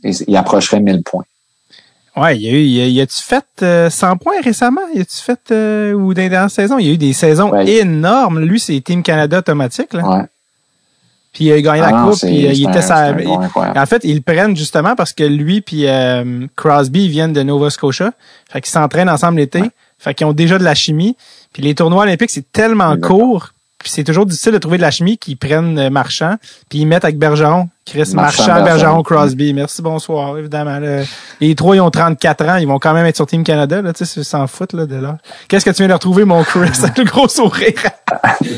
[SPEAKER 4] il, il approcherait 1000 points.
[SPEAKER 1] Ouais, il y a eu, y a- y a-tu fait euh, 100 points récemment? Y a-tu fait, euh, ou dans dernières saisons? Il y a eu des saisons
[SPEAKER 4] Ouais.
[SPEAKER 1] énormes. Lui, c'est Team Canada automatique, là.
[SPEAKER 4] Ouais.
[SPEAKER 1] Puis il a gagné
[SPEAKER 4] Ah
[SPEAKER 1] la
[SPEAKER 4] non,
[SPEAKER 1] coupe, puis euh, il était sa-. En fait, ils le prennent justement parce que lui puis euh, Crosby ils viennent de Nova Scotia. Fait qu'ils s'entraînent ensemble l'été. Fait qu'ils ont déjà de la chimie. Puis les tournois olympiques, c'est tellement
[SPEAKER 4] Exactement.
[SPEAKER 1] court. Puis c'est toujours difficile de trouver de la chimie qu'ils prennent euh, Marchand. Puis ils mettent avec Bergeron. Chris
[SPEAKER 4] Marchand,
[SPEAKER 1] Marchand, Bergeron,
[SPEAKER 4] Bergeron.
[SPEAKER 1] Crosby. Merci, bonsoir, évidemment. là. Les trois, ils ont 34 ans. Ils vont quand même être sur Team Canada. Là, tu sais, ils s'en foutent là, de là. Qu'est-ce que tu viens de retrouver, mon Chris? Avec le gros sourire.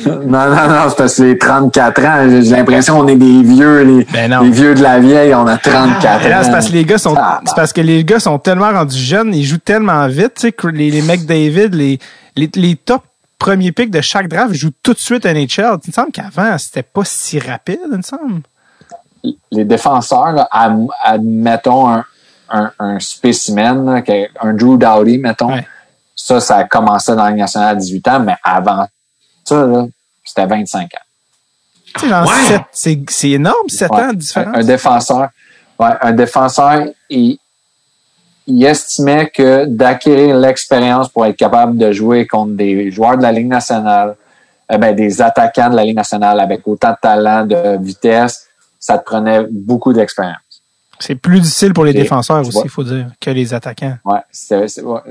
[SPEAKER 4] Non, non, non, c'est parce que c'est 34 ans. J'ai l'impression qu'on est des vieux, les,
[SPEAKER 1] Ben
[SPEAKER 4] les vieux de la vieille, on a 34
[SPEAKER 1] Et là,
[SPEAKER 4] ans.
[SPEAKER 1] c'est parce que les gars sont,
[SPEAKER 4] Ah,
[SPEAKER 1] c'est parce que les gars sont tellement rendus jeunes, ils jouent tellement vite, tu sais, les, les McDavid, les, les, les top premiers picks de chaque draft jouent tout de suite à NHL. Il me semble qu'avant, c'était pas si rapide, il me semble.
[SPEAKER 4] les défenseurs, là, ad- admettons un, un, un spécimen, là, un Drew Dowdy, mettons,
[SPEAKER 1] Ouais.
[SPEAKER 4] ça, ça a commencé dans la nationale à 18 ans, mais avant ça, c'était 25 ans.
[SPEAKER 1] Tu sais, genre,
[SPEAKER 3] Ouais.
[SPEAKER 1] sept- c'est, c'est énorme, 7
[SPEAKER 4] Ouais.
[SPEAKER 1] ans de différence.
[SPEAKER 4] Un, un défenseur, ouais, un défenseur, il, il estimait que d'acquérir l'expérience pour être capable de jouer contre des joueurs de la Ligue nationale, euh, ben, des attaquants de la Ligue nationale avec autant de talent, de vitesse, ça te prenait beaucoup d'expérience.
[SPEAKER 1] C'est plus difficile pour les défenseurs aussi, il faut dire, que les attaquants.
[SPEAKER 4] Ouais,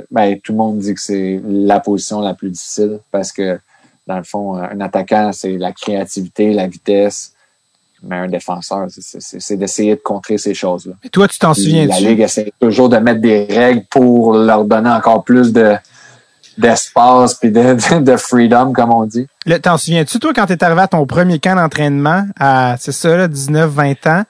[SPEAKER 4] ben, tout le monde dit que c'est la position la plus difficile parce que, dans le fond, un attaquant, c'est la créativité, la vitesse. Mais un défenseur, c'est d'essayer de contrer ces choses-là.
[SPEAKER 1] Et toi, tu t'en souviens
[SPEAKER 4] La Ligue essaie toujours de mettre des règles pour leur donner encore plus de, d'espace puis de, de, freedom, comme on dit.
[SPEAKER 1] T'en souviens-tu, toi, quand t'es arrivé à ton premier camp d'entraînement à, c'est ça, là, 19, 20 ans,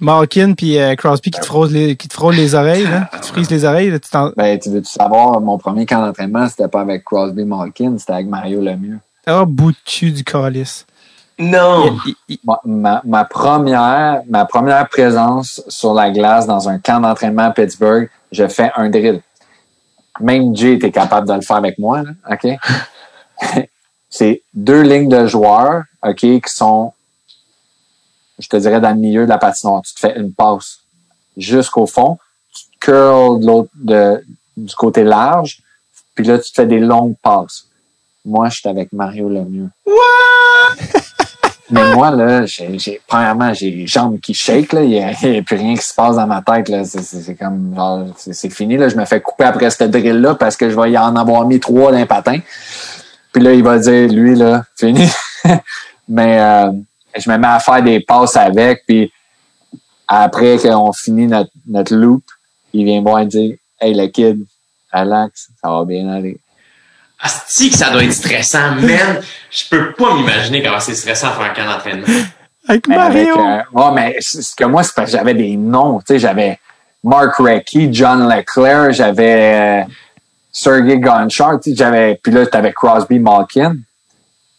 [SPEAKER 1] Malkin puis euh, Crosby qui te frôle les, qui te frôle les oreilles, là, qui te frise les oreilles, là, tu
[SPEAKER 4] Ben, tu veux-tu savoir, mon premier camp d'entraînement, c'était pas avec Crosby Malkin, c'était avec Mario Lemieux.
[SPEAKER 1] Ah, oh, bout de cul du calice.
[SPEAKER 3] Non!
[SPEAKER 4] Ma, ma, première, ma première présence sur la glace dans un camp d'entraînement à Pittsburgh, je fais un drill. Même Jay était capable de le faire avec moi, OK? c'est deux lignes de joueurs, OK, qui sont, je te dirais, dans le milieu de la patinoire. Tu te fais une passe jusqu'au fond, tu te curls de l'autre, de, du côté large, puis là, tu te fais des longues passes. Moi, je suis avec Mario Lemieux.
[SPEAKER 1] What?
[SPEAKER 4] Mais moi, là, j'ai, premièrement, j'ai les jambes qui shake, là. Il n'y a, plus rien qui se passe dans ma tête, là. C'est, comme, genre, c'est, fini, là. Je me fais couper après cette drill-là parce que je vais y en avoir mis trois d'un patin. Puis là, il va dire, lui, là, fini. Mais, euh, je me mets à faire des passes avec, puis après qu'on finit notre, notre loop, il vient voir et dire, hey, le kid, relax, ça va bien aller.
[SPEAKER 3] Asti que ça doit être stressant, man. Je peux pas m'imaginer comment c'est stressant faire un camp d'entraînement.
[SPEAKER 1] Avec Mario.
[SPEAKER 4] Avec, euh, mais ce que moi, c'est parce que j'avais des noms. Tu sais, j'avais Mark Recchi, John Leclerc, j'avais euh, Sergey Gonchar, tu sais, j'avais, puis là, t'avais Crosby Malkin.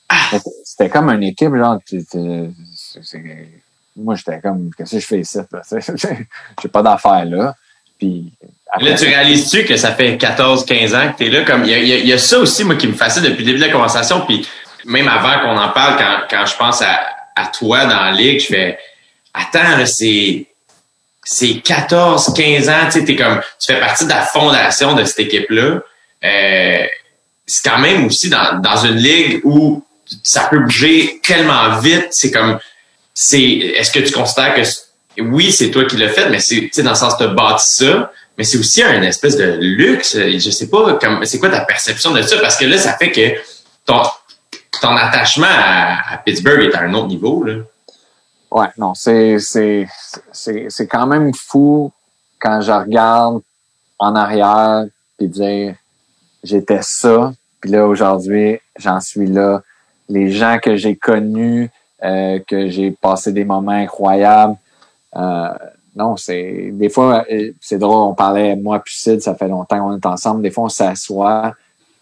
[SPEAKER 4] Ah. C'était comme une équipe, genre, moi, j'étais comme, qu'est-ce que je fais ici? J'ai pas d'affaires là. Puis
[SPEAKER 3] Là, tu réalises-tu que ça fait 14, 15 ans que tu es là? Comme, il y a, ça aussi, moi, qui me fascine depuis le début de la conversation. Puis même avant qu'on en parle, quand, quand je pense à, à toi dans la ligue, je fais, attends, c'est, c'est 14, 15 ans, tu sais, comme, tu fais partie de la fondation de cette équipe-là. Euh, c'est quand même aussi dans, dans une ligue où ça peut bouger tellement vite. C'est comme, c'est, est-ce que tu considères que, oui, c'est toi qui l'as fait, mais c'est, tu sais, dans le sens, tu as bâti ça mais c'est aussi un espèce de luxe. Je sais pas, c'est quoi ta perception de ça? Parce que là, ça fait que ton, ton attachement à, Pittsburgh est à un autre niveau. Là.
[SPEAKER 4] Ouais, non, c'est, c'est, c'est, quand même fou quand je regarde en arrière puis dire j'étais ça, puis là aujourd'hui j'en suis là. Les gens que j'ai connus, euh, que j'ai passé des moments incroyables, euh, non, c'est des fois euh, c'est drôle. On parlait moi puis Sid, ça fait longtemps qu'on est ensemble. Des fois on s'assoit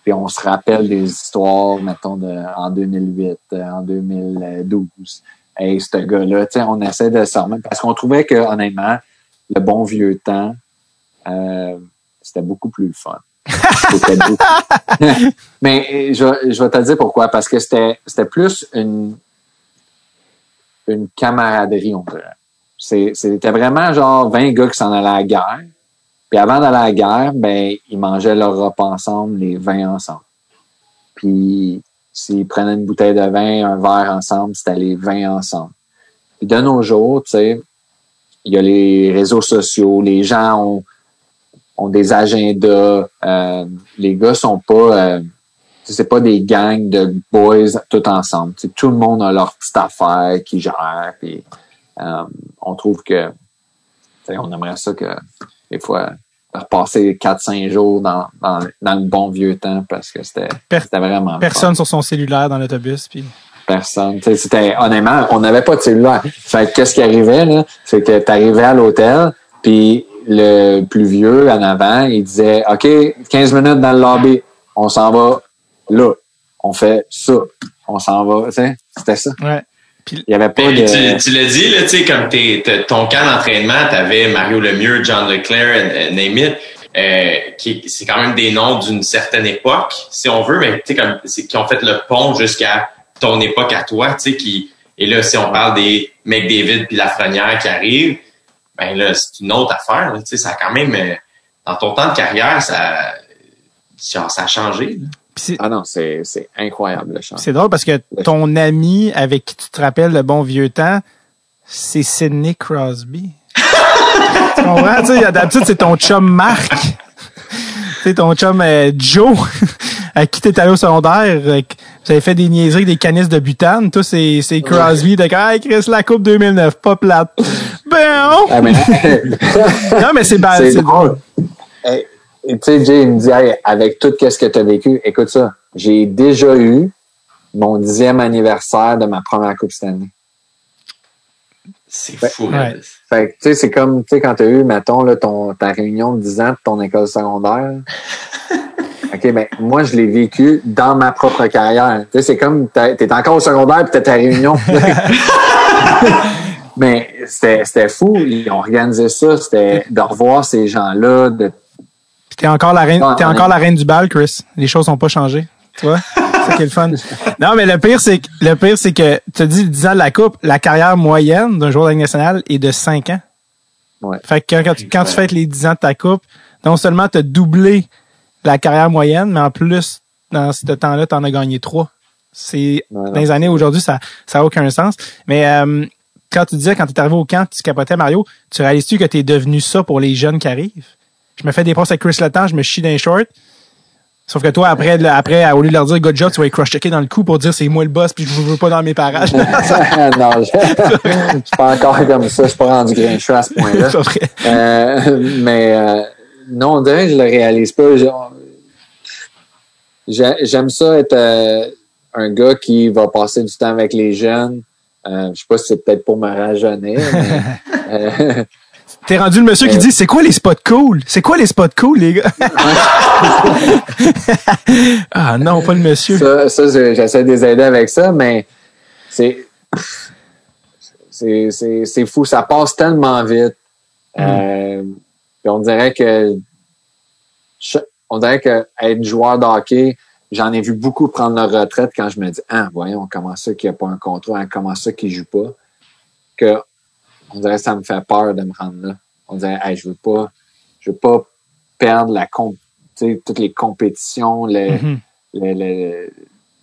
[SPEAKER 4] puis on se rappelle des histoires, mettons de en 2008, euh, en 2012. Hey, ce gars-là, tu sais, on essaie de s'en remettre parce qu'on trouvait que honnêtement le bon vieux temps, euh, c'était beaucoup plus fun. Mais je, je vais te dire pourquoi. Parce que c'était c'était plus une une camaraderie, on dirait c'était vraiment genre 20 gars qui s'en allaient à la guerre. Puis avant d'aller à la guerre, ben, ils mangeaient leur repas ensemble, les vins ensemble. Puis s'ils prenaient une bouteille de vin, un verre ensemble, c'était les vins ensemble. Puis de nos jours, tu sais, il y a les réseaux sociaux, les gens ont, des agendas, euh, les gars sont pas, euh, c'est pas des gangs de boys tout ensemble. tout le monde a leur petite affaire qui gère. Euh, on trouve que on aimerait ça que des fois repasser 4-5 jours dans, dans, le bon vieux temps parce que c'était vraiment
[SPEAKER 1] personne sur son cellulaire dans l'autobus puis
[SPEAKER 4] personne. C'était honnêtement on n'avait pas de cellulaire. Fait qu'est-ce qui arrivait là? C'est que tu arrivais à l'hôtel puis le plus vieux en avant il disait OK 15 minutes dans le lobby. On s'en va là. On fait ça. On s'en va c'était ça.
[SPEAKER 1] Ouais
[SPEAKER 4] il y avait pas
[SPEAKER 3] de... Tu, tu l'as dit, là, tu sais, comme ton camp d'entraînement, tu avais Mario Lemieux, John Leclerc, name it, euh, qui c'est quand même des noms d'une certaine époque, si on veut, mais tu sais, comme, qui ont fait le pont jusqu'à ton époque à toi, tu sais, qui, et là, si on parle des McDavid puis Lafrenière qui arrivent, ben là, c'est une autre affaire, tu sais, ça a quand même, euh, dans ton temps de carrière, ça, ça, a changé.
[SPEAKER 4] Ah non, c'est incroyable le chant.
[SPEAKER 1] C'est drôle parce que ton ami avec qui tu te rappelles le bon vieux temps, c'est Sidney Crosby. tu comprends? D'habitude, c'est ton chum Marc. c'est ton chum euh, Joe, à qui t'es allé au secondaire. Euh, vous avez fait des niaiseries, des canisses de butane. Toi, c'est, c'est Crosby. T'es hey, Chris, la Coupe 2009, pas plate. Ben, ah, mais... non, mais c'est
[SPEAKER 4] C'est drôle. Tu sais, Jay, il me dit, avec tout ce que tu as vécu, écoute ça, j'ai déjà eu mon dixième anniversaire de ma première Coupe Stanley.
[SPEAKER 3] C'est fou. Ouais.
[SPEAKER 4] Fait tu sais, c'est comme, tu sais, quand tu as eu, mettons, là, ton, ta réunion de 10 ans de ton école secondaire. OK, ben, moi, je l'ai vécu dans ma propre carrière. Tu sais, c'est comme, t'es encore au secondaire puis t'as ta réunion. Mais c'était fou. Ils ont organisé ça. C'était de revoir ces gens-là. De...
[SPEAKER 1] T'es encore la reine, t'es encore la reine du bal, Chris. Les choses n'ont pas changé. Tu vois? c'est qui est le fun. Non, mais le pire, c'est que, le pire, c'est que, tu as dit 10 ans de la coupe, la carrière moyenne d'un joueur de la nationale est de 5 ans.
[SPEAKER 4] Ouais.
[SPEAKER 1] Fait que quand tu, quand tu fêtes les 10 ans de ta coupe, non seulement tu as doublé la carrière moyenne, mais en plus, dans ce temps-là, tu en as gagné 3. C'est, dans les années aujourd'hui, ça, ça a aucun sens. Mais, euh, quand tu disais, quand tu es arrivé au camp, tu capotais Mario, tu réalises-tu que tu es devenu ça pour les jeunes qui arrivent? Je me fais des passes avec Chris Letang, je me chie dans les shorts. Sauf que toi, après, après, au lieu de leur dire good job, tu vas les cross-checker dans le cou pour dire c'est moi le boss puis je vous veux pas dans mes parages. non,
[SPEAKER 4] je, suis pas encore comme ça, je suis pas rendu grincheux à ce point-là. euh, mais euh, non, on dirait que je le réalise pas. J'aime ça être euh, un gars qui va passer du temps avec les jeunes. Je sais pas si c'est peut-être pour me rajeunir. Mais,
[SPEAKER 1] T'es rendu le monsieur qui dit c'est quoi les spots cool? C'est quoi les spots cool, les gars? ah non, pas le monsieur.
[SPEAKER 4] Ça, ça j'essaie de les aider avec ça, mais c'est. C'est fou, ça passe tellement vite. Mm. Euh, on dirait que on dirait que être joueur de hockey, j'en ai vu beaucoup prendre leur retraite quand je me dis Ah, voyons, comment ça qu'il n'y a pas un contrat, hein, comment ça qu'il ne joue pas. Que on dirait que ça me fait peur de me rendre là. On dirait, hey, je veux pas, je veux pas perdre la comp toutes les compétitions, mm-hmm.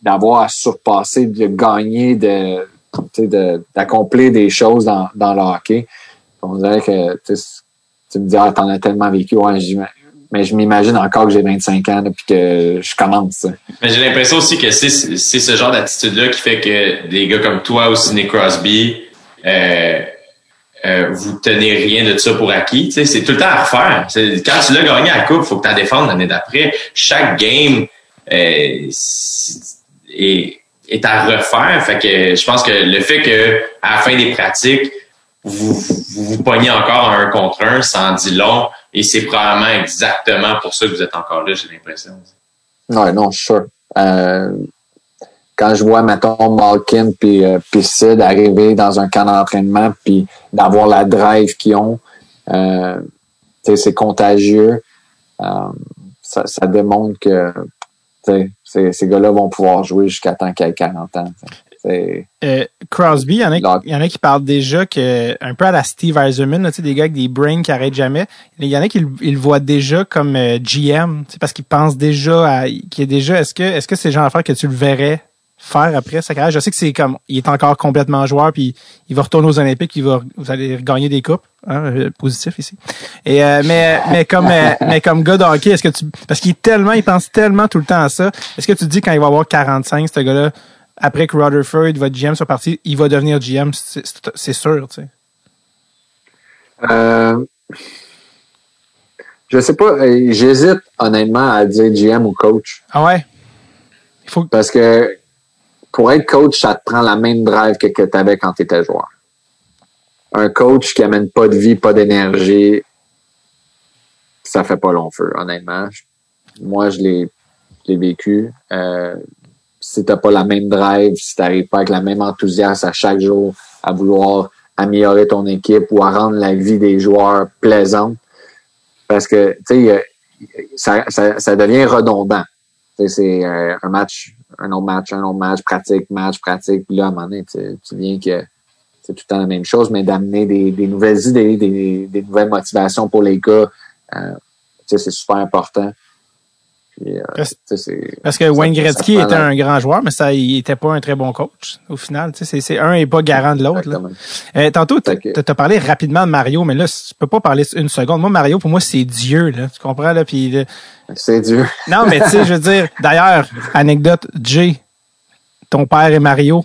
[SPEAKER 4] d'avoir à surpasser, de gagner, de, d'accomplir des choses dans, dans le hockey. On dirait que tu me dis, ah, t'en as tellement vécu. Ouais, mais je m'imagine encore que j'ai 25 ans depuis que je commence.
[SPEAKER 3] Mais j'ai l'impression aussi que c'est ce genre d'attitude-là qui fait que des gars comme toi ou Sidney Crosby, euh, euh, vous tenez rien de ça pour acquis. C'est tout le temps à refaire. Quand tu l'as gagné à la coupe, il faut que tu en défendes l'année d'après. Chaque game euh, est, à refaire. Fait que je pense que le fait que à la fin des pratiques, vous vous, vous pognez encore un contre un, ça en dit long. Et c'est probablement exactement pour ça que vous êtes encore là, j'ai l'impression.
[SPEAKER 4] Non, non, sûr. Euh, quand je vois, mettons, Malkin puis, euh, Sid arriver dans un camp d'entraînement puis d'avoir la drive qu'ils ont, euh, c'est contagieux. Euh, ça, ça, démontre que ces, ces gars-là vont pouvoir jouer jusqu'à temps qu'ils aient 40 ans.
[SPEAKER 1] Euh, Crosby, il y, en a, y en a qui parlent déjà que, un peu à la Steve Eiserman, des gars avec des brains qui arrêtent jamais. Il y en a qui le voient déjà comme euh, GM, parce qu'ils pensent déjà à, qui est déjà, est-ce que, est-ce que c'est le genre d'affaire que tu le verrais faire après sa carrière? Je sais que c'est comme, il est encore complètement joueur, puis il va retourner aux Olympiques, il va, vous allez gagner des coupes, hein, euh, positif ici. Et, mais, mais comme, mais comme gars de hockey, est-ce que tu, parce qu'il est tellement, il pense tellement tout le temps à ça. Est-ce que tu te dis quand il va avoir 45, ce gars-là, après que Rutherford, votre GM, soit parti, il va devenir GM, c'est sûr, tu sais?
[SPEAKER 4] Euh, je sais pas, euh, j'hésite honnêtement à dire GM ou coach.
[SPEAKER 1] Ah ouais?
[SPEAKER 4] Il faut... Parce que pour être coach, ça te prend la même drive que, que tu avais quand tu étais joueur. Un coach qui amène pas de vie, pas d'énergie, ça fait pas long feu, honnêtement. Moi, je l'ai vécu. Euh, si t'as pas la même drive, si t'arrives pas avec la même enthousiasme à chaque jour à vouloir améliorer ton équipe ou à rendre la vie des joueurs plaisante, parce que tu sais, ça, ça, ça, devient redondant. C'est euh, un match, un autre match, un autre match, pratique, match, pratique. Puis là, à un moment donné, tu viens que c'est tout le temps la même chose, mais d'amener des, des, nouvelles idées, des, des, nouvelles motivations pour les gars, euh, c'est super important. Puis, euh,
[SPEAKER 1] Parce-
[SPEAKER 4] tu
[SPEAKER 1] Parce que
[SPEAKER 4] ça-
[SPEAKER 1] Wayne
[SPEAKER 4] ça
[SPEAKER 1] Gretzky était un grand joueur, mais ça, il était pas un très bon coach, au final? Tu c'est- c'est un est pas garant de l'autre. Euh, tantôt,
[SPEAKER 4] que-
[SPEAKER 1] t'as parlé rapidement de Mario, mais là, tu peux pas parler une seconde. Moi, Mario, pour moi, c'est Dieu, là. Tu comprends, là? Puis, là-
[SPEAKER 4] C'est dur.
[SPEAKER 1] non, mais tu sais, je veux dire, d'ailleurs, anecdote, Jay, ton père est Mario.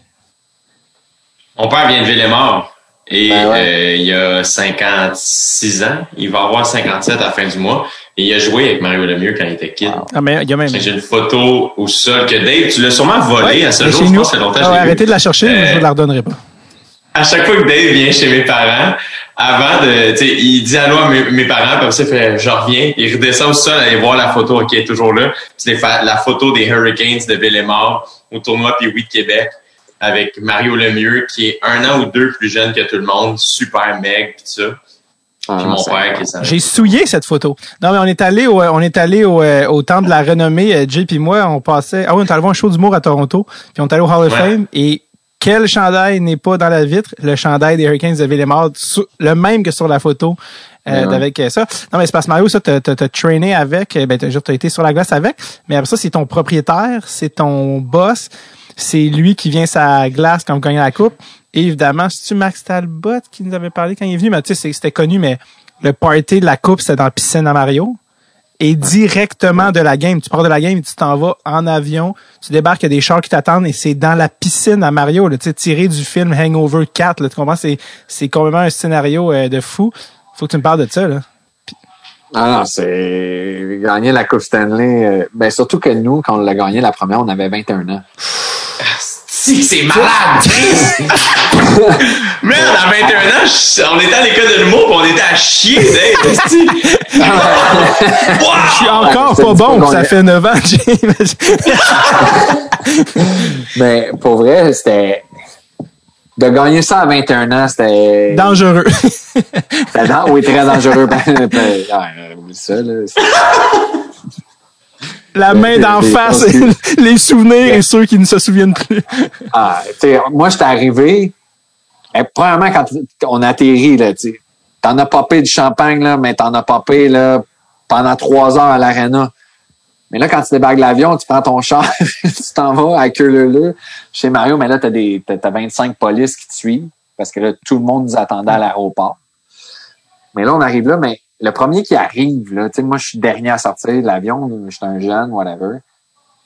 [SPEAKER 3] Mon père vient de Villemort. Et
[SPEAKER 4] Ben ouais.
[SPEAKER 3] euh, il a 56 ans. Il va avoir 57 à la fin du mois. Et il a joué avec Mario Lemieux quand il était kid.
[SPEAKER 4] Wow.
[SPEAKER 1] Ah, mais il y a même.
[SPEAKER 3] J'ai une photo au sol que Dave, tu l'as sûrement volée
[SPEAKER 1] Ouais,
[SPEAKER 3] à ce jour. Je
[SPEAKER 1] nous.
[SPEAKER 3] pense que ça fait longtemps
[SPEAKER 1] Ah
[SPEAKER 3] je
[SPEAKER 1] ouais, arrêtez de la chercher, mais je
[SPEAKER 3] Euh,
[SPEAKER 1] vous la redonnerai pas.
[SPEAKER 3] à chaque fois que Dave vient chez mes parents, avant de, tu sais, il dit allô à mes, mes parents, après ça, fait, je reviens. Il redescend au sol, aller voir la photo qui est toujours là. C'est la photo des Hurricanes de Villemort au tournoi puis oui de Québec avec Mario Lemieux, qui est un an ou deux plus jeune que tout le monde, super meg pis tout ça.
[SPEAKER 4] Ah,
[SPEAKER 3] Puis mon père qui.
[SPEAKER 1] J'ai souillé cette photo. Non, mais on est allé au, on est allé au, euh, au temps de la renommée. euh, Jay puis moi, on passait. Ah oui, on est allé voir un show d'humour à Toronto. Puis on est allé au Hall of
[SPEAKER 3] Ouais.
[SPEAKER 1] Fame. Et quel chandail n'est pas dans la vitre? Le chandail des Hurricanes de Villemort. sou- Le même que sur la photo. Euh,
[SPEAKER 4] Ouais.
[SPEAKER 1] avec euh, ça. Non, mais c'est parce que Mario, ça, t'as, t'as, t'as trainé avec, euh, ben, t'as, t'as été sur la glace avec, mais après ça, c'est ton propriétaire, c'est ton boss, c'est lui qui vient sa glace quand vous gagnez la coupe. Et évidemment, c'est-tu Max Talbot qui nous avait parlé quand il est venu? Mais tu sais, c'était connu, mais le party de la coupe, c'était dans la piscine à Mario. Et directement de la game, tu pars de la game et tu t'en vas en avion, tu débarques, il y a des chars qui t'attendent et c'est dans la piscine à Mario, là, tiré du film Hangover 4, là, tu comprends? C'est, c'est complètement un scénario euh, de fou. Faut que tu me parles de ça, là.
[SPEAKER 4] Ah non, c'est gagner la Coupe Stanley. euh, ben surtout que nous, quand on l'a gagné la première, on avait 21 ans.
[SPEAKER 3] Si, c'est malade! Merde, à 21 ans, je- on était à l'école de l'humour pis on était à chier, esti.
[SPEAKER 1] Je suis encore pas bon, ça fait 9 ans, Jay.
[SPEAKER 4] Mais pour vrai, c'était de gagner ça à 21 ans, c'était
[SPEAKER 1] Dangereux.
[SPEAKER 4] oui très dangereux. Ben, ben, ouais, ça là.
[SPEAKER 1] La main d'en face, les souvenirs et ceux qui ne se souviennent plus.
[SPEAKER 4] Ah, moi, j'étais arrivé. eh, premièrement, quand on atterrit, là, tu t'en as popé du champagne, là, mais t'en as popé, là, pendant trois heures à l'arena. Mais là, quand tu débarques de l'avion, tu prends ton char, tu t'en vas à queue leu chez Mario, mais là, t'as des, t'as 25 polices qui te suivent parce que là, tout le monde nous attendait à l'aéroport. Mais là, on arrive là, mais le premier qui arrive, là, tu sais, moi, je suis dernier à sortir de l'avion, je suis un jeune, whatever.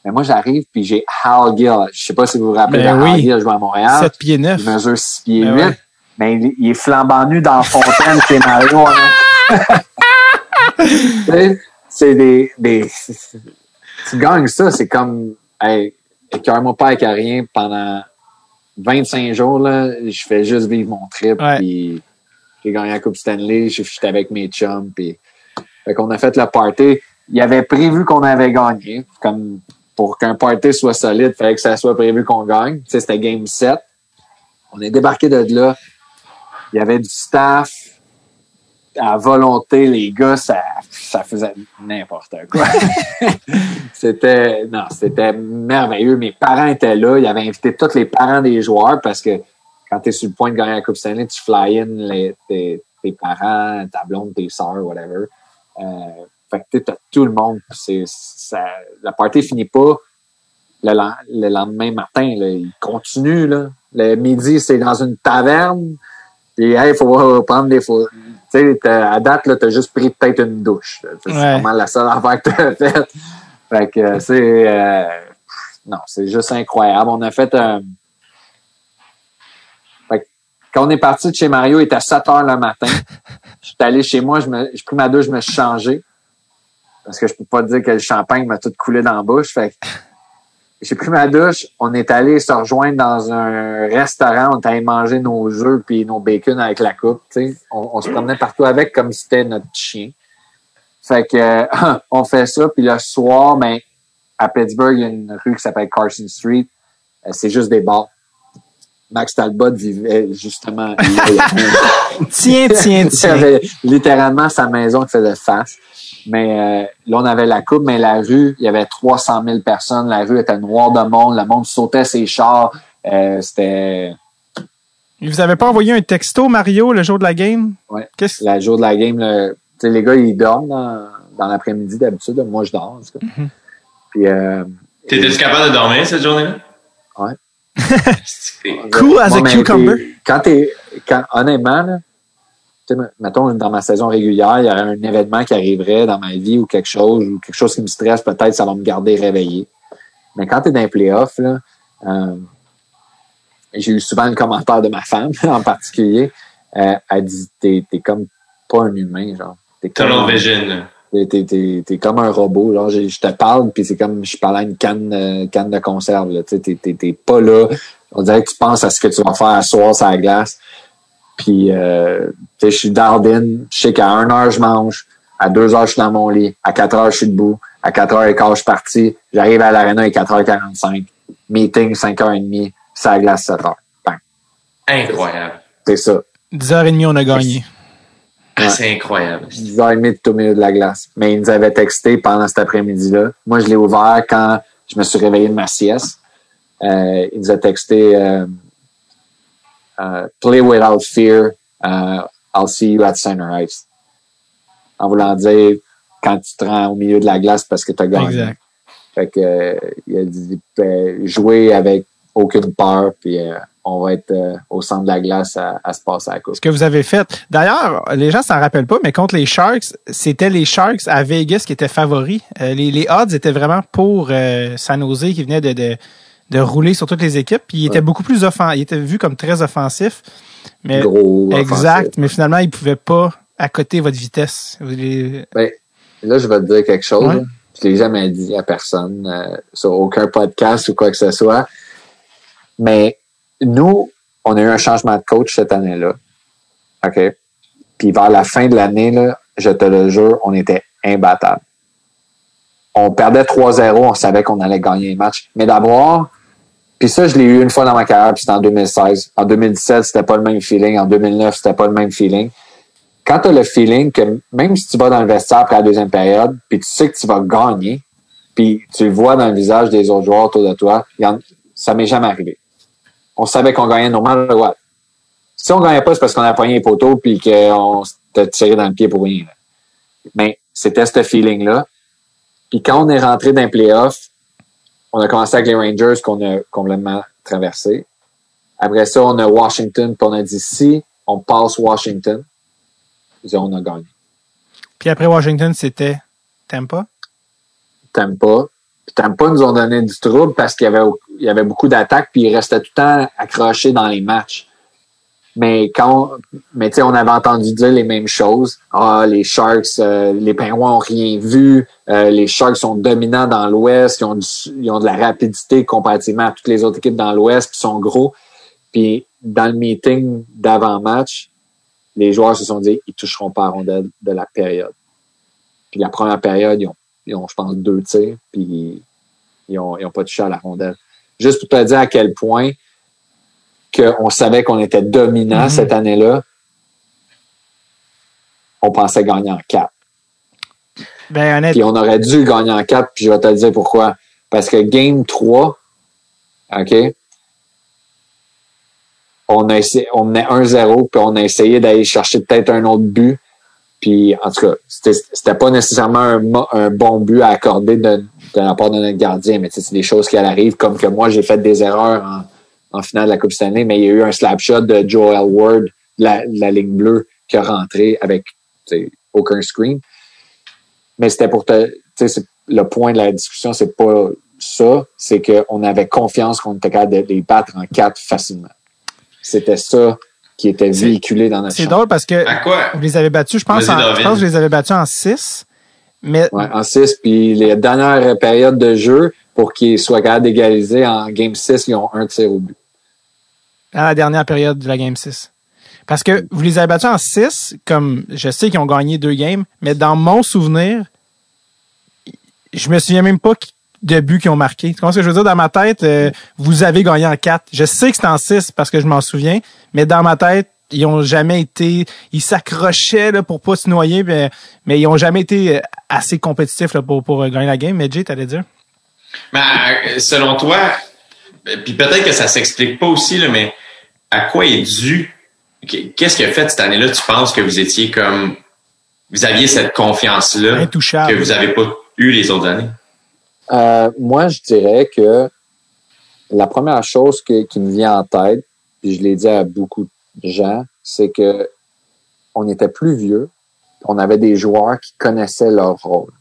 [SPEAKER 4] Mais moi, j'arrive, puis j'ai Hal Gill. Je sais pas si vous vous rappelez
[SPEAKER 1] Ben
[SPEAKER 4] de Hal
[SPEAKER 1] oui.
[SPEAKER 4] Gill, joué à Montréal.
[SPEAKER 1] 7 pieds 9.
[SPEAKER 4] Il mesure 6 pieds
[SPEAKER 1] Ben
[SPEAKER 4] 8.
[SPEAKER 1] ouais.
[SPEAKER 4] Mais il, il est flambant nu dans la fontaine chez Mario. hein. C'est des, des. Tu gagnes ça, c'est comme. Hey, écœure-moi pas avec rien pendant 25 jours, là. Je fais juste vivre mon trip.
[SPEAKER 1] Ouais.
[SPEAKER 4] Puis j'ai gagné la Coupe Stanley. J'étais avec mes chums. Puis. Fait qu'on a fait le party. Il avait prévu qu'on avait gagné. Comme pour qu'un party soit solide, il fallait que ça soit prévu qu'on gagne. Tu sais, c'était game 7. On est débarqué de là. Il y avait du staff à volonté, les gars, ça, ça faisait n'importe quoi. c'était, non, c'était merveilleux. Mes parents étaient là. Ils avaient invité tous les parents des joueurs parce que quand tu es sur le point de gagner la Coupe Stanley, tu fly in les, tes, tes parents, ta blonde, tes sœurs, whatever. Euh, fait que tu as tout le monde. C'est, ça, la party finit pas le, len- le lendemain matin. Là, il continue. Là. Le midi, c'est dans une taverne. Puis, hey, faut prendre des photos. Tu sais, t'as- à date, là, t'as juste pris peut-être une douche. C'est
[SPEAKER 1] Ouais.
[SPEAKER 4] vraiment la seule affaire que t'as faite. Fait que, euh, c'est, euh, non, c'est juste incroyable. On a fait un, quand on est parti de chez Mario, il était 7 heures le matin. Je suis allé chez moi, je me, j'ai pris ma douche, je me suis changé. Parce que je peux pas te dire que le champagne m'a tout coulé dans la bouche. Fait que j'ai pris ma douche, on est allé se rejoindre dans un restaurant, on est allé manger nos œufs puis nos bacon avec la coupe. On, on se promenait partout avec comme si c'était notre chien. Fait que euh, on fait ça, puis le soir, ben, à Pittsburgh, il y a une rue qui s'appelle Carson Street. Euh, c'est juste des bars. Max Talbot vivait justement. Il y avait-
[SPEAKER 1] Tiens, tiens,
[SPEAKER 4] il
[SPEAKER 1] tiens.
[SPEAKER 4] avait littéralement sa maison qui faisait face. Mais euh, là, on avait la coupe, mais la rue, il y avait 300 000 personnes. La rue était noire de monde. Le monde sautait ses chars. Euh, C'était
[SPEAKER 1] Vous avez pas envoyé un texto, Mario, le jour de la game?
[SPEAKER 4] Ouais.
[SPEAKER 1] Qu'est-ce
[SPEAKER 4] la jour de la game. le- les gars, ils dorment dans, dans l'après-midi d'habitude. Moi, je dors. en tout cas. Puis, euh,
[SPEAKER 3] T'étais-tu capable de dormir cette journée-là?
[SPEAKER 4] Ouais.
[SPEAKER 1] Cool as a cucumber.
[SPEAKER 4] Quand t'es, quand, honnêtement, là, mettons, dans ma saison régulière, il y aurait un événement qui arriverait dans ma vie ou quelque chose, ou quelque chose qui me stresse, peut-être ça va me garder réveillé. Mais quand tu es dans les playoffs, là, euh, j'ai eu souvent le commentaire de ma femme en particulier. Euh, elle dit T'es t'es comme pas un humain, genre. T'es comme,
[SPEAKER 3] Tunnel vision.
[SPEAKER 4] T'es, t'es, t'es- comme un robot. Genre, je te parle, puis c'est comme je parlais à une canne, euh, canne de conserve. Là. T'es, t'es, t'es pas là. On dirait que tu penses à ce que tu vas faire à soir sur la glace. Puis, euh, je suis d'Ardin. Je sais qu'à 1 heure, je mange. À 2 heures, je suis dans mon lit. À 4 heures, je suis debout. À 4 heures et quart, je suis parti. J'arrive à l'aréna à 4h45. Meeting, 5h30. Ça la glace, 7 heures. Bang.
[SPEAKER 3] Incroyable.
[SPEAKER 4] C'est ça.
[SPEAKER 1] 10h30, on a gagné.
[SPEAKER 3] C'est incroyable.
[SPEAKER 4] 10h30 tout au milieu de la glace. Mais il nous avait texté pendant cet après-midi-là. Moi, je l'ai ouvert quand je me suis réveillé de ma sieste. Euh, il nous a texté euh, euh, Play without fear. euh, I'll see you at Center Ice. En voulant dire quand tu te rends au milieu de la glace parce que tu as gagné.
[SPEAKER 1] Exact.
[SPEAKER 4] Fait que euh, il a dit euh, jouer avec aucune peur, puis euh, on va être euh, au centre de la glace à, à se passer à la coupe.
[SPEAKER 1] Ce que vous avez fait. D'ailleurs, les gens s'en rappellent pas, mais contre les Sharks, c'était les Sharks à Vegas qui étaient favoris. Euh, les, les odds étaient vraiment pour euh, San Jose qui venait de, de, de rouler sur toutes les équipes. Puis il était beaucoup plus offensif. Il était vu comme très offensif. Mais
[SPEAKER 4] Gros.
[SPEAKER 1] exact.
[SPEAKER 4] offensif.
[SPEAKER 1] Mais finalement, il pouvait pas accoter votre vitesse. Les-
[SPEAKER 4] Ben, là, je vais te dire quelque chose.
[SPEAKER 1] Ouais.
[SPEAKER 4] Je l'ai jamais dit à personne euh, sur aucun podcast ou quoi que ce soit. Mais nous, on a eu un changement de coach cette année-là. OK? Puis vers la fin de l'année, là, je te le jure, on était imbattable. On perdait 3-0, on savait qu'on allait gagner les matchs. Mais d'avoir, puis ça, je l'ai eu une fois dans ma carrière, puis c'était en 2016. En 2017, c'était pas le même feeling. En 2009, c'était pas le même feeling quand tu as le feeling que même si tu vas dans le vestiaire après la deuxième période, puis tu sais que tu vas gagner, puis tu le vois dans le visage des autres joueurs autour de toi, ça m'est jamais arrivé. On savait qu'on gagnait normal. Ouais. Si on gagnait pas, c'est parce qu'on a pogné les poteaux puis qu'on s'était tiré dans le pied pour rien. là. Mais c'était ce feeling-là. Puis quand on est rentré dans les playoffs, on a commencé avec les Rangers qu'on a complètement traversé. Après ça, on a Washington, puis on a dit si on passe Washington, on a gagné.
[SPEAKER 1] Puis après Washington, c'était Tampa?
[SPEAKER 4] Tampa. Tampa nous ont donné du trouble parce qu'il y avait, il y avait beaucoup d'attaques puis ils restaient tout le temps accrochés dans les matchs. Mais quand, mais tu sais, on avait entendu dire les mêmes choses. Ah, les Sharks, euh, les Pingouins ont rien vu. Euh, les Sharks sont dominants dans l'Ouest. Ils ont, ils ont de la rapidité comparativement à toutes les autres équipes dans l'Ouest puis sont gros. Puis dans le meeting d'avant-match, les joueurs se sont dit ils toucheront pas à rondelle de la période. Puis la première période, ils ont, ils ont je pense, deux tirs, puis ils ont, ils ont pas touché à la rondelle. Juste pour te dire à quel point qu'on savait qu'on était dominant
[SPEAKER 1] Mhm.
[SPEAKER 4] cette année-là, on pensait gagner en quatre.
[SPEAKER 1] Ben, honnête,
[SPEAKER 4] Puis on aurait dû gagner en quatre, puis je vais te le dire pourquoi. Parce que game 3, OK, on, a essayé, on menait 1-0, puis on a essayé d'aller chercher peut-être un autre but. Puis, en tout cas, c'était pas nécessairement un, bon but à accorder de, la part de notre gardien, mais c'est des choses qui arrivent, comme que moi, j'ai fait des erreurs en, finale de la Coupe Stanley, mais il y a eu un slap shot de Joel Ward, la, la ligne bleue, qui a rentré avec aucun screen. Mais c'était pour te. Le point de la discussion, c'est pas ça, c'est qu'on avait confiance qu'on était capable de les battre en quatre facilement. C'était ça qui était
[SPEAKER 1] C'est-
[SPEAKER 4] véhiculé dans notre
[SPEAKER 1] c'est drôle parce que
[SPEAKER 3] À quoi?
[SPEAKER 1] vous les avez battus, je pense, en, je pense que je les avais battus en 6. Mais
[SPEAKER 4] Ouais, en 6, puis les dernières périodes de jeu, pour qu'ils soient capables d'égaliser en Game 6, ils ont un tir au but.
[SPEAKER 1] à la dernière période de la Game 6. Parce que vous les avez battus en 6, comme je sais qu'ils ont gagné deux games, mais dans mon souvenir, je me souviens même pas de buts qu'ils ont marqué. Tu comprends ce que je veux dire? Dans ma tête, euh, vous avez gagné en 4. Je sais que c'est en 6 parce que je m'en souviens, mais dans ma tête, ils ont jamais été, ils s'accrochaient là, pour pas se noyer, mais, mais ils ont jamais été euh, assez compétitifs là, pour, pour euh, gagner la game. Mais Jay, t'allais dire?
[SPEAKER 3] Euh, selon toi, euh, puis peut-être que ça s'explique pas aussi, là, mais à quoi est dû? Qu'est-ce qui a fait cette année-là, tu penses que vous étiez comme. Vous aviez cette confiance-là que vous n'avez pas eu les autres années?
[SPEAKER 4] Euh, moi, je dirais que la première chose qui me vient en tête, puis je l'ai dit à beaucoup de gens, c'est que on était plus vieux, on avait des joueurs qui connaissaient leur rôle.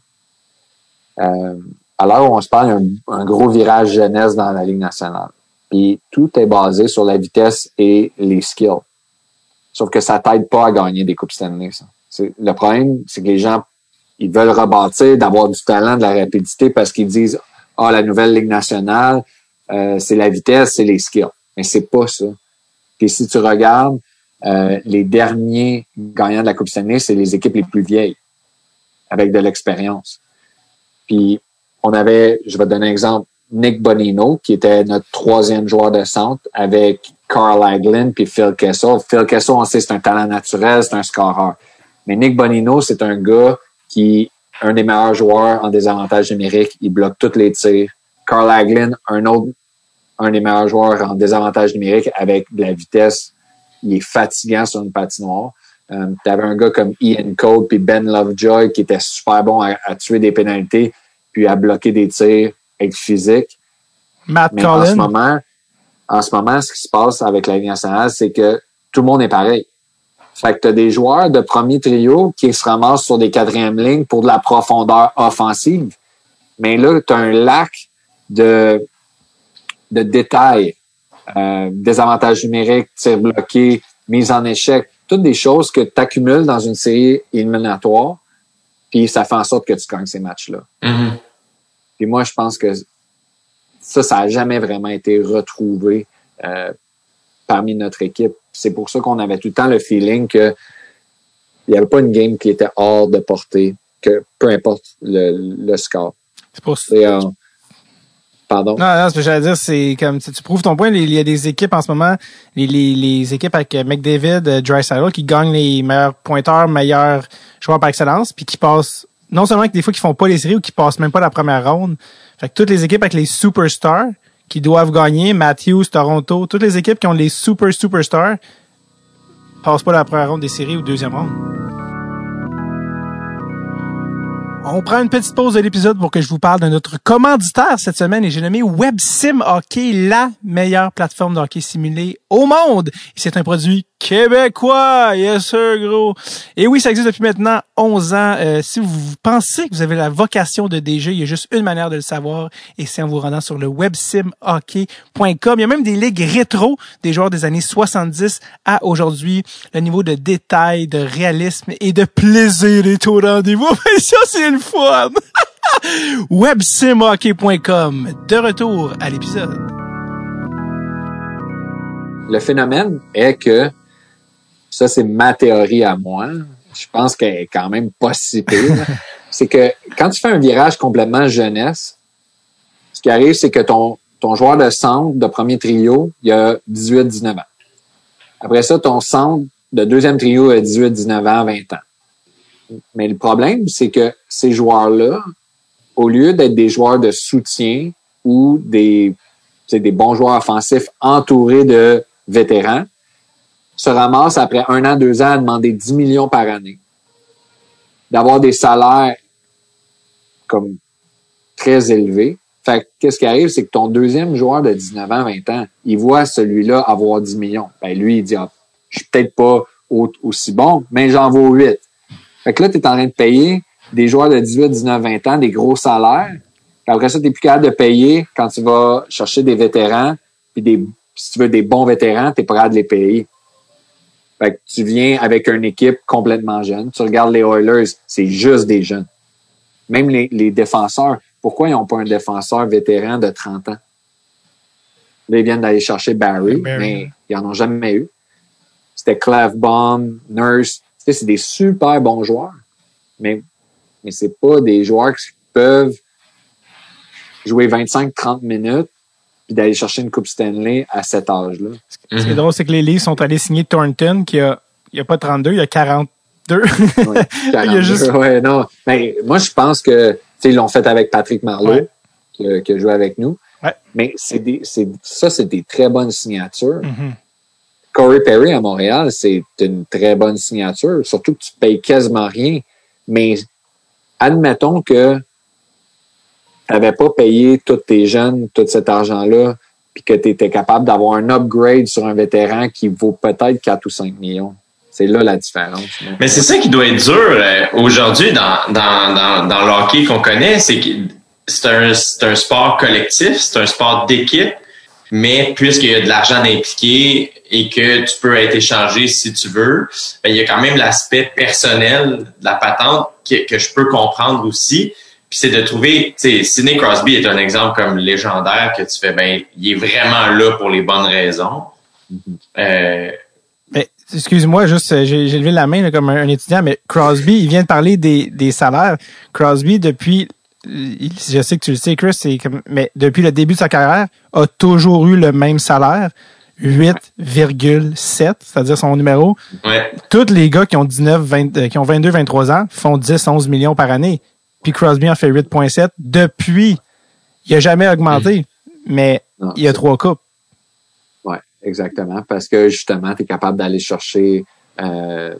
[SPEAKER 4] Euh, alors on se parle, un, un gros virage jeunesse dans la Ligue nationale. Puis tout est basé sur la vitesse et les skills. Sauf que ça t'aide pas à gagner des coupes Stanley. Ça. Le problème, c'est que les gens ils veulent rebâtir, d'avoir du talent, de la rapidité parce qu'ils disent Ah, la nouvelle Ligue nationale, euh, c'est la vitesse, c'est les skills. Mais c'est pas ça. Puis si tu regardes, euh, les derniers gagnants de la Coupe Stanley, c'est les équipes les plus vieilles, avec de l'expérience. Puis on avait, je vais te donner un exemple, Nick Bonino, qui était notre troisième joueur de centre, avec Carl Aglin puis Phil Kessel. Phil Kessel, on sait, c'est un talent naturel, c'est un scoreur. Mais Nick Bonino, c'est un gars qui est un des meilleurs joueurs en désavantage numérique. Il bloque tous les tirs. Carl Aglin, un autre, un des meilleurs joueurs en désavantage numérique avec de la vitesse. Il est fatigant sur une patinoire. Euh, tu avais un gars comme Ian Code puis Ben Lovejoy qui était super bon à, tuer des pénalités puis à bloquer des tirs avec physique.
[SPEAKER 1] Matt
[SPEAKER 4] Mais en ce moment, en ce moment, ce qui se passe avec la Ligue nationale, c'est que tout le monde est pareil. Fait que tu as des joueurs de premier trio qui se ramassent sur des quatrièmes lignes pour de la profondeur offensive. Mais là, tu as un lac de, de détails, euh, désavantages numériques, tirs bloqués, mise en échec, toutes des choses que tu accumules dans une série éliminatoire, puis ça fait en sorte que tu gagnes ces matchs-là.
[SPEAKER 3] Mm-hmm.
[SPEAKER 4] Puis moi, je pense que ça, ça n'a jamais vraiment été retrouvé euh, parmi notre équipe. C'est pour ça qu'on avait tout le temps le feeling que il n'y avait pas une game qui était hors de portée, que peu importe le, score.
[SPEAKER 1] C'est pour ça. Euh,
[SPEAKER 4] pardon?
[SPEAKER 1] Non, non, ce que j'allais dire, c'est comme tu prouves ton point. Il y a des équipes en ce moment, les, les, équipes avec McDavid, euh, Dry qui gagnent les meilleurs pointeurs, meilleurs joueurs par excellence, puis qui passent non seulement que des fois qui font pas les séries ou qui passent même pas la première ronde. Fait que toutes les équipes avec les superstars, qui doivent gagner, Matthews, Toronto, toutes les équipes qui ont les super superstars passent pas la première ronde des séries ou deuxième ronde. On prend une petite pause de l'épisode pour que je vous parle de notre commanditaire cette semaine et j'ai nommé WebSim Hockey, la meilleure plateforme de hockey simulé au monde. C'est un produit québécois, yes sir, gros. Et oui, ça existe depuis maintenant 11 ans. Euh, si vous pensez que vous avez la vocation de DG, il y a juste une manière de le savoir et c'est en vous rendant sur le websimhockey.com. Il y a même des ligues rétro des joueurs des années 70 à aujourd'hui. Le niveau de détail, de réalisme et de plaisir est au rendez-vous. ça, c'est le fun! websimhockey.com. De retour à l'épisode.
[SPEAKER 4] Le phénomène est que ça, c'est ma théorie à moi. Je pense qu'elle est quand même pas si pire. c'est que quand tu fais un virage complètement jeunesse, ce qui arrive, c'est que ton, ton joueur de centre de premier trio, il a 18-19 ans. Après ça, ton centre de deuxième trio a 18-19 ans, 20 ans. Mais le problème, c'est que ces joueurs-là, au lieu d'être des joueurs de soutien ou des, des bons joueurs offensifs entourés de vétérans, se ramasse après un an, deux ans à demander 10 millions par année, d'avoir des salaires comme très élevés. Fait qu'est-ce qui arrive, c'est que ton deuxième joueur de 19 ans, 20 ans, il voit celui-là avoir 10 millions. Ben, lui, il dit, ah, je suis peut-être pas aussi bon, mais j'en vaux 8. Fait que là, tu es en train de payer des joueurs de 18, 19, 20 ans des gros salaires. après ça, tu n'es plus capable de payer quand tu vas chercher des vétérans, puis si tu veux des bons vétérans, tu es prêt à les payer. Fait que tu viens avec une équipe complètement jeune. Tu regardes les Oilers, c'est juste des jeunes. Même les, les défenseurs, pourquoi ils n'ont pas un défenseur vétéran de 30 ans? Là, ils viennent d'aller chercher Barry, mais ils n'en ont jamais eu. C'était Clavbaum, Nurse. C'est des super bons joueurs. Mais, mais c'est pas des joueurs qui peuvent jouer 25-30 minutes puis d'aller chercher une Coupe Stanley à cet âge-là.
[SPEAKER 1] Ce qui est drôle, c'est que les Leafs sont allés signer Thornton, qui a, il a pas 32, il a 42.
[SPEAKER 4] ouais, il y a juste... ouais, non. Mais moi, je pense que, ils l'ont fait avec Patrick Marleau, qui, a joué avec nous.
[SPEAKER 1] Ouais.
[SPEAKER 4] Mais c'est des, c'est, ça, c'est des très bonnes signatures.
[SPEAKER 1] Mm-hmm.
[SPEAKER 4] Corey Perry à Montréal, c'est une très bonne signature, surtout que tu payes quasiment rien. Mais admettons que n'avais pas payé tous tes jeunes, tout cet argent-là, puis que tu étais capable d'avoir un upgrade sur un vétéran qui vaut peut-être 4 ou 5 millions. C'est là la différence.
[SPEAKER 3] Mais c'est ça qui doit être dur euh, aujourd'hui dans, dans, dans, dans le hockey qu'on connaît, c'est que c'est un, un sport collectif, c'est un sport d'équipe, mais puisqu'il y a de l'argent impliqué et que tu peux être échangé si tu veux, ben, il y a quand même l'aspect personnel de la patente que, que je peux comprendre aussi. Puis c'est de trouver, tu sais, Sidney Crosby est un exemple comme légendaire que tu fais, ben, il est vraiment là pour les bonnes raisons. Euh,
[SPEAKER 1] Mais, excuse-moi, juste, euh, j'ai levé la main là, comme un, un étudiant, mais Crosby, il vient de parler des, des salaires. Crosby, depuis, je sais que tu le sais, Chris, c'est comme, mais depuis le début de sa carrière, a toujours eu le même salaire, 8,7, c'est-à-dire son numéro.
[SPEAKER 3] ouais.
[SPEAKER 1] Tous les gars qui ont 19, 20, euh, qui ont 22, 23 ans font 10, 11 millions par année. Puis Crosby en fait 8,7 depuis. Il a jamais augmenté, mais
[SPEAKER 4] Non,
[SPEAKER 1] il y a trois coupes.
[SPEAKER 4] Ouais, exactement. Parce que justement, tu es capable d'aller chercher euh,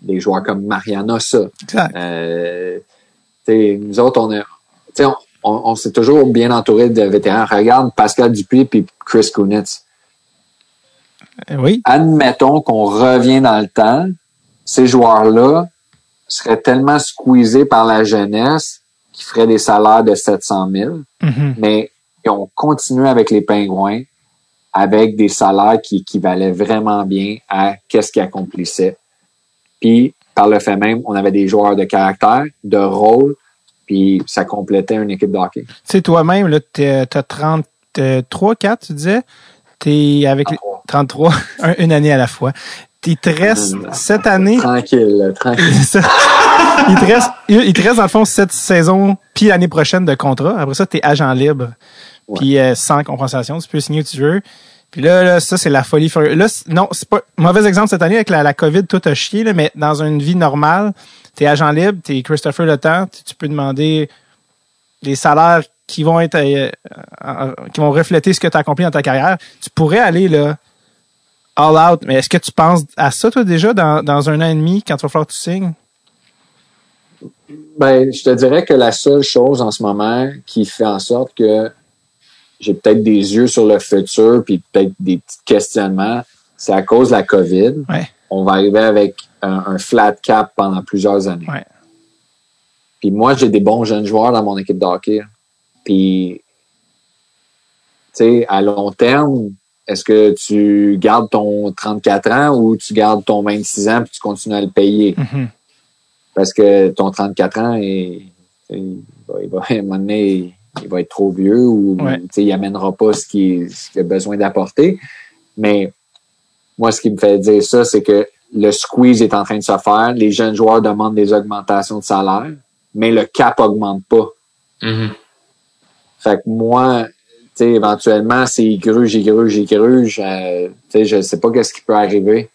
[SPEAKER 4] des joueurs comme Mariana, ça.
[SPEAKER 1] Exact.
[SPEAKER 4] Euh, nous autres, on, t'sais, on, on, on s'est toujours bien entouré de vétérans. Regarde Pascal Dupuis puis Chris Kunitz.
[SPEAKER 1] Euh, Oui.
[SPEAKER 4] Admettons qu'on revient dans le temps, ces joueurs-là seraient tellement squeezés par la jeunesse qu'ils feraient des salaires de 700 000
[SPEAKER 1] Mhm.
[SPEAKER 4] mais ils ont continué avec les Pingouins avec des salaires qui équivalaient vraiment bien à qu'est-ce qu'ils accomplissaient. Puis, par le fait même, on avait des joueurs de caractère, de rôle, puis ça complétait une équipe de hockey.
[SPEAKER 1] Tu sais, toi-même, là, t'as 33, 4, tu disais? T'es avec les 33, un- une année à la fois. Il te reste
[SPEAKER 4] Non, non.
[SPEAKER 1] cette année.
[SPEAKER 4] Tranquille, tranquille.
[SPEAKER 1] Il, te reste, il, te reste, dans le fond, cette saison, puis l'année prochaine de contrat. Après ça, t'es agent libre.
[SPEAKER 4] Ouais.
[SPEAKER 1] Puis euh, sans compensation, tu peux signer où tu veux. Puis là, là ça, c'est la folie. furieuse. Là, non, c'est pas mauvais exemple cette année avec la, la COVID, tout a chié, là, mais dans une vie normale, t'es agent libre, t'es Christopher Le Temps, tu tu peux demander des salaires qui vont être euh, qui vont refléter ce que tu as accompli dans ta carrière. Tu pourrais aller là all out, mais est-ce que tu penses à ça toi déjà dans, dans un an et demi quand tu vas falloir que tu signes?
[SPEAKER 4] Ben, je te dirais que la seule chose en ce moment qui fait en sorte que j'ai peut-être des yeux sur le futur puis peut-être des petits questionnements, c'est à cause de la COVID.
[SPEAKER 1] Ouais.
[SPEAKER 4] On va arriver avec un, un flat cap pendant plusieurs années.
[SPEAKER 1] Ouais.
[SPEAKER 4] Puis moi, j'ai des bons jeunes joueurs dans mon équipe de hockey. Puis, tu sais, à long terme, est-ce que tu gardes ton 34 ans ou tu gardes ton 26 ans puis tu continues à le payer?
[SPEAKER 1] Mhm.
[SPEAKER 4] parce que ton 34 ans, il, il va, il va- à un moment donné, il va être trop vieux ou
[SPEAKER 1] Ouais.
[SPEAKER 4] tu sais, il amènera pas ce qu'il ce qu'il a besoin d'apporter. Mais moi, ce qui me fait dire ça, c'est que le squeeze est en train de se faire. Les jeunes joueurs demandent des augmentations de salaire, mais le cap augmente pas.
[SPEAKER 3] Mhm.
[SPEAKER 4] Fait que moi, sais, éventuellement, c'est il gruge, il gruge, il gruge. euh, sais, je sais pas qu'est-ce qui peut arriver.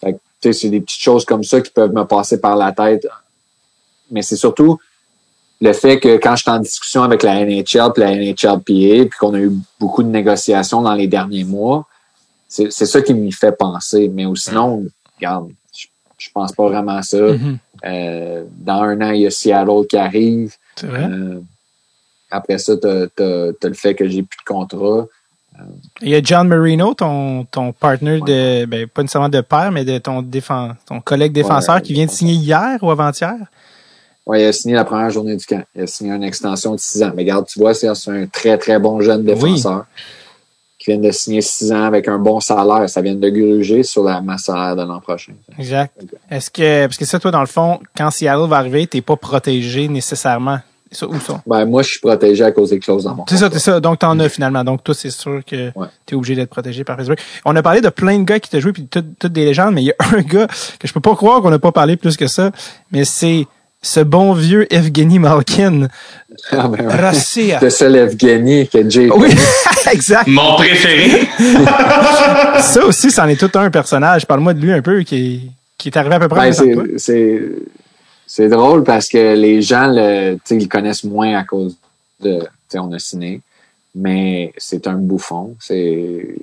[SPEAKER 4] Fait que, c'est des petites choses comme ça qui peuvent me passer par la tête. Mais c'est surtout le fait que quand je suis en discussion avec la NHL puis la NHLPA, puis qu'on a eu beaucoup de négociations dans les derniers mois, c'est ça qui m'y fait penser. Mais sinon, regarde, je, je pense pas vraiment à ça.
[SPEAKER 1] Mhm.
[SPEAKER 4] Euh, dans un an, il y a Seattle qui arrive.
[SPEAKER 1] C'est vrai.
[SPEAKER 4] Euh, après ça, t'as as, le fait que j'ai plus de contrat.
[SPEAKER 1] Il y a John Marino, ton, ton partner de, ben, pas nécessairement de père, mais de ton défense, ton collègue défenseur
[SPEAKER 4] Ouais,
[SPEAKER 1] qui vient de signer hier ou avant-hier?
[SPEAKER 4] Ouais, il a signé la première journée du camp. Il a signé une extension de six ans. Mais regarde, tu vois, c'est c'est un très, très bon jeune défenseur qui vient de signer six ans avec un bon salaire. Ça vient de gruger sur la masse salaire de l'an prochain.
[SPEAKER 1] Exact. Est-ce que, parce que ça, toi, dans le fond, quand Seattle va arriver, t'es pas protégé nécessairement? Ça, où ça?
[SPEAKER 4] Ben, moi, je suis protégé à cause des clauses dans mon
[SPEAKER 1] C'est ça, c'est ça. Donc, t'en as finalement. Donc, toi, c'est sûr que
[SPEAKER 4] Ouais.
[SPEAKER 1] t'es obligé d'être protégé par Facebook. On a parlé de plein de gars qui t'ont joué, puis toutes, toutes des légendes, mais il y a un gars que je peux pas croire qu'on n'a pas parlé plus que ça, mais c'est ce bon vieux Evgeny Malkin.
[SPEAKER 4] Ah, ben, ouais.
[SPEAKER 1] Rassia.
[SPEAKER 4] C'est ça, l'Evgeny, que Jay.
[SPEAKER 1] Oui, exact.
[SPEAKER 3] Mon préféré.
[SPEAKER 1] Ça aussi, c'en est tout un personnage. Parle-moi de lui un peu, qui, qui est arrivé à peu près en
[SPEAKER 4] Ben, c'est, c'est, drôle parce que les gens le, tu sais, ils connaissent moins à cause de, tu sais, on a ciné, mais c'est un bouffon. C'est,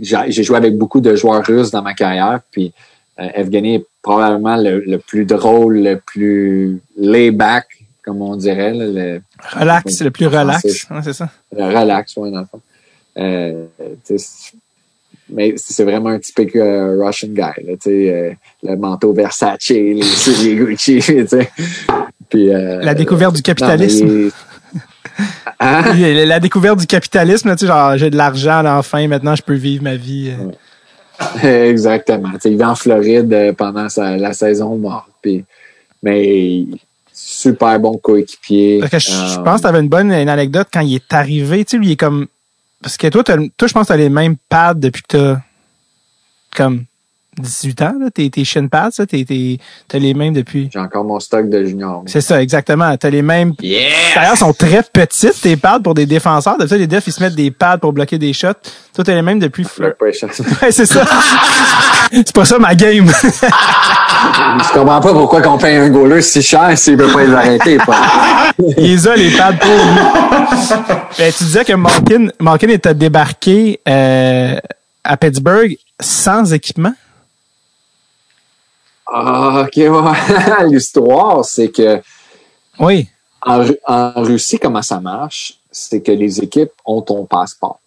[SPEAKER 4] j'ai, joué avec beaucoup de joueurs russes dans ma carrière, puis euh, Evgeny est probablement le, le plus drôle, le plus lay-back comme on dirait. Là, le,
[SPEAKER 1] relax, le plus relax. C'est ça.
[SPEAKER 4] Le relax, oui, dans le fond. Euh, mais c'est vraiment un typique uh, Russian guy. Là, euh, le manteau Versace, les, Gucci. Puis, euh,
[SPEAKER 1] la découverte du capitalisme. Non, hein? La découverte du capitalisme, tu sais, genre j'ai de l'argent enfin, maintenant je peux vivre ma vie.
[SPEAKER 4] Exactement. il vit en Floride pendant sa, la saison morte. Puis, mais super bon coéquipier.
[SPEAKER 1] Je, pense que tu avais une bonne anecdote quand il est arrivé. Tu sais, lui, il est comme parce que toi, toi, je pense que tu as les mêmes pads depuis que tu as comme 18 ans. Là. Tes, tes shin pads, tu as les mêmes depuis.
[SPEAKER 4] J'ai encore mon stock de junior.
[SPEAKER 1] C'est ça, exactement. Tu as les mêmes.
[SPEAKER 3] Yeah!
[SPEAKER 1] D'ailleurs, sont très petites, tes pads pour des défenseurs. D'habitude, les defs, ils se mettent des pads pour bloquer des shots. Toi, tu as les mêmes depuis. ouais, c'est ça. c'est pas ça ma game.
[SPEAKER 4] je comprends pas pourquoi qu'on paye un goaler si cher s'il veut pas les arrêter. Pas.
[SPEAKER 1] il a les pads pour lui. Ben, tu disais que Malkin, Malkin était débarqué euh, à Pittsburgh sans équipement?
[SPEAKER 4] Ah, ok, ouais. L'histoire, c'est que.
[SPEAKER 1] Oui.
[SPEAKER 4] En, en, Russie, comment ça marche? C'est que les équipes ont ton passeport.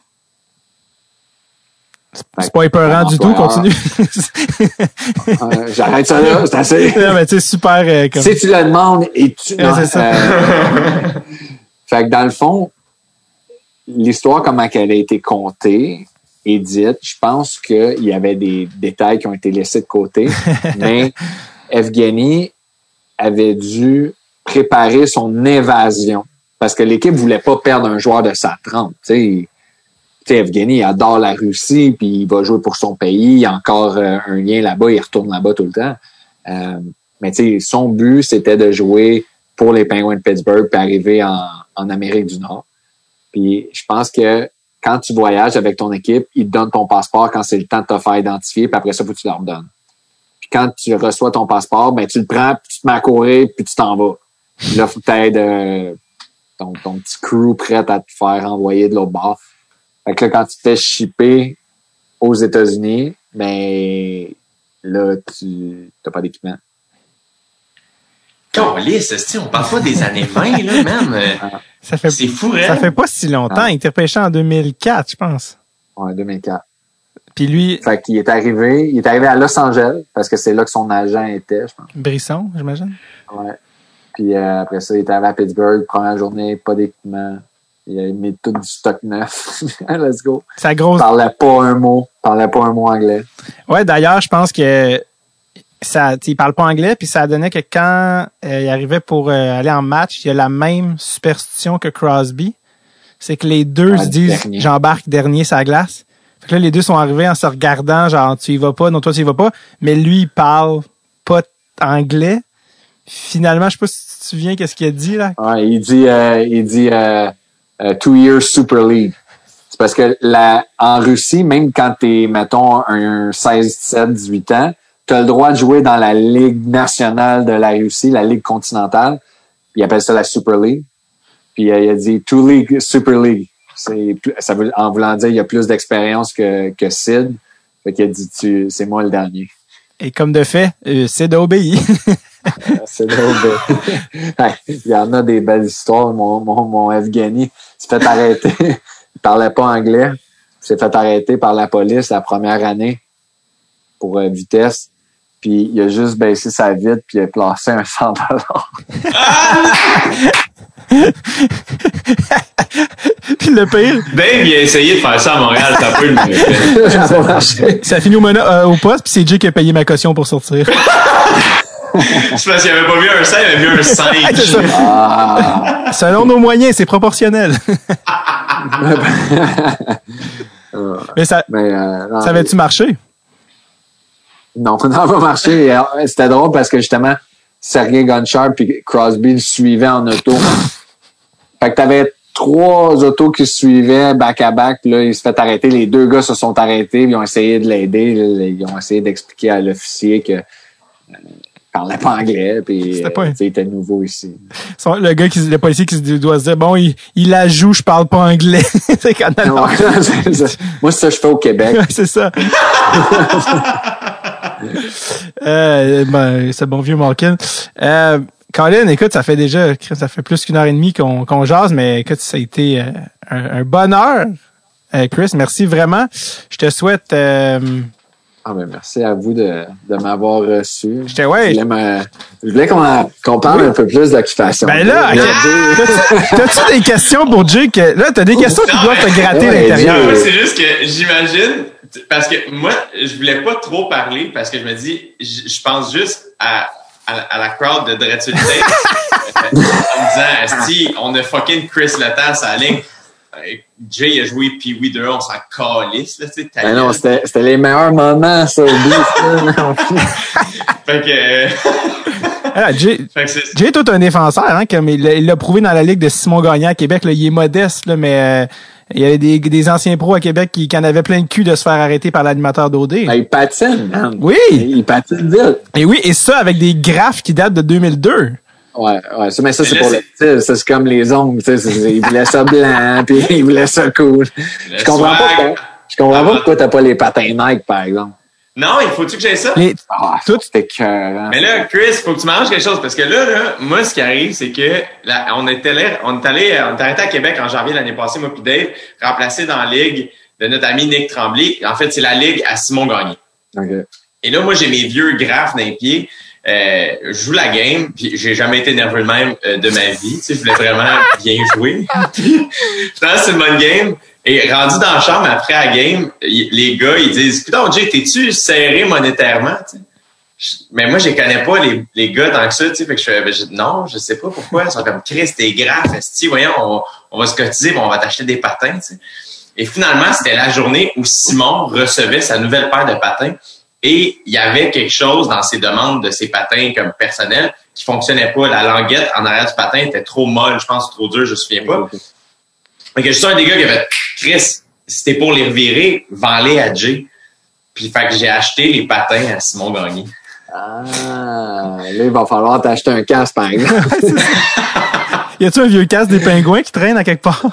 [SPEAKER 1] C'est pas épeurant du tout, continue.
[SPEAKER 4] J'arrête ça là, c'est assez.
[SPEAKER 1] Non, mais tu super. Euh,
[SPEAKER 4] comme... Si tu le demandes et tu.
[SPEAKER 1] Ouais, c'est ça.
[SPEAKER 4] Euh... fait que dans le fond, l'histoire, comment elle a été contée, et dite. Je pense qu'il y avait des détails qui ont été laissés de côté, mais Evgeny avait dû préparer son évasion parce que l'équipe voulait pas perdre un joueur de sa trempe. Tu sais, Evgeny adore la Russie, puis il va jouer pour son pays. Il y a encore euh, un lien là-bas, il retourne là-bas tout le temps. Euh, mais tu sais, son but, c'était de jouer pour les Penguins de Pittsburgh puis arriver en, en Amérique du Nord. Puis je pense que quand tu voyages avec ton équipe, ils te donnent ton passeport quand c'est le temps de te faire identifier, puis après ça, faut que tu leur donnes. Puis quand tu reçois ton passeport, ben tu le prends, puis tu te mets à courir, puis tu t'en vas. Puis là, faut que tu euh, ton, ton petit crew prêt à te faire envoyer de l'autre bord. Fait que là, quand tu te fais shipper aux États-Unis, ben là, tu n'as pas d'équipement.
[SPEAKER 3] Calice, on parle pas des années 20, là, même. Ça fait, c'est fou, hein?
[SPEAKER 1] Ça fait pas si longtemps. Il était repêché en 2004, je pense.
[SPEAKER 4] Ouais, 2004.
[SPEAKER 1] Puis lui.
[SPEAKER 4] Fait qu'il est arrivé, il est arrivé à Los Angeles, parce que c'est là que son agent était, je pense.
[SPEAKER 1] Brisson, j'imagine.
[SPEAKER 4] Ouais. Puis euh, après ça, il est arrivé à Pittsburgh, première journée, pas d'équipement. Il a mis tout du stock neuf. Let's go.
[SPEAKER 1] Sa grosse.
[SPEAKER 4] Il parlait pas un mot. Il parlait pas un mot anglais.
[SPEAKER 1] Ouais, d'ailleurs, je pense que ça, il parle pas anglais, puis ça donnait que quand euh, il arrivait pour euh, aller en match, il y a la même superstition que Crosby. C'est que les deux se disent j'embarque dernier sa glace. Fait que là, les deux sont arrivés en se regardant, genre tu y vas pas, non toi tu y vas pas, mais lui il parle pas anglais. Finalement, je sais pas si tu te souviens qu'est-ce qu'il a dit là.
[SPEAKER 4] Ouais, il dit euh, il dit two years Super League. C'est parce que la, en Russie, même quand t'es, mettons, un 16, 17, 18 ans, tu as le droit de jouer dans la Ligue nationale de la Russie, la Ligue continentale. Il appelle ça la Super League. Puis euh, il a dit Two League, Super League. Ça veut, en voulant dire il y a plus d'expérience que, que Sid. Fait qu'il a dit tu, c'est moi le dernier.
[SPEAKER 1] Et comme de fait, euh, Sid a obéi.
[SPEAKER 4] A obéi. il y en a des belles histoires. Mon, mon, mon Evgeny s'est fait arrêter. il parlait pas anglais. Il s'est fait arrêter par la police la première année pour euh, vitesse. Puis il a juste baissé sa vitre puis il a placé un 100
[SPEAKER 1] puis le pire.
[SPEAKER 3] Dave, il a essayé de faire ça à Montréal, ça peut le
[SPEAKER 1] Ça a fini au, euh, au poste, puis c'est Jay qui a payé ma caution pour sortir.
[SPEAKER 3] C'est parce qu'il avait pas vu un 5, il avait vu un 5.
[SPEAKER 1] ah. Selon nos moyens, c'est proportionnel. mais ça, mais, euh, ça avait-tu marché?
[SPEAKER 4] Non, ça n'a pas marché. Euh, c'était drôle parce que justement, Sergei Gonchar puis Crosby le suivaient en auto. fait que t'avais trois autos qui suivaient back à back. Là, il se fait arrêter. Les deux gars se sont arrêtés. Ils ont essayé de l'aider. Ils ont essayé d'expliquer à l'officier que euh, parlait pas anglais, puis pas... euh, était nouveau ici.
[SPEAKER 1] Le gars, qui, le policier qui doit se dire, bon, il, il la joue, je parle pas anglais. c'est quand même...
[SPEAKER 4] Moi, c'est ça que je fais au Québec.
[SPEAKER 1] c'est ça. euh, ben, c'est bon vieux Malkin. Euh, Colin, écoute, ça fait déjà, ça fait plus qu'une heure et demie qu'on qu'on jase, mais écoute, ça a été euh, un, un bonheur. Euh, Chris, merci vraiment. Je te souhaite. Euh,
[SPEAKER 4] ah ben merci à vous de, de m'avoir reçu.
[SPEAKER 1] J'étais ouais.
[SPEAKER 4] Je voulais, je qu'on qu'on parle un peu plus d'occupation.
[SPEAKER 1] Ben là, t'as- t'as-tu des questions pour Jay que là t'as des questions qui doivent te gratter
[SPEAKER 4] Ouais,
[SPEAKER 1] l'intérieur.
[SPEAKER 3] C'est juste que j'imagine, parce que moi, je voulais pas trop parler parce que je me dis, je je pense juste à, à, à la crowd de Dreadful en me disant, Asti, on a fucking Chris Lettas à la ligne. Jay a joué Pee Wee 2, on s'en calisse, là, tu sais, ta
[SPEAKER 4] Ben non, c'était c'était les meilleurs moments, ça, au bout. ça.
[SPEAKER 3] Fait que, euh,
[SPEAKER 1] Ah, Jay,
[SPEAKER 3] fait que
[SPEAKER 1] Jay est tout un défenseur, hein, comme il l'a- prouvé dans la ligue de Simon Gagné à Québec. Là, il est modeste, là, mais euh, il y avait des, des anciens pros à Québec qui, qui en avaient plein de cul de se faire arrêter par l'animateur d'OD.
[SPEAKER 4] Ben, il patine, man.
[SPEAKER 1] Oui.
[SPEAKER 4] Il patine vite.
[SPEAKER 1] Et oui, et ça avec des graphes qui datent de 2002.
[SPEAKER 4] Ouais, ouais. Mais ça,
[SPEAKER 3] Mais
[SPEAKER 4] c'est pour le style. Ça, c'est comme les ongles. tu sais, c'est- Il voulait ça blanc, puis il voulait ça cool. Je comprends pas pourquoi. Je comprends pas pourquoi t'as pas les patins Nike, par exemple.
[SPEAKER 3] non, il faut-tu que j'aie ça?
[SPEAKER 1] Les-
[SPEAKER 4] Ah,
[SPEAKER 1] Tout-
[SPEAKER 4] c'était cœur.
[SPEAKER 3] Mais là, Chris, faut que tu manges quelque chose parce que là, là, moi, ce qui arrive, c'est que là, on est allé, on est allé, on est arrêté à Québec en janvier l'année passée, moi puis Dave, remplacé dans la ligue de notre ami Nick Tremblay. En fait, c'est la ligue à Simon Gagné. Et là, moi, j'ai mes vieux graphes dans les pieds. Euh, je joue la game, puis j'ai jamais été nerveux de même euh, de ma vie. Tu sais, je voulais vraiment bien jouer. Puis, finalement, c'est une bonne game. Et rendu dans la chambre après la game, y- les gars, ils disent, Putain, Jay, t'es-tu serré monétairement? Tu sais. Je- Mais moi, je les connais pas, les, les gars, tant que ça, tu sais. Fait que je fais, ben, je- non, je sais pas pourquoi. Ils sont comme, Chris, t'es grave, esti, voyons, on, on va se cotiser, on va t'acheter des patins, tu sais. Et finalement, c'était la journée où Simon recevait sa nouvelle paire de patins. Et il y avait quelque chose dans ses demandes de ses patins comme personnels qui fonctionnait pas. La languette en arrière du patin était trop molle, je pense, trop dure, je me souviens pas. Fait que je suis un des gars qui a fait Chris, si t'es pour les revirer, vends-les à Jay. Puis fait que j'ai acheté les patins à Simon Gagné.
[SPEAKER 4] Ah, là, il va falloir t'acheter un casque, par exemple.
[SPEAKER 1] Y a-tu un vieux casque des pingouins qui traîne à quelque part?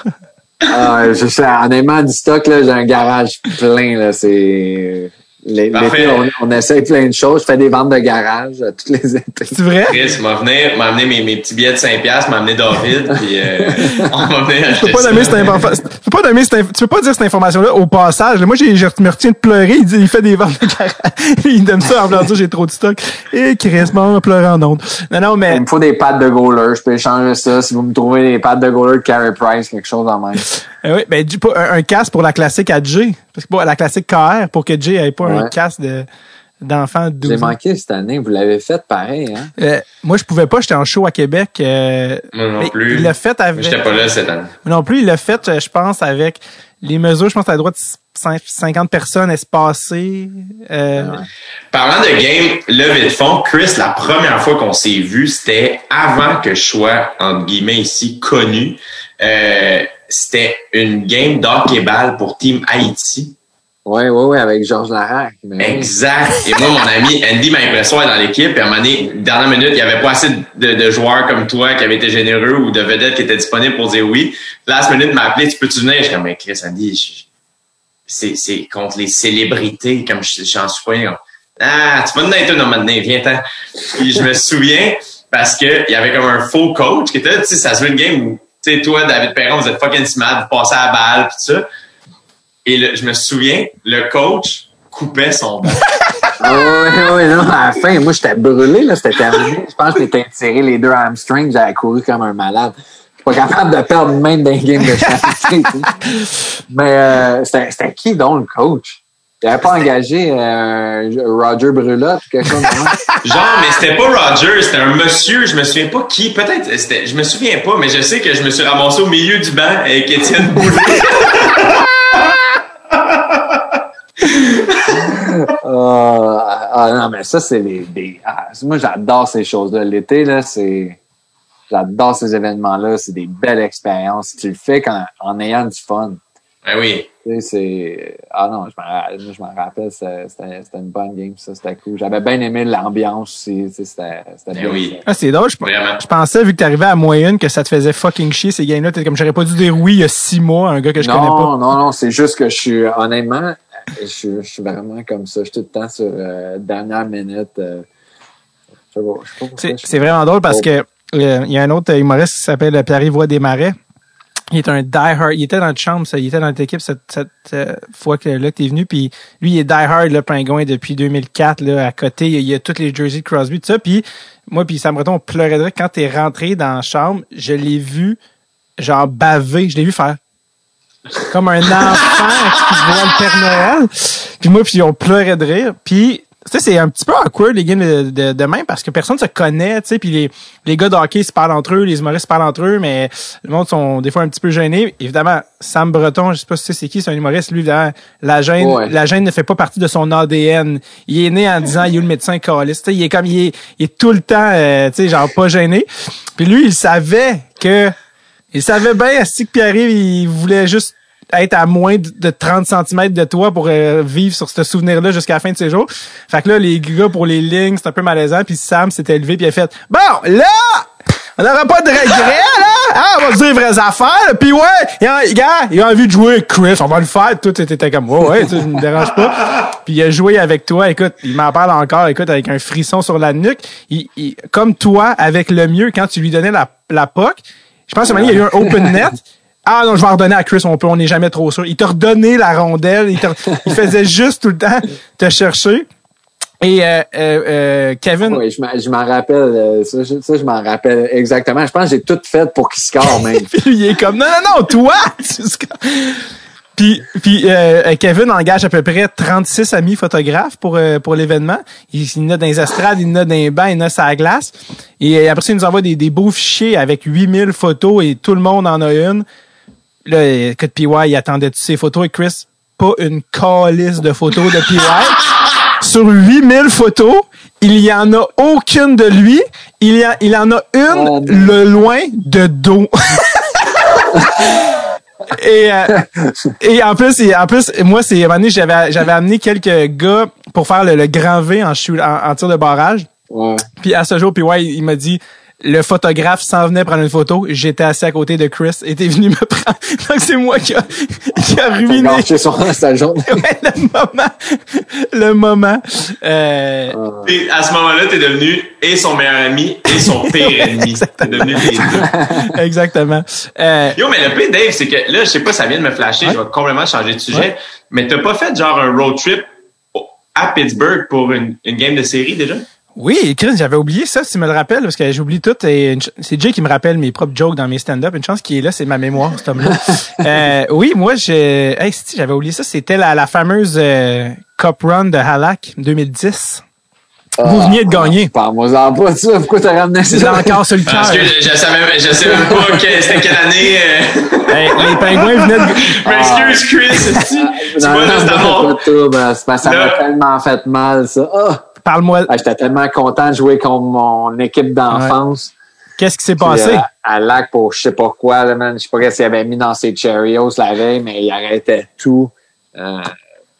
[SPEAKER 4] ah, je sais, honnêtement, du stock, là, j'ai un garage plein, là, c'est... L'été, on, on essaye plein de choses. Je fais des ventes de garage tous les étés.
[SPEAKER 1] C'est vrai?
[SPEAKER 3] Chris m'a venu, m'a amené mes, mes petits billets de 5 piastres, m'a amené David, puis euh, on m'a amené
[SPEAKER 1] Tu
[SPEAKER 3] acheter
[SPEAKER 1] peux pas
[SPEAKER 3] ça.
[SPEAKER 1] nommer cette infor- tu peux pas nommer cette inf- tu peux pas dire cette information-là au passage. Moi, j'ai, je me retiens de pleurer. Il dit, il fait des ventes de garage. Il donne ça en blanc j'ai trop de stock. Et Chris, bon, pleurer en ondes. Non, non, mais,
[SPEAKER 4] Il me faut des pattes de goaler. Je peux échanger ça. Si vous me trouvez des pattes de goaler de Carey Price, quelque chose en même.
[SPEAKER 1] Euh, oui, ben, du- pas un, un casque pour la classique à Jay. Parce que pour la classique KR, pour que Jay ait pas un casque de, d'enfant de
[SPEAKER 4] J'ai
[SPEAKER 1] 12 ans.
[SPEAKER 4] manqué cette année. Vous l'avez fait pareil, hein?
[SPEAKER 1] Euh, moi, je pouvais pas, j'étais en show à Québec. euh,
[SPEAKER 3] Moi non plus.
[SPEAKER 1] Il l'a fait avec.
[SPEAKER 3] J'étais pas là cette année.
[SPEAKER 1] Moi non plus, il l'a fait, euh, je pense, avec les mesures, je pense, à la droite, cin- 50 personnes espacées. Euh,
[SPEAKER 4] Ouais.
[SPEAKER 3] Parlant de game levée de fond, Chris, la première fois qu'on s'est vu, c'était avant que je sois, entre guillemets, ici, connu. Euh, c'était une game d'hockey-ball pour Team Haïti.
[SPEAKER 4] Oui, oui, oui, avec Georges Larac. Mais.
[SPEAKER 3] Exact. Et moi, mon ami Andy m'a impressionné dans l'équipe. Et à un moment donné, dernière minute, il n'y avait pas assez de, de joueurs comme toi qui avaient été généreux ou de vedettes qui étaient disponibles pour dire oui. Last minute m'a appelé, tu peux-tu venir? Je suis comme, mais Chris, Andy, je- c'est, contre les célébrités, comme je- j'en suis un. Ah, tu vas nous être un moment donné, viens-t'en. Puis je me souviens, parce que il y avait comme un faux coach qui était tu sais, ça se veut une game où, sais, toi, David Perron, vous êtes fucking smart, vous passez à la balle, pis tout ça. Et le- je me souviens, le coach coupait son
[SPEAKER 4] oui, oui, non, à la fin, moi, j'étais brûlé, là, c'était terminé. Je pense que j'étais tiré les deux hamstrings, j'avais couru comme un malade. Je suis pas capable de perdre même dans les games de championnat. Mais euh, c'était qui donc le coach? Il avait pas engagé euh, Roger Brulotte quelque chose de?
[SPEAKER 3] Genre, mais c'était pas Roger, c'était un monsieur, je me souviens pas qui, peut-être, c'était, je me souviens pas, mais je sais que je me suis ramassé au milieu du banc avec Étienne Boulay.
[SPEAKER 4] Ah, ah, non, mais ça, c'est les, des. ah, moi, j'adore ces choses-là. L'été, là, c'est. J'adore ces événements-là. C'est des belles expériences. Tu le fais quand, en ayant du fun.
[SPEAKER 3] Ben oui.
[SPEAKER 4] C'est. Ah non, je m'en rappelle, c'était une bonne game, ça, c'était cool. J'avais bien aimé l'ambiance aussi. C'était c'était
[SPEAKER 3] Ben
[SPEAKER 4] bien.
[SPEAKER 3] oui.
[SPEAKER 1] Ah, c'est drôle. Je, je pensais, vu que t'arrivais à moyenne, que ça te faisait fucking chier ces games-là. T'es comme, j'aurais pas dû dire oui il y a six mois à un gars que je connais pas.
[SPEAKER 4] Non, non, non, c'est juste que je suis, honnêtement, je, suis- je suis vraiment comme ça. Je suis tout le temps sur euh, dernière minute. euh,
[SPEAKER 1] C'est vraiment drôle parce que euh, il y a un autre humoriste qui s'appelle Pierre-Yves Desmarais. Il est un die-hard. Il était dans notre chambre, ça. il était dans notre équipe cette, cette euh, fois que là t'es venu. Puis lui, il est die-hard, le pingouin, depuis 2004. Là, à côté, il y a, toutes les jerseys de Crosby, tout ça. Puis moi, puis Sam Breton, on pleurait de quand t'es rentré dans la chambre. Je l'ai vu, genre, baver. Je l'ai vu faire comme un enfant qui voit le Père Noël. Puis moi, puis on pleurait de rire. Puis sais, c'est un petit peu awkward les games de, de, de même parce que personne se connaît, tu sais, puis les, les gars de hockey se parlent entre eux, les humoristes se parlent entre eux, mais le monde sont des fois un petit peu gênés. Évidemment, Sam Breton, je sais pas si c'est qui, c'est un humoriste, lui, évidemment, la gêne, la gêne ne fait pas partie de son ADN. Il est né en disant, il est le médecin calliste, il est comme, il est, il est tout le temps, euh, tu sais, genre pas gêné. Puis lui, il savait que, il savait bien, si que Pierre, il voulait juste être à moins de 30 cm de toi pour euh, vivre sur ce souvenir-là jusqu'à la fin de ses jours. Fait que là, les gars, pour les lignes, c'est un peu malaisant. Puis Sam s'est élevé puis il a fait « Bon, là, on n'aura pas de regrets, là! Ah, on va se dire les vraies affaires. Puis ouais, il a, gars, il a envie de jouer Chris, on va le faire. Tout était comme « Ouais, ouais, ne me dérange pas. » Puis il a joué avec toi. Écoute, il m'en parle encore, écoute, avec un frisson sur la nuque. Il, comme toi, avec le mieux, quand tu lui donnais la, la POC, je pense que il y a eu un open net. Ah non, je vais redonner à Chris, on peut, on n'est jamais trop sûr. Il t'a redonné la rondelle, il, il faisait juste tout le temps te chercher. Et euh, euh, euh Kevin?
[SPEAKER 4] Oui, je m'en rappelle. Ça, je, m'en rappelle exactement. Je pense que j'ai tout fait pour qu'il score même.
[SPEAKER 1] puis il est comme non, non, non, toi, tu Puis, puis Kevin engage à peu près 36 amis photographes pour pour l'événement. Il, il en a dans les estrades, il en a dans les bancs, il en a sa glace. Et après ça, il nous envoie des, des beaux fichiers avec 8000 photos et tout le monde en a une. Là, écoute, PY, il attendait toutes ses photos? Et Chris, pas une calice de photos de PY. Sur 8000 photos, il y en a aucune de lui. Il y, a, il en a une oh, le loin de dos. et, euh, et en plus, et en plus, moi, c'est j'avais j'avais amené quelques gars pour faire le, grand V en, en, tir de barrage. Puis à ce jour, PY, il m'a dit le photographe s'en venait prendre une photo, j'étais assis à côté de Chris et était venu me prendre. Donc c'est moi qui a, qui a ruiné.
[SPEAKER 4] Son, sa journée.
[SPEAKER 1] ouais, le moment. Le moment. Euh...
[SPEAKER 3] Et à ce moment-là, t'es devenu et son meilleur ami et son pire ennemi. T'es devenu les deux.
[SPEAKER 1] Exactement.
[SPEAKER 3] Euh... Yo, mais le pire, Dave, c'est que là, je sais pas, ça vient de me flasher, je vais complètement changer de sujet, mais t'as pas fait genre un road trip à Pittsburgh pour une, une game de série déjà?
[SPEAKER 1] Oui, Chris, j'avais oublié ça, si tu me le rappelles, parce que j'oublie tout. Et c'est Jay qui me rappelle mes propres jokes dans mes stand-up. Une chance qu'il est là, c'est ma mémoire, cet homme-là. euh, oui, moi, j'ai, hey, j'avais oublié ça. C'était la, la fameuse euh, Cup Run de Halak 2010. Vous ah, veniez de gagner.
[SPEAKER 4] Parle-moi en pas de ça. Pourquoi t'as ramené ça?
[SPEAKER 1] C'est encore sur le cœur.
[SPEAKER 3] Parce que je, savais, je savais même pas c'était quelle année.
[SPEAKER 1] Euh... Hey, les pingouins venaient de...
[SPEAKER 3] Je m'excuse, Chris. tu
[SPEAKER 4] vois, là, c'est Ça m'a tellement fait mal, ça. Oh.
[SPEAKER 1] Parle-moi.
[SPEAKER 4] Ah, j'étais tellement content de jouer contre mon équipe d'enfance.
[SPEAKER 1] Qu'est-ce qui s'est passé?
[SPEAKER 4] Euh, à Lac pour je sais pas quoi, là, man. Je sais pas ce qu'il avait mis dans ses Cheerios la veille, mais il arrêtait tout. Euh,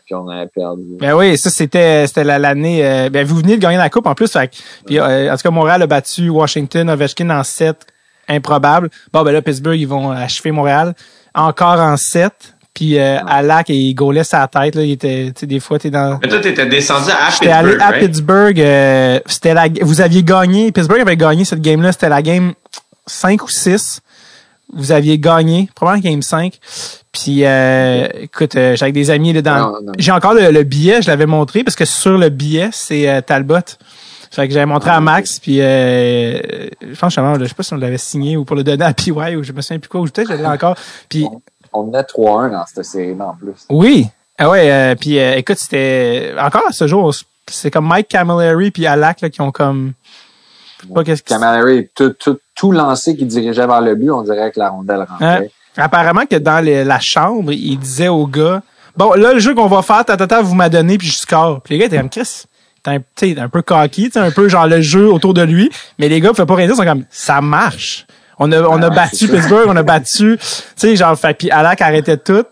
[SPEAKER 4] puis on avait perdu.
[SPEAKER 1] Ben oui, ça c'était c'était l'année. Euh, ben vous venez de gagner la coupe en plus. Fait, puis, en tout cas, Montréal a battu Washington, Ovechkin en 7. Improbable. Bon ben là, Pittsburgh, ils vont achever Montréal. Encore en 7. Puis euh, à Lac, il gaulait sa tête. Là. Il était, des fois, t'es dans.
[SPEAKER 3] Mais toi, t'étais descendu à
[SPEAKER 1] Pittsburgh.
[SPEAKER 3] allé
[SPEAKER 1] à Pittsburgh. Euh, c'était la. Vous aviez gagné. Pittsburgh avait gagné cette game-là. C'était la game 5 ou 6. Vous aviez gagné, probablement game 5. Puis euh, écoute, euh, j'ai avec des amis là dans. J'ai encore le, billet, je l'avais montré parce que sur le billet, c'est euh, Talbot. Fait que j'avais montré à Max, puis euh, franchement, je sais pas si on l'avait signé ou pour le donner à PY ou je me souviens plus quoi, ou peut-être je l'ai encore. Puis
[SPEAKER 4] on menait 3-1 dans cette série-là en plus.
[SPEAKER 1] Oui. Ah ouais, euh, puis euh, écoute, c'était encore à ce jour, c'est comme Mike Camilleri puis Alak là, qui ont comme
[SPEAKER 4] pas qu'est-ce Camilleri tout, tout, tout lancé qui dirigeait vers le but, on dirait que la rondelle rentrait.
[SPEAKER 1] Hein? apparemment que dans la chambre, il disait aux gars Bon, là, le jeu qu'on va faire, tata, vous m'a donné, puis je score. Puis les gars étaient comme Chris, t'es un, un peu cocky, un peu genre le jeu autour de lui. Mais les gars, ne pas rien dire, ils sont comme ça marche. On a, on a battu Pittsburgh, on a battu, tu sais, genre, fait, puis Alak arrêtait tout.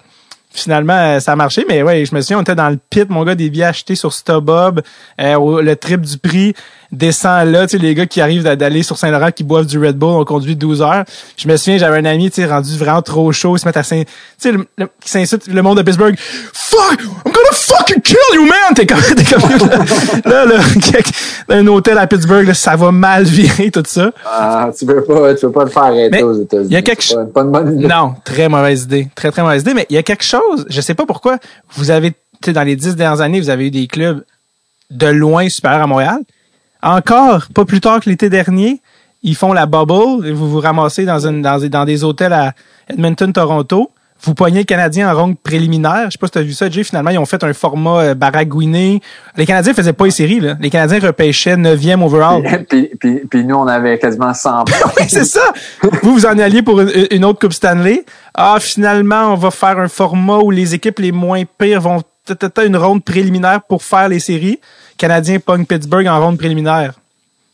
[SPEAKER 1] Finalement, euh, ça a marché, mais ouais, je me souviens, on était dans le pit, mon gars, des billets achetés sur StubHub, euh, le trip du prix. Descend là, tu sais, les gars qui arrivent d'aller sur Saint-Laurent, qui boivent du Red Bull, on conduit 12 heures. Je me souviens, j'avais un ami, tu sais, rendu vraiment trop chaud, il se met à tu sais, le, le, qui s'insulte le monde de Pittsburgh. Fuck! I'm gonna fucking kill you, man! T'es comme, t'es comme, là, là, un hôtel à Pittsburgh, là, ça va mal virer, tout ça.
[SPEAKER 4] Ah, tu peux pas, tu peux pas le faire arrêter aux États-Unis.
[SPEAKER 1] Il y a quelque chose.
[SPEAKER 4] Pas, pas, une bonne idée.
[SPEAKER 1] Non, très mauvaise idée. Très, très mauvaise idée, mais il y a quelque chose, je sais pas pourquoi, vous avez, tu sais, dans les dix dernières années, vous avez eu des clubs de loin supérieurs à Montréal. Encore, pas plus tard que l'été dernier, ils font la bubble et vous vous ramassez dans, une, dans, dans des hôtels à Edmonton, Toronto. Vous poignez le Canadien en ronde préliminaire. Je sais pas si tu as vu ça, Jay. Finalement, ils ont fait un format euh, baragouiné. Les Canadiens faisaient pas les séries. Là. Les Canadiens repêchaient 9e overall.
[SPEAKER 4] puis, puis, puis nous, on avait quasiment 100
[SPEAKER 1] C'est ça. vous, vous en alliez pour une, une, autre Coupe Stanley. Ah, finalement, on va faire un format où les équipes les moins pires vont peut-être une ronde préliminaire pour faire les séries. Canadien pogne Pittsburgh en ronde préliminaire.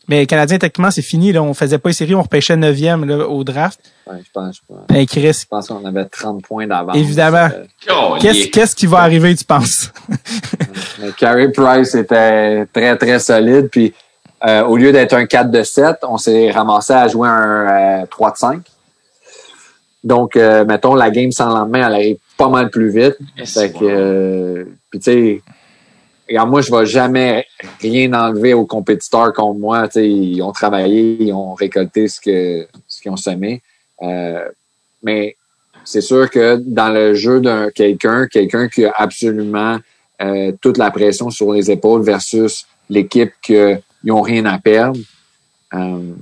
[SPEAKER 1] Mais Canadien, techniquement, c'est fini. Là. On faisait pas les séries, on repêchait 9e là, au draft.
[SPEAKER 4] Ouais, je pense, je pense.
[SPEAKER 1] Ben, Chris,
[SPEAKER 4] je pense qu'on avait 30 points d'avance.
[SPEAKER 1] Évidemment.
[SPEAKER 3] Oh,
[SPEAKER 1] Qu'est-ce qui va arriver, tu penses?
[SPEAKER 4] Mais Carey Price était très, très solide. Puis euh, au lieu d'être un 4 de 7, on s'est ramassé à jouer un euh, 3 de 5. Donc, euh, mettons, la game sans lendemain, elle arrive pas mal plus vite. Fait que, euh, puis tu sais, regarde, moi, je vais jamais rien enlever aux compétiteurs contre moi. Tu sais, ils ont travaillé, ils ont récolté ce que ce qu'ils ont semé. Euh, mais c'est sûr que dans le jeu d'un quelqu'un, quelqu'un qui a absolument euh, toute la pression sur les épaules versus l'équipe qu'ils n'ont rien à perdre, euh,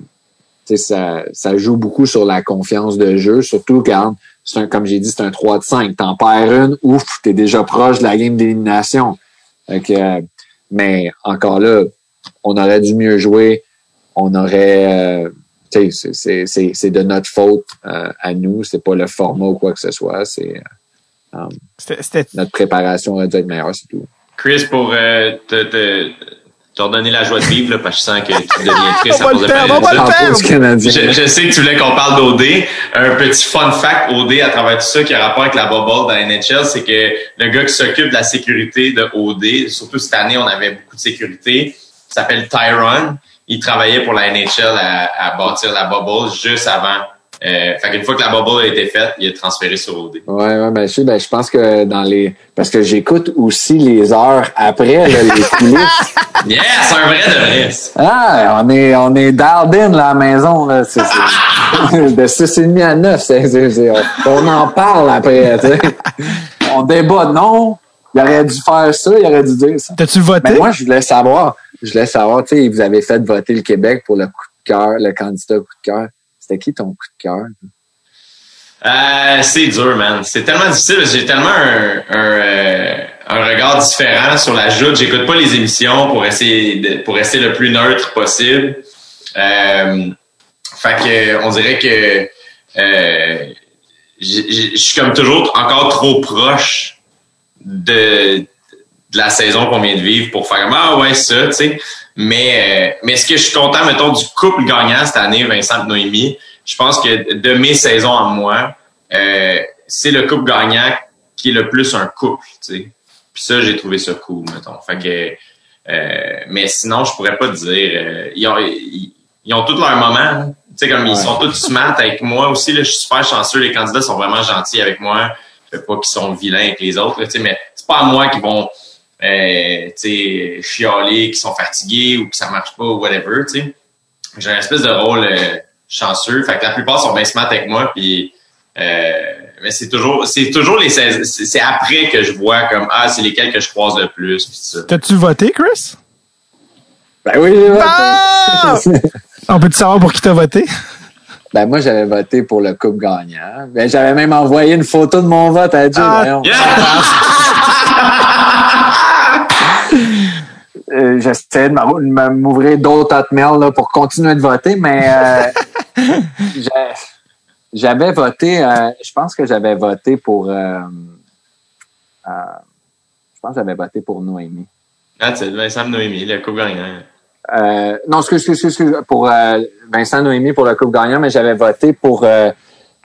[SPEAKER 4] ça, ça joue beaucoup sur la confiance de jeu, surtout quand, un, comme j'ai dit, c'est un 3 de 5. T'en perds une, ouf, t'es déjà proche de la game d'élimination. Euh, mais encore là, on aurait dû mieux jouer. On aurait, euh, tu sais, c'est- c'est- c'est c'est de notre faute euh, à nous. C'est pas le format ou quoi que ce soit. C'est euh,
[SPEAKER 1] C'était- C'était
[SPEAKER 4] notre préparation aurait dû être meilleure, c'est tout.
[SPEAKER 3] Chris, pour euh, te, te, te redonner la joie de vivre, là, parce que je sens que tu deviens triste
[SPEAKER 1] On va
[SPEAKER 3] à cause de
[SPEAKER 4] Canadien.
[SPEAKER 3] Je, je sais que tu voulais qu'on parle d'OD. Un petit fun fact OD à travers tout ça qui a rapport avec la bubble dans la NHL, c'est que le gars qui s'occupe de la sécurité de OD, surtout cette année, on avait beaucoup de sécurité, il s'appelle Tyron. Il travaillait pour la NHL à, à bâtir la bubble juste avant. Euh, fait qu'une fois que la bubble a été faite, il est transféré sur OD.
[SPEAKER 4] Ouais, ouais, ben, je, ben, je pense que dans les. Parce que j'écoute aussi les heures après, là, les coulisses.
[SPEAKER 3] Yeah, c'est un vrai de vrai.
[SPEAKER 4] Ah, on est, on est dialed in, là, à la maison, là. C'est, c'est- de 6h30 à 9. c'est- on, on en parle après, tu sais. On débat, non. Il aurait dû faire ça, il aurait dû dire ça.
[SPEAKER 1] T'as-tu voté?
[SPEAKER 4] Mais moi, je voulais savoir, je voulais savoir, tu sais, vous avez fait voter le Québec pour le coup de cœur, le candidat coup de cœur. C'était qui ton coup de cœur?
[SPEAKER 3] Euh, c'est dur, man. C'est tellement difficile. J'ai tellement un, euh, un regard différent sur la joute. J'écoute pas les émissions pour essayer de, pour rester le plus neutre possible. Euh, fait que on dirait que je suis comme toujours encore trop proche de, de la saison qu'on vient de vivre pour faire comme ah ouais ça, tu sais. Mais euh, mais est-ce que je suis content mettons du couple gagnant cette année, Vincent et Noémie? Je pense que de mes saisons à moi, euh, c'est le couple gagnant qui est le plus un couple, tu sais. Puis ça, j'ai trouvé ça cool, mettons. Fait que, euh, mais sinon, je pourrais pas te dire. euh, ils, ont, ils, ils ont tous leur moment. hein. Tu sais, comme ils sont tous smart avec moi aussi. Là, je suis super chanceux. Les candidats sont vraiment gentils avec moi. Je fais pas qu'ils sont vilains avec les autres. Là, tu sais, mais c'est pas à moi qu'ils vont euh, tu sais, chialer, qu'ils sont fatigués ou que ça marche pas ou whatever. Tu sais. J'ai un espèce de rôle euh, chanceux. Fait que la plupart sont bien smart avec moi. Puis euh, mais c'est toujours, c'est toujours les c'est après que je vois comme ah c'est lesquels que je croise le plus ça.
[SPEAKER 1] T'as-tu voté, Chris?
[SPEAKER 4] Ben oui, j'ai voté.
[SPEAKER 1] Ah! On peut-tu savoir pour qui t'as voté?
[SPEAKER 4] Ben moi, j'avais voté pour le couple gagnant. Ben, j'avais même envoyé une photo de mon vote à Dieu.
[SPEAKER 1] Ah.
[SPEAKER 3] Yeah!
[SPEAKER 4] Euh, J'essayais de m'ouvrir d'autres hotmails là, pour continuer de voter, mais euh, j'avais voté, euh, je pense que j'avais voté pour, je pense que j'avais voté pour Noémie.
[SPEAKER 3] That's it, Vincent Noémie, le couple gagnant.
[SPEAKER 4] Non, excuse, excuse, excuse, pour Vincent Noémie pour le couple gagnant, mais j'avais voté pour,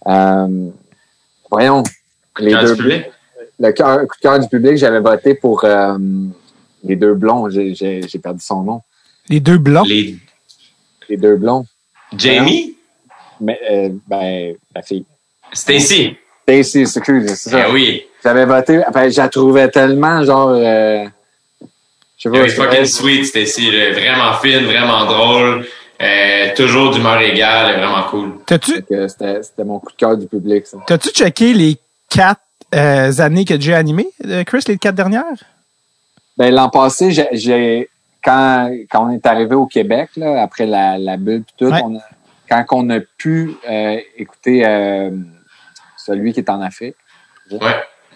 [SPEAKER 4] voyons, les
[SPEAKER 3] Cœur
[SPEAKER 4] deux,
[SPEAKER 3] du public?
[SPEAKER 4] le cœur, coup de cœur du public, j'avais voté pour les deux blonds. J'ai- perdu son nom.
[SPEAKER 1] Les deux blonds.
[SPEAKER 3] Les
[SPEAKER 4] Les deux blonds.
[SPEAKER 3] Jamie?
[SPEAKER 4] Mais, euh, ben, la fille.
[SPEAKER 3] Stacy.
[SPEAKER 4] Daisy, excuse, c'est ça.
[SPEAKER 3] Eh oui.
[SPEAKER 4] J'avais voté, ben, je la trouvais tellement, genre, euh, je sais
[SPEAKER 3] Elle
[SPEAKER 4] pas.
[SPEAKER 3] est fucking sweet, Stacy. Vraiment fine, vraiment drôle. Euh, toujours d'humeur égale, vraiment cool.
[SPEAKER 4] C'était c'était mon coup de cœur du public, ça.
[SPEAKER 1] t'as-tu checké les quatre euh, années que j'ai animé, euh, Chris, les quatre dernières?
[SPEAKER 4] Ben, l'an passé, j'ai- j'ai, quand, quand on est arrivé au Québec, là, après la, la bulle pis tout,
[SPEAKER 1] Ouais.
[SPEAKER 4] on a, quand on a pu euh, écouter euh, celui qui est en Afrique,
[SPEAKER 3] Ouais.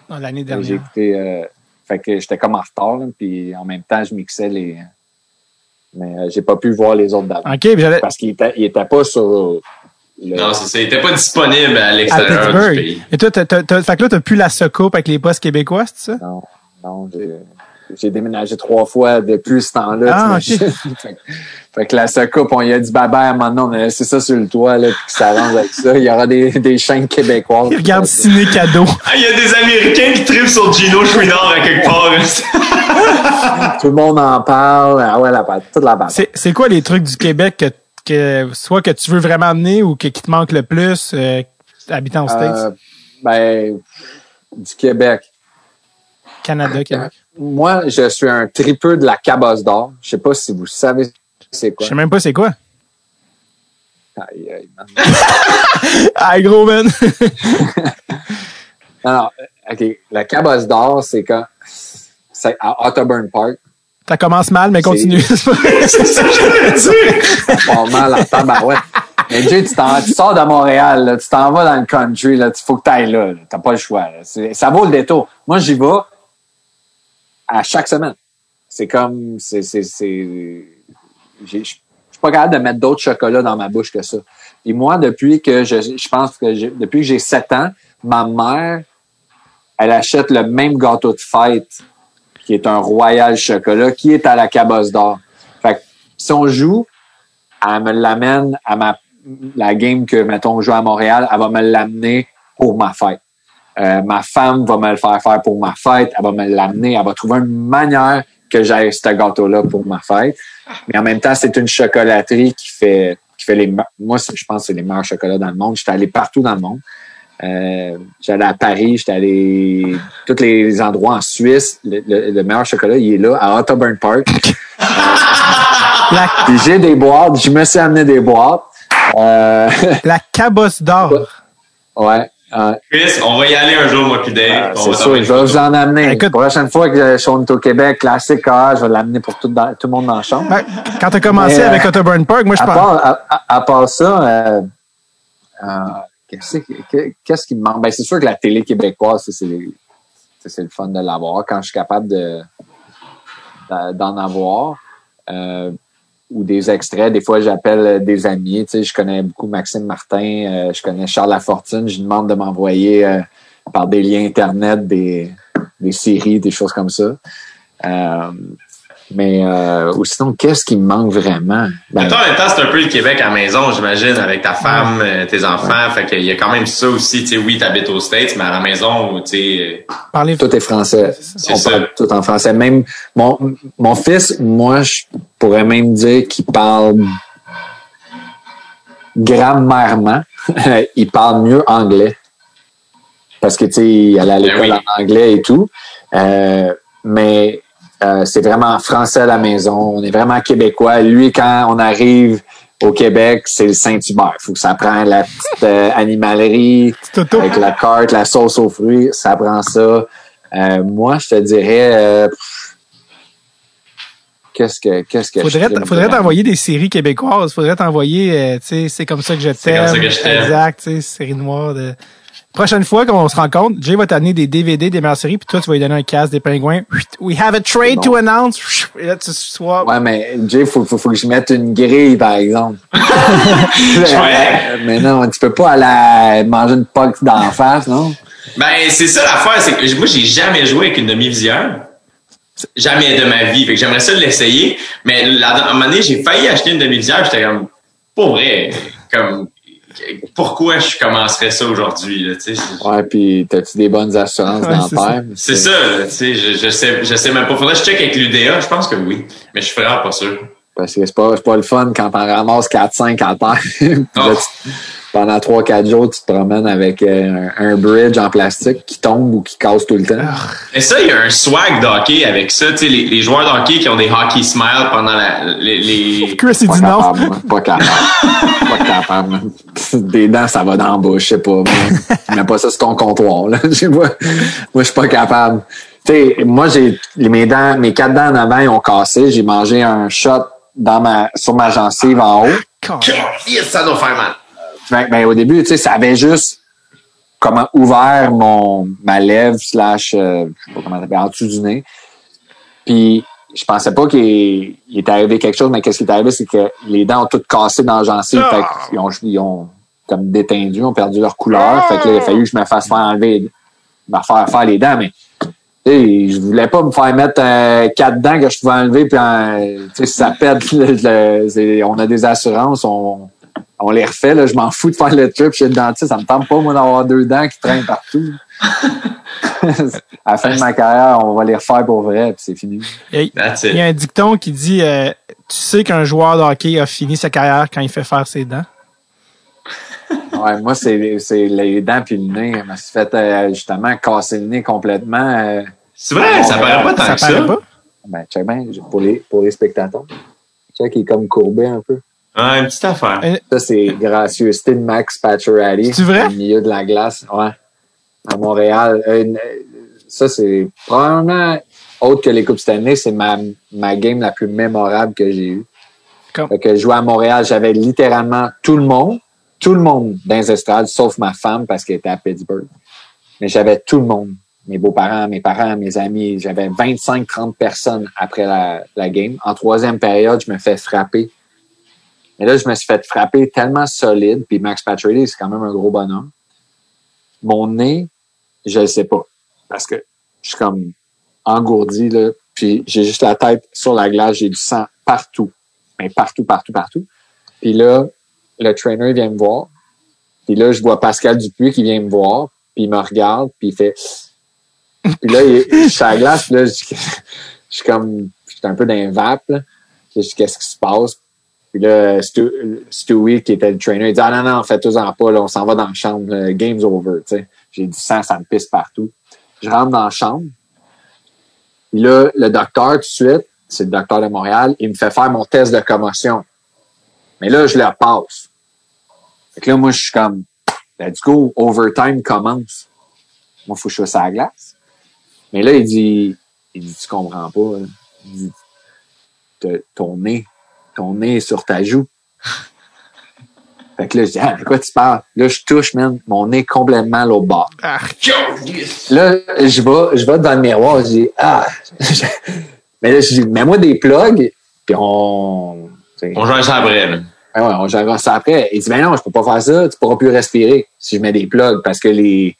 [SPEAKER 1] Non, l'année
[SPEAKER 4] j'ai
[SPEAKER 1] dernière.
[SPEAKER 4] écouté, euh, fait que j'étais comme en retard, là, puis en même temps, je mixais les, mais euh, j'ai pas pu voir les autres dates.
[SPEAKER 1] OK,
[SPEAKER 4] Parce qu'il était, il était pas sur le,
[SPEAKER 3] Non, c'est ça. Il était pas disponible à
[SPEAKER 1] à
[SPEAKER 3] l'extérieur du
[SPEAKER 1] Pittsburgh.
[SPEAKER 3] pays.
[SPEAKER 1] Et toi, t'as, t'as, t'as- fait que là, t'as plus la secoupe avec les postes québécois, c'est ça?
[SPEAKER 4] Non, non, j'ai, j'ai déménagé trois fois depuis ce temps-là.
[SPEAKER 1] Ah,
[SPEAKER 4] fait, que- fait que la secoupe, on y a dit bye-bye donné, on a laissé ça sur le toit, là, puis que ça arrange avec ça. Il y aura des, des chaînes québécoises.
[SPEAKER 1] Il regarde Ciné Cadeau.
[SPEAKER 3] Ah, il y a des Américains qui tripent sur Gino Chouinard à quelque part.
[SPEAKER 4] Tout le monde en parle. Ah ouais, la toute la.
[SPEAKER 1] C'est, c'est quoi les trucs du Québec que, que soit que tu veux vraiment amener ou que, qui te manque le plus, euh, habitant aux States,
[SPEAKER 4] Euh, ben, du Québec.
[SPEAKER 1] Canada, Québec?
[SPEAKER 4] Moi, je suis un tripeux de la cabosse d'or. Je sais pas si vous savez c'est
[SPEAKER 1] Je
[SPEAKER 4] quoi.
[SPEAKER 1] sais même pas c'est quoi.
[SPEAKER 4] Aïe, aïe, man.
[SPEAKER 1] Ah, gros, man!
[SPEAKER 4] Non, non, OK. La cabosse d'or, c'est quand... C'est à Otterburn Park.
[SPEAKER 1] Ça commence mal, mais continue.
[SPEAKER 3] c'est ça que j'allais dire.
[SPEAKER 4] mal en tabarouette. Mais Jay, tu, tu sors de Montréal, là, tu t'en vas dans le country, là, il faut que tu ailles là. là. T'as pas le choix. là. Ça vaut le détour. Moi, j'y vais à chaque semaine. C'est comme... c'est c'est Je suis pas capable de mettre d'autres chocolats dans ma bouche que ça. Et moi, depuis que je, je pense que j'ai- depuis que j'ai 7 ans, ma mère, elle achète le même gâteau de fête qui est un royal chocolat, qui est à la cabosse d'or. Fait que si on joue, elle me l'amène à ma la game que, mettons, on joue à Montréal, elle va me l'amener pour ma fête. Euh, ma femme va me le faire faire pour ma fête, elle va me l'amener, elle va trouver une manière que j'aille ce gâteau-là pour ma fête. Mais en même temps, c'est une chocolaterie qui fait, qui fait les, moi, je pense que c'est les meilleurs chocolats dans le monde. J'étais allé partout dans le monde. Euh, j'allais à Paris, j'étais allé tous les endroits en Suisse. Le, le- le meilleur chocolat, il est là, à Otterburn Park. J'ai des boîtes, je me suis amené des boîtes. Euh,
[SPEAKER 1] la cabosse d'or.
[SPEAKER 4] ouais. Euh,
[SPEAKER 3] Chris, on va y aller un jour, moi, puis Dave.
[SPEAKER 4] euh,
[SPEAKER 3] on
[SPEAKER 4] c'est sûr, je vais vous en amener.
[SPEAKER 1] Écoute-
[SPEAKER 4] La prochaine fois que je suis au Québec, classique, ah, je vais l'amener pour tout, dans- tout le monde dans la chambre.
[SPEAKER 1] Ouais, Quand t'as commencé
[SPEAKER 4] Mais, euh,
[SPEAKER 1] avec Otterburn Park, moi, je
[SPEAKER 4] à, part, à, à- à part ça, euh, euh, qu'est-ce, que- qu'est-ce qui me manque? Ben, c'est sûr que la télé québécoise, c'est, c'est le fun de l'avoir. Quand je suis capable de, d'en avoir, euh, ou des extraits, des fois, j'appelle des amis. Tu sais, je connais beaucoup Maxime Martin, euh, je connais Charles Lafortune. Je lui demande de m'envoyer euh, par des liens Internet des, des séries, des choses comme ça. Mais euh, ou sinon, qu'est-ce qui me manque vraiment? Ben,
[SPEAKER 3] Mais toi, en même temps, c'est un peu le Québec à la maison, j'imagine, avec ta femme, euh, tes enfants. Fait qu'il y a quand même ça aussi. Tu sais, oui, t'habites aux States, mais à la maison, tu sais, euh,
[SPEAKER 1] Parlez
[SPEAKER 4] Tout est français.
[SPEAKER 3] C'est
[SPEAKER 4] On
[SPEAKER 3] ça.
[SPEAKER 4] parle tout en français. Même mon, mon fils, moi, je pourrais même dire qu'il parle grammairement. il parle mieux anglais. Parce que, tu sais, il allait à
[SPEAKER 3] Ben
[SPEAKER 4] l'école
[SPEAKER 3] oui.
[SPEAKER 4] en anglais et tout. Euh, mais euh, c'est vraiment français à la maison. On est vraiment québécois. Lui, quand on arrive au Québec, c'est le Saint-Hubert. faut que ça prenne la petite euh, animalerie avec la carte, la sauce aux fruits, ça prend ça. Euh, moi, je te dirais, euh, qu'est-ce que, qu'est-ce que
[SPEAKER 1] Faudrait,
[SPEAKER 4] je
[SPEAKER 1] faudrait t'envoyer des séries québécoises. Faudrait t'envoyer, euh, tu sais, c'est comme ça que je
[SPEAKER 3] C'est comme
[SPEAKER 1] t'aime.
[SPEAKER 3] ça que je t'aime.
[SPEAKER 1] Exact, tu sais, série noire de. Prochaine fois qu'on se rencontre, Jay va t'amener des DVD des meilleures séries, puis toi, tu vas lui donner un casque des pingouins. We have a trade
[SPEAKER 4] Bon.
[SPEAKER 1] to announce. Et là, tu sois.
[SPEAKER 4] Ouais, mais Jay, faut, faut, faut que je mette une grille, par exemple.
[SPEAKER 3] Ouais.
[SPEAKER 4] mais non, tu peux pas aller manger une poque d'en face, non?
[SPEAKER 3] Ben, c'est ça l'affaire, c'est que moi, j'ai jamais joué avec une demi-visière. Jamais de ma vie. Fait que j'aimerais ça l'essayer. Mais là, à un moment donné, j'ai failli acheter une demi-visière. J'étais comme, pour vrai, comme, pourquoi je commencerais ça aujourd'hui, là, tu sais?
[SPEAKER 4] Ouais, puis t'as-tu des bonnes assurances
[SPEAKER 1] Ouais, c'est
[SPEAKER 4] dentaires?
[SPEAKER 3] C'est ça, là, tu sais, je, je sais, je sais même pas. Faudrait que je check avec l'UDA. Je pense que oui. Mais je suis vraiment pas sûr.
[SPEAKER 4] Parce que c'est pas, c'est pas le fun quand t'en ramasses 4-5 à terre. Là,
[SPEAKER 3] Oh.
[SPEAKER 4] tu- pendant 3-4 jours, tu te promènes avec euh, un, un bridge en plastique qui tombe ou qui casse tout le temps.
[SPEAKER 3] Et ça, il y a un swag de hockey avec ça. Tu sais, les, les joueurs de hockey qui ont des hockey smiles pendant la, les, les-
[SPEAKER 1] Chris, il
[SPEAKER 4] Pas
[SPEAKER 1] dit non.
[SPEAKER 4] capable, moi. Pas capable. pas capable. man. Des dents, ça va dans la bouche, je sais pas. Mais, mais pas ça sur ton comptoir. Là. Moi, je suis pas capable. Tu sais, moi, j'ai mes dents, mes quatre dents en avant, ils ont cassé. J'ai mangé un shot dans ma, sur ma gencive en haut.
[SPEAKER 3] Yes, ça doit faire mal.
[SPEAKER 4] Que, ben, au début, tu sais, ça avait juste comment ouvert mon ma lèvre slash euh, je sais pas comment t'appelles, en dessous du nez. Puis je pensais pas qu'il il est arrivé quelque chose, mais qu'est-ce qui est arrivé, c'est que les dents ont toutes cassé dans la gencive. Fait ont, ils ont comme détendu, ont perdu leur couleur. Fait que là, il a fallu que je me fasse faire enlever, me faire faire les dents, mais sais, je voulais pas me faire mettre euh, quatre dents que je pouvais enlever, puis euh, si ça pète, le- le- c'est- on a des assurances, on, on les refait. Là, je m'en fous de faire le trip chez le dentiste. Ça me tente pas, moi, d'avoir deux dents qui traînent partout. à la fin de ma carrière, on va les refaire pour vrai, puis c'est fini.
[SPEAKER 1] Il y,
[SPEAKER 3] That's
[SPEAKER 1] a, un dicton qui dit euh, Tu sais qu'un joueur de hockey a fini sa carrière quand il fait faire ses dents.
[SPEAKER 4] Ouais, moi, c'est c'est les dents puis le nez. Je me suis fait euh, justement casser le nez complètement. euh,
[SPEAKER 3] C'est vrai, ça paraît pas tant
[SPEAKER 1] Ça
[SPEAKER 3] que ça.
[SPEAKER 1] paraît pas?
[SPEAKER 4] ben, check bien, pour les, pour les spectateurs. Check, il est comme courbé un peu.
[SPEAKER 3] Ouais, une petite affaire.
[SPEAKER 4] Ça, c'est gracieuseté de Max Pacioretty.
[SPEAKER 1] C'est vrai?
[SPEAKER 4] Au milieu de la glace. Ouais. À Montréal. Euh, une- ça, c'est probablement, autre que les Coupes Stanley, c'est ma, ma game la plus mémorable que j'ai eue.
[SPEAKER 1] Comme-
[SPEAKER 4] Fait que je jouais à Montréal, j'avais littéralement tout le monde, tout le monde dans les estrades, sauf ma femme parce qu'elle était à Pittsburgh. Mais j'avais tout le monde. Mes beaux-parents, mes parents, mes amis. J'avais 25-30 personnes après la, game. En troisième période, je me fais frapper. Mais là, je me suis fait frapper tellement solide. Puis Max Pacioretty, c'est quand même un gros bonhomme. Mon nez, je le sais pas. Parce que je suis comme engourdi, là. Puis j'ai juste la tête sur la glace. J'ai du sang partout. Mais partout, partout, partout. Puis là, le trainer vient me voir. Puis là, je vois Pascal Dupuis qui vient me voir. Puis il me regarde. Puis il fait... Puis là, il, je suis à la glace. Puis là, je, suis comme... Je un peu dans un vape. Je dis, qu'est-ce qui se passe? Puis là, Stu- Stewie, qui était le trainer, il dit, ah non, non, faites-en pas, là, on s'en va dans la chambre, game's over, tu sais. J'ai du sang, ça me pisse partout. Je rentre dans la chambre. Puis là, le docteur, tout de suite, c'est le docteur de Montréal, il me fait faire mon test de commotion. Mais là, je le passe. Fait que là, moi, je suis comme, let's go, overtime commence. Moi, faut que je sois sur la glace. Mais là, il dit, il dit, tu comprends pas. hein. Il dit, ton nez, ton nez est sur ta joue. Fait que là, je dis, ah, de quoi tu parles? Là, je touche, man, mon nez complètement à l'autre bord.
[SPEAKER 1] Ah,
[SPEAKER 4] Là, je vais, je vais devant le miroir, je dis, ah, mais là, je dis, mets-moi des plugs, puis on,
[SPEAKER 3] On joue ça après, là.
[SPEAKER 4] Ouais, on gérera ça après. Il dit, ben non, je peux pas faire ça, tu pourras plus respirer si je mets des plugs parce que les,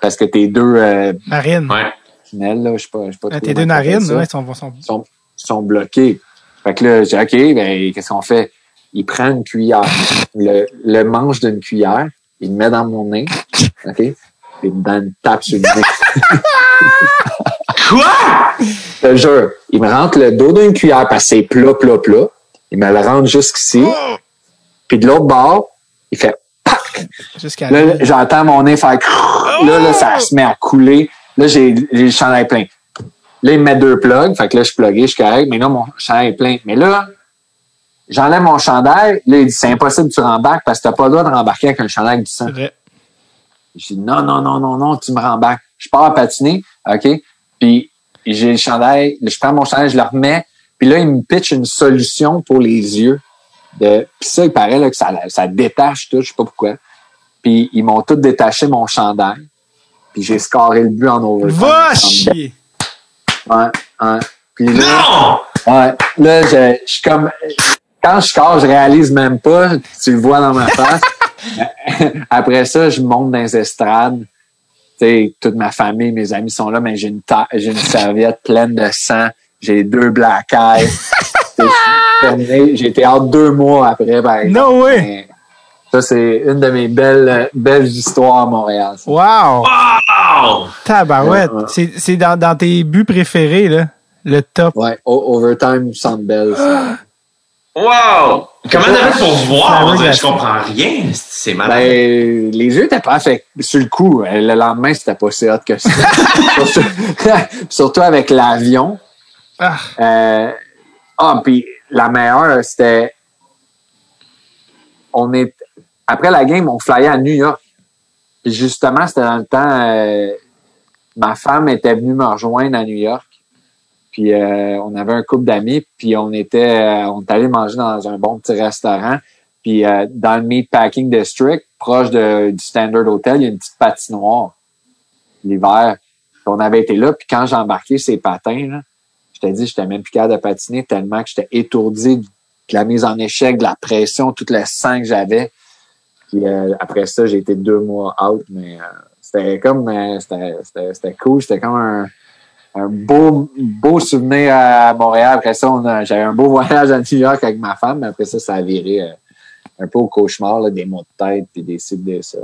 [SPEAKER 4] parce que tes deux, euh,
[SPEAKER 1] narine.
[SPEAKER 3] Ouais.
[SPEAKER 4] tunnels, là, je sais pas, je sais pas trop
[SPEAKER 1] Tes deux narines, ouais, sont, sont...
[SPEAKER 4] sont, sont bloqués. Fait que là, j'ai dit, OK, ben, qu'est-ce qu'on fait? Il prend une cuillère, le, le manche d'une cuillère, il le met dans mon nez, OK? Et il me donne une tape sur le nez.
[SPEAKER 3] Quoi?
[SPEAKER 4] Je te jure, il me rentre le dos d'une cuillère parce que c'est plat, plat, plat. Il me le rentre jusqu'ici. Puis de l'autre bord, il fait pac!
[SPEAKER 1] Jusqu'à
[SPEAKER 4] Là, j'entends mon nez faire. Là, là, ça se met à couler. Là, j'ai j'ai le chandail plein. Là, il me met deux plugs. Fait que là, je suis plugué, je suis correct. Mais là, mon chandail est plein. Mais là, j'enlève mon chandail. Là, il dit, c'est impossible que tu rembarques parce que t'as pas le droit de rembarquer avec un chandail avec du sang.
[SPEAKER 1] C'est vrai.
[SPEAKER 4] J'ai dit, non, non, non, non, non, tu me rembarques. Je pars à patiner, OK? Puis, j'ai le chandail, je prends mon chandail, je le remets. Puis là, il me pitch une solution pour les yeux. De, puis ça, il paraît là, que ça, ça détache tout, je sais pas pourquoi. Puis, ils m'ont tout détaché mon chandail. Puis, j'ai scoré le but en overtime.
[SPEAKER 1] Va chier!
[SPEAKER 4] Ouais, ouais. Puis là,
[SPEAKER 3] Non!
[SPEAKER 4] Ouais, là, je, je suis comme. Quand je score, je réalise même pas. Tu le vois dans ma face. Après ça, je monte dans les estrades. Tu sais, toute ma famille, mes amis sont là, mais j'ai une, j'ai une serviette pleine de sang. J'ai deux black eyes. Terminé. J'ai été hâte deux mois après, exemple.
[SPEAKER 1] No way!
[SPEAKER 4] Mais Ça, c'est une de mes belles, belles histoires à Montréal. ça.
[SPEAKER 1] Wow!
[SPEAKER 3] Wow!
[SPEAKER 1] Tabarouette!
[SPEAKER 4] Ouais, ouais.
[SPEAKER 1] C'est c'est dans, dans tes buts préférés, là. Le top.
[SPEAKER 4] Ouais, o- overtime Sandbell. ça.
[SPEAKER 3] Wow! Comment t'as fait pour voir? On dirait, je comprends rien. C'est malade.
[SPEAKER 4] Ben, les yeux étaient pas faits sur le coup. Le lendemain, c'était pas si hot que ça. Surtout avec l'avion.
[SPEAKER 1] Ah.
[SPEAKER 4] Euh, ah, puis la meilleure, c'était. On est. Après la game, on flyait à New York. Justement, c'était dans le temps. euh, ma femme était venue me rejoindre à New York. Puis euh, on avait un couple d'amis, puis on était euh, on est allé manger dans un bon petit restaurant. Puis euh, dans le Meatpacking District, proche du Standard Hotel, il y a une petite patinoire l'hiver. On avait été là, puis quand j'ai embarqué ces patins, là, je t'ai dit, j'étais même plus capable de patiner tellement que j'étais étourdi de la mise en échec, de la pression, tout le sang que j'avais. Puis euh, après ça, j'ai été deux mois out, mais euh, c'était comme euh, c'était, cool. C'était comme un, un beau, beau souvenir à Montréal. Après ça, j'avais un beau voyage à New York avec ma femme, mais après ça, ça a viré un peu au cauchemar, là, des maux de tête puis des cibles des ça.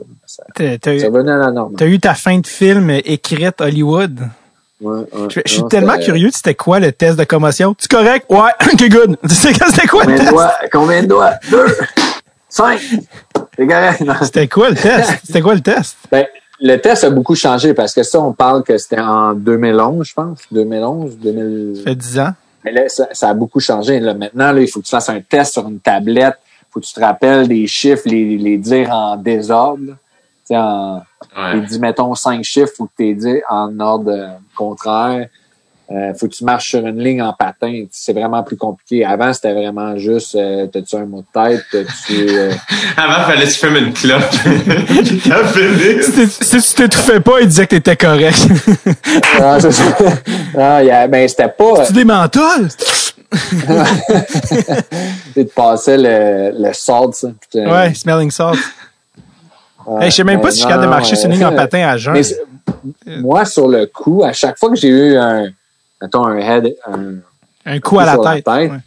[SPEAKER 1] Eu,
[SPEAKER 4] ça venait à la norme.
[SPEAKER 1] t'as eu ta fin de film écrite Hollywood?
[SPEAKER 4] Ouais, ouais.
[SPEAKER 1] Je, je suis
[SPEAKER 4] Non,
[SPEAKER 1] tellement
[SPEAKER 4] c'était-
[SPEAKER 1] curieux, c'était quoi le test de commotion? Tu correct? Ouais, ok, good. C'était c'était quoi le
[SPEAKER 4] Combien de
[SPEAKER 1] test?
[SPEAKER 4] doigts? Combien de doigts? Deux! Cinq! C'est correct. Non,
[SPEAKER 1] C'était quoi le test? C'était quoi le test?
[SPEAKER 4] Ben, le test a beaucoup changé parce que ça, on parle que c'était en 2011, je pense. 2011, 2000.
[SPEAKER 1] Ça fait 10 ans.
[SPEAKER 4] Mais là, ça, ça a beaucoup changé. Là, maintenant, là, il faut que tu fasses un test sur une tablette. Il faut que tu te rappelles des chiffres, les, les dire en désordre. Tu sais, en,
[SPEAKER 3] Ouais.
[SPEAKER 4] il dit, mettons, cinq chiffres, faut que tu les dises en ordre contraire. Euh, faut que tu marches sur une ligne en patin. C'est vraiment plus compliqué. Avant, c'était vraiment juste, euh, t'as-tu un mot de tête, t'as-tu... euh,
[SPEAKER 3] Avant, fallait que tu fumes une clope. T'as fini.
[SPEAKER 1] Si tu t'étouffais pas, il disait que t'étais correct.
[SPEAKER 4] ah, c'est ça. Ah, il y a- ben, c'était pas...
[SPEAKER 1] tu des?
[SPEAKER 4] Tu te passais le, le salt, ça. tu-
[SPEAKER 1] Ouais, smelling salt.
[SPEAKER 4] Ouais,
[SPEAKER 1] Hey, je sais même pas si je suis capable de marcher sur une ligne en patin à jeun.
[SPEAKER 4] Mais moi, sur le coup, à chaque fois que j'ai eu un, mettons, un head, un,
[SPEAKER 1] Un coup à la tête.
[SPEAKER 4] tête.
[SPEAKER 1] Ouais.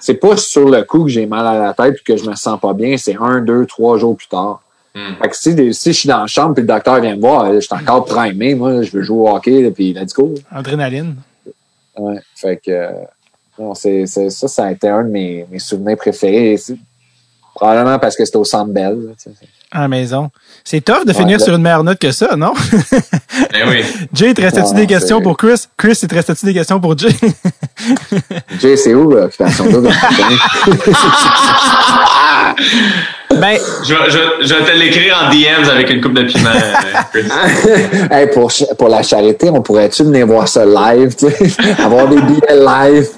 [SPEAKER 4] c'est pas sur le coup que j'ai mal à la tête et que je me sens pas bien, c'est un, deux, trois jours plus tard.
[SPEAKER 3] Hmm.
[SPEAKER 4] Fait que si, si je suis dans la chambre puis le docteur vient me voir, je suis encore primé, moi, je veux jouer au hockey, puis let's go.
[SPEAKER 1] Adrénaline.
[SPEAKER 4] Ouais. Fait que, non, c'est, c'est- ça, ça a été un de mes, mes souvenirs préférés. Probablement parce que c'était au Centre Bell. là.
[SPEAKER 1] À la maison. C'est tough de
[SPEAKER 4] Ouais,
[SPEAKER 1] finir
[SPEAKER 4] là-
[SPEAKER 1] sur une meilleure note que ça, non?
[SPEAKER 3] Ben oui.
[SPEAKER 1] Jay, te restais-tu
[SPEAKER 4] Non,
[SPEAKER 1] des questions pour Chris? Chris, il te restait-tu des questions pour Jay?
[SPEAKER 4] Jay, c'est où, Double?
[SPEAKER 1] Ben,
[SPEAKER 3] Je, vais- je, je vais te l'écrire en DMs avec une coupe de piment, euh, Chris.
[SPEAKER 4] hey, pour, pour la charité, on pourrait-tu venir voir ça live, tu sais? Avoir des billets live?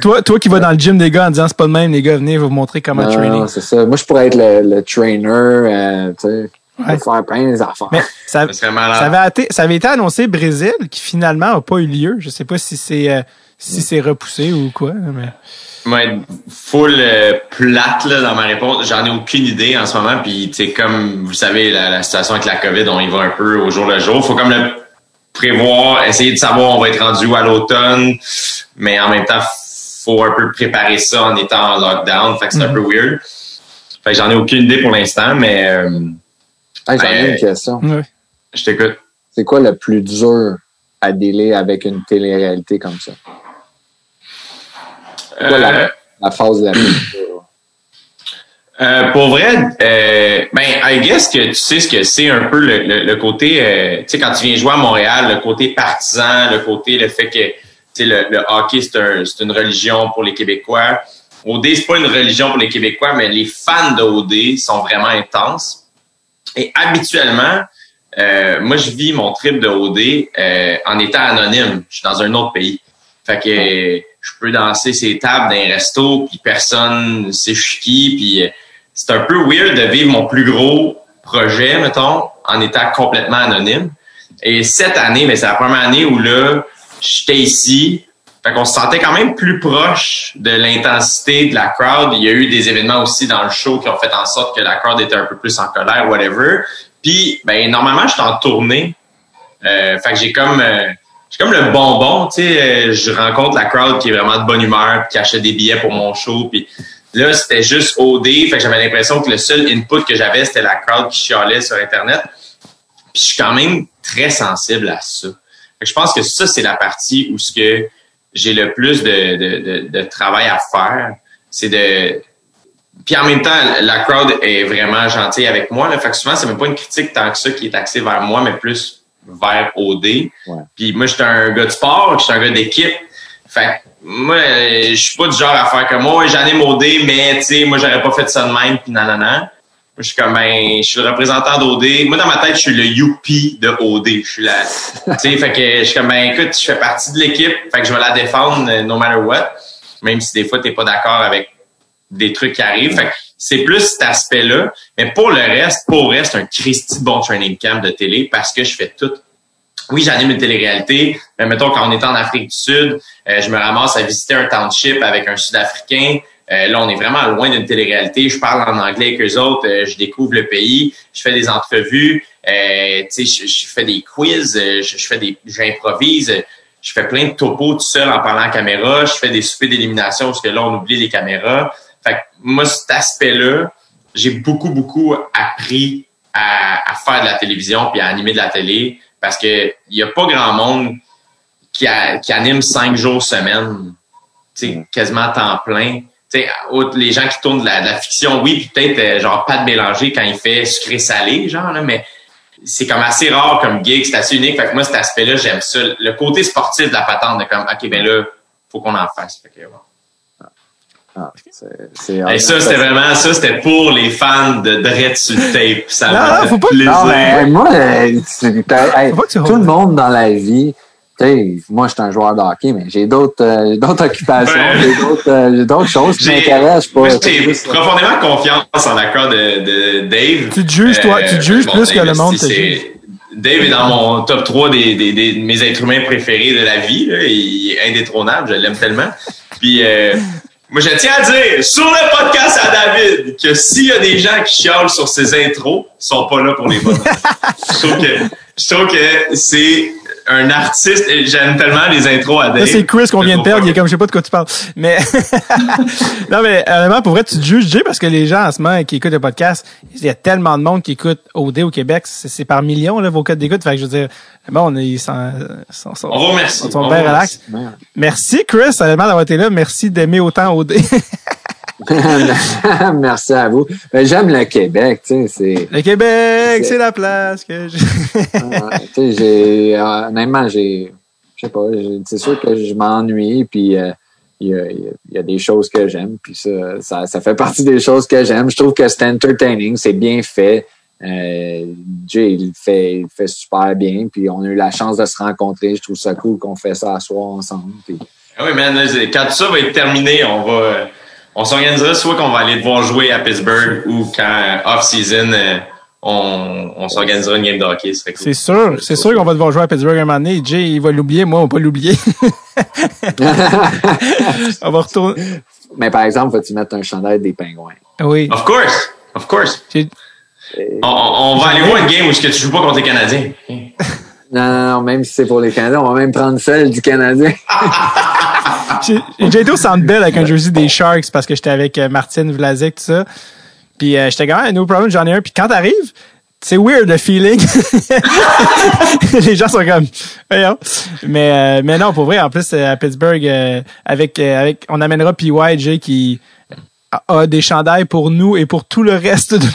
[SPEAKER 1] toi, toi qui vas dans le gym des gars en disant c'est pas le même, les gars, venez, je vais vous montrer comment
[SPEAKER 4] Non,
[SPEAKER 1] training.
[SPEAKER 4] non, c'est ça. Moi, je pourrais être le, le trainer, euh, tu sais,
[SPEAKER 1] Ouais.
[SPEAKER 4] faire plein des affaires.
[SPEAKER 1] Mais ça, avait été, ça avait été annoncé Brésil, qui finalement n'a pas eu lieu. Je sais pas si c'est euh, si c'est repoussé ou quoi. Mais...
[SPEAKER 3] Être full euh, plate là, dans ma réponse. J'en ai aucune idée en ce moment. Puis, tu sais, comme vous savez, la, la situation avec la COVID, on y va un peu au jour le jour. faut comme le prévoir, essayer de savoir on va être rendu où à l'automne. Mais en même temps, faut un peu préparer ça en étant en lockdown. Fait que c'est un peu weird. Fait que j'en ai aucune idée pour l'instant, mais euh,
[SPEAKER 4] Hey, J'en ai une question.
[SPEAKER 1] Ouais.
[SPEAKER 3] je t'écoute.
[SPEAKER 4] C'est quoi le plus dur à délai avec une télé-réalité comme ça? Quoi
[SPEAKER 3] Euh,
[SPEAKER 4] la, la phase la plus dure?
[SPEAKER 3] Euh, pour vrai, euh, ben, I guess que tu sais ce que c'est un peu le, le, le côté, euh, tu sais, quand tu viens jouer à Montréal, le côté partisan, le côté, le fait que, tu sais, le, le hockey, c'est un, une religion pour les Québécois. OD, c'est pas une religion pour les Québécois, mais les fans de OD sont vraiment intenses. Et habituellement, moi, je vis mon trip de OD en étant anonyme. Je suis dans un autre pays. Fait que je peux danser ces tables dans un resto, puis personne sait je suis qui, puis euh, c'est un peu weird de vivre mon plus gros projet, mettons, en étant complètement anonyme. Et cette année, mais c'est la première année où là, j'étais ici. Fait qu'on se sentait quand même plus proche de l'intensité de la crowd. Il y a eu des événements aussi dans le show qui ont fait en sorte que la crowd était un peu plus en colère, whatever. Puis, ben, normalement, je suis en tournée. Euh, fait que j'ai comme, euh, j'ai comme le bonbon, tu sais. euh, je rencontre la crowd qui est vraiment de bonne humeur, qui achète des billets pour mon show. Puis là, c'était juste OD. Fait que j'avais l'impression que le seul input que j'avais, c'était la crowd qui chialait sur Internet. Puis je suis quand même très sensible à ça. Fait que je pense que ça, c'est la partie où ce que j'ai le plus de, de, de, de travail à faire. c'est de puis en même temps, la crowd est vraiment gentille avec moi. Là. Fait que souvent, c'est même pas une critique tant que ça qui est axée vers moi, mais plus vers OD. Puis moi, j'étais un gars de sport, j'étais un gars d'équipe. Fait que moi, je suis pas du genre à faire comme moi, j'en ai OD, mais tu sais, moi, j'aurais pas fait ça de même, puis nanana. Je suis comme, ben, je suis le représentant d'OD. Moi, dans ma tête, je suis le youpi de OD. Je suis là. tu sais, fait que je suis comme, ben, écoute, je fais partie de l'équipe. Fait que je vais la défendre euh, no matter what. Même si des fois, t'es pas d'accord avec des trucs qui arrivent. Fait que c'est plus cet aspect-là. Mais pour le reste, pour le reste, un Christy bon training camp de télé parce que je fais tout. Oui, j'anime une télé-réalité, mais mettons quand on est en Afrique du Sud, euh, je me ramasse à visiter un township avec un Sud-Africain. Euh, là, on est vraiment loin d'une télé-réalité. Je parle en anglais avec eux autres. Euh, je découvre le pays. Je fais des entrevues. Euh, je, je fais des quiz. Je, je fais des, j'improvise. Je fais plein de topos tout seul en parlant à caméra. Je fais des soupers d'élimination parce que là, on oublie les caméras. Moi, cet aspect-là, j'ai beaucoup, beaucoup appris à, faire de la télévision puis à animer de la télé parce que il a pas grand monde qui, anime cinq jours semaine, quasiment à temps plein les gens qui tournent de la, fiction, oui, peut-être euh, genre pas de mélanger quand il fait sucré-salé, genre, là, mais c'est comme assez rare comme gig, c'est assez unique. Fait que moi, cet aspect-là, j'aime ça. Le côté sportif de la patente, de comme, OK, ben là, faut qu'on en fasse.
[SPEAKER 4] Ah, c'est,
[SPEAKER 3] Et ça, c'était vraiment ça, c'était pour les fans de Dread sur tape. Ça
[SPEAKER 1] non, faut pas
[SPEAKER 4] non, mais moi, euh, tout le monde dans la vie, moi, je suis un joueur de hockey, mais j'ai d'autres euh, d'autres occupations, j'ai d'autres euh, d'autres choses qui m'intéressent.
[SPEAKER 3] Moi, j'ai profondément confiance en l'accord de, de Dave.
[SPEAKER 1] Tu te juges, toi, tu te juges plus que le monde te
[SPEAKER 3] Dave est dans mon top 3 des, des, des, mes êtres humains préférés de la vie. Là. Il est indétrônable, je l'aime tellement. Puis moi, je tiens à dire sur le podcast à David que s'il y a des gens qui chialent sur ses intros, ils sont pas là pour les bonnes. je trouve que, je trouve que c'est un artiste. J'aime tellement les intros à Dave.
[SPEAKER 1] c'est Chris qu'on vient de perdre. Il est comme, je sais pas de quoi tu parles. Mais, non, mais, honnêtement, pour vrai, tu te juges, Jay, parce que les gens, en ce moment, qui écoutent le podcast, il y a tellement de monde qui écoute OD au Québec. C'est par millions, là, vos codes d'écoute. Fait que je veux dire, bon, ils sont,
[SPEAKER 3] sont, sont, on vous remercie.
[SPEAKER 1] sont bien relax. Merci, Chris, honnêtement, d'avoir été là. Merci d'aimer autant OD.
[SPEAKER 4] Merci à vous. Ben, j'aime le Québec, tu sais, c'est.
[SPEAKER 1] Le Québec, c'est la place que j'ai.
[SPEAKER 4] tu sais, j'ai, honnêtement, j'ai, je sais pas, c'est sûr que je m'ennuie, puis euh, il y, a, y, a, des choses que j'aime, puis ça, ça, fait partie des choses que j'aime. Je trouve que c'est entertaining, c'est bien fait. Euh, Jay, il fait, il fait super bien, puis on a eu la chance de se rencontrer. Je trouve ça cool qu'on fait ça à soir ensemble. Puis...
[SPEAKER 3] Ah oui, man, quand tout ça va être terminé, on va on s'organisera soit qu'on va aller devoir jouer à Pittsburgh ou quand off-season, euh, on, on s'organisera une game de hockey.
[SPEAKER 1] C'est sûr, c'est sûr qu'on va devoir jouer à Pittsburgh un moment donné. Jay, il va l'oublier, moi, on va pas l'oublier. on va retourner.
[SPEAKER 4] Mais par exemple, vas-tu mettre un chandail des pingouins?
[SPEAKER 1] Oui.
[SPEAKER 3] Of course, of course. On, on, va aller voir une game où tu joues pas contre les Canadiens.
[SPEAKER 4] Non, non, non, même si c'est pour les Canadiens, on va même prendre celle du Canadien.
[SPEAKER 1] J'ai été au Centre Bell avec un jersey des Sharks parce que j'étais avec euh, Martine Vlasic, tout ça. Puis euh, j'étais comme, no problem, j'en ai un. Puis quand t'arrives, c'est weird le feeling. les gens sont comme, voyons. Mais, euh, mais non, pour vrai, en plus, à Pittsburgh, avec, avec, on amènera PY, qui, a des chandails pour nous et pour tout le reste de...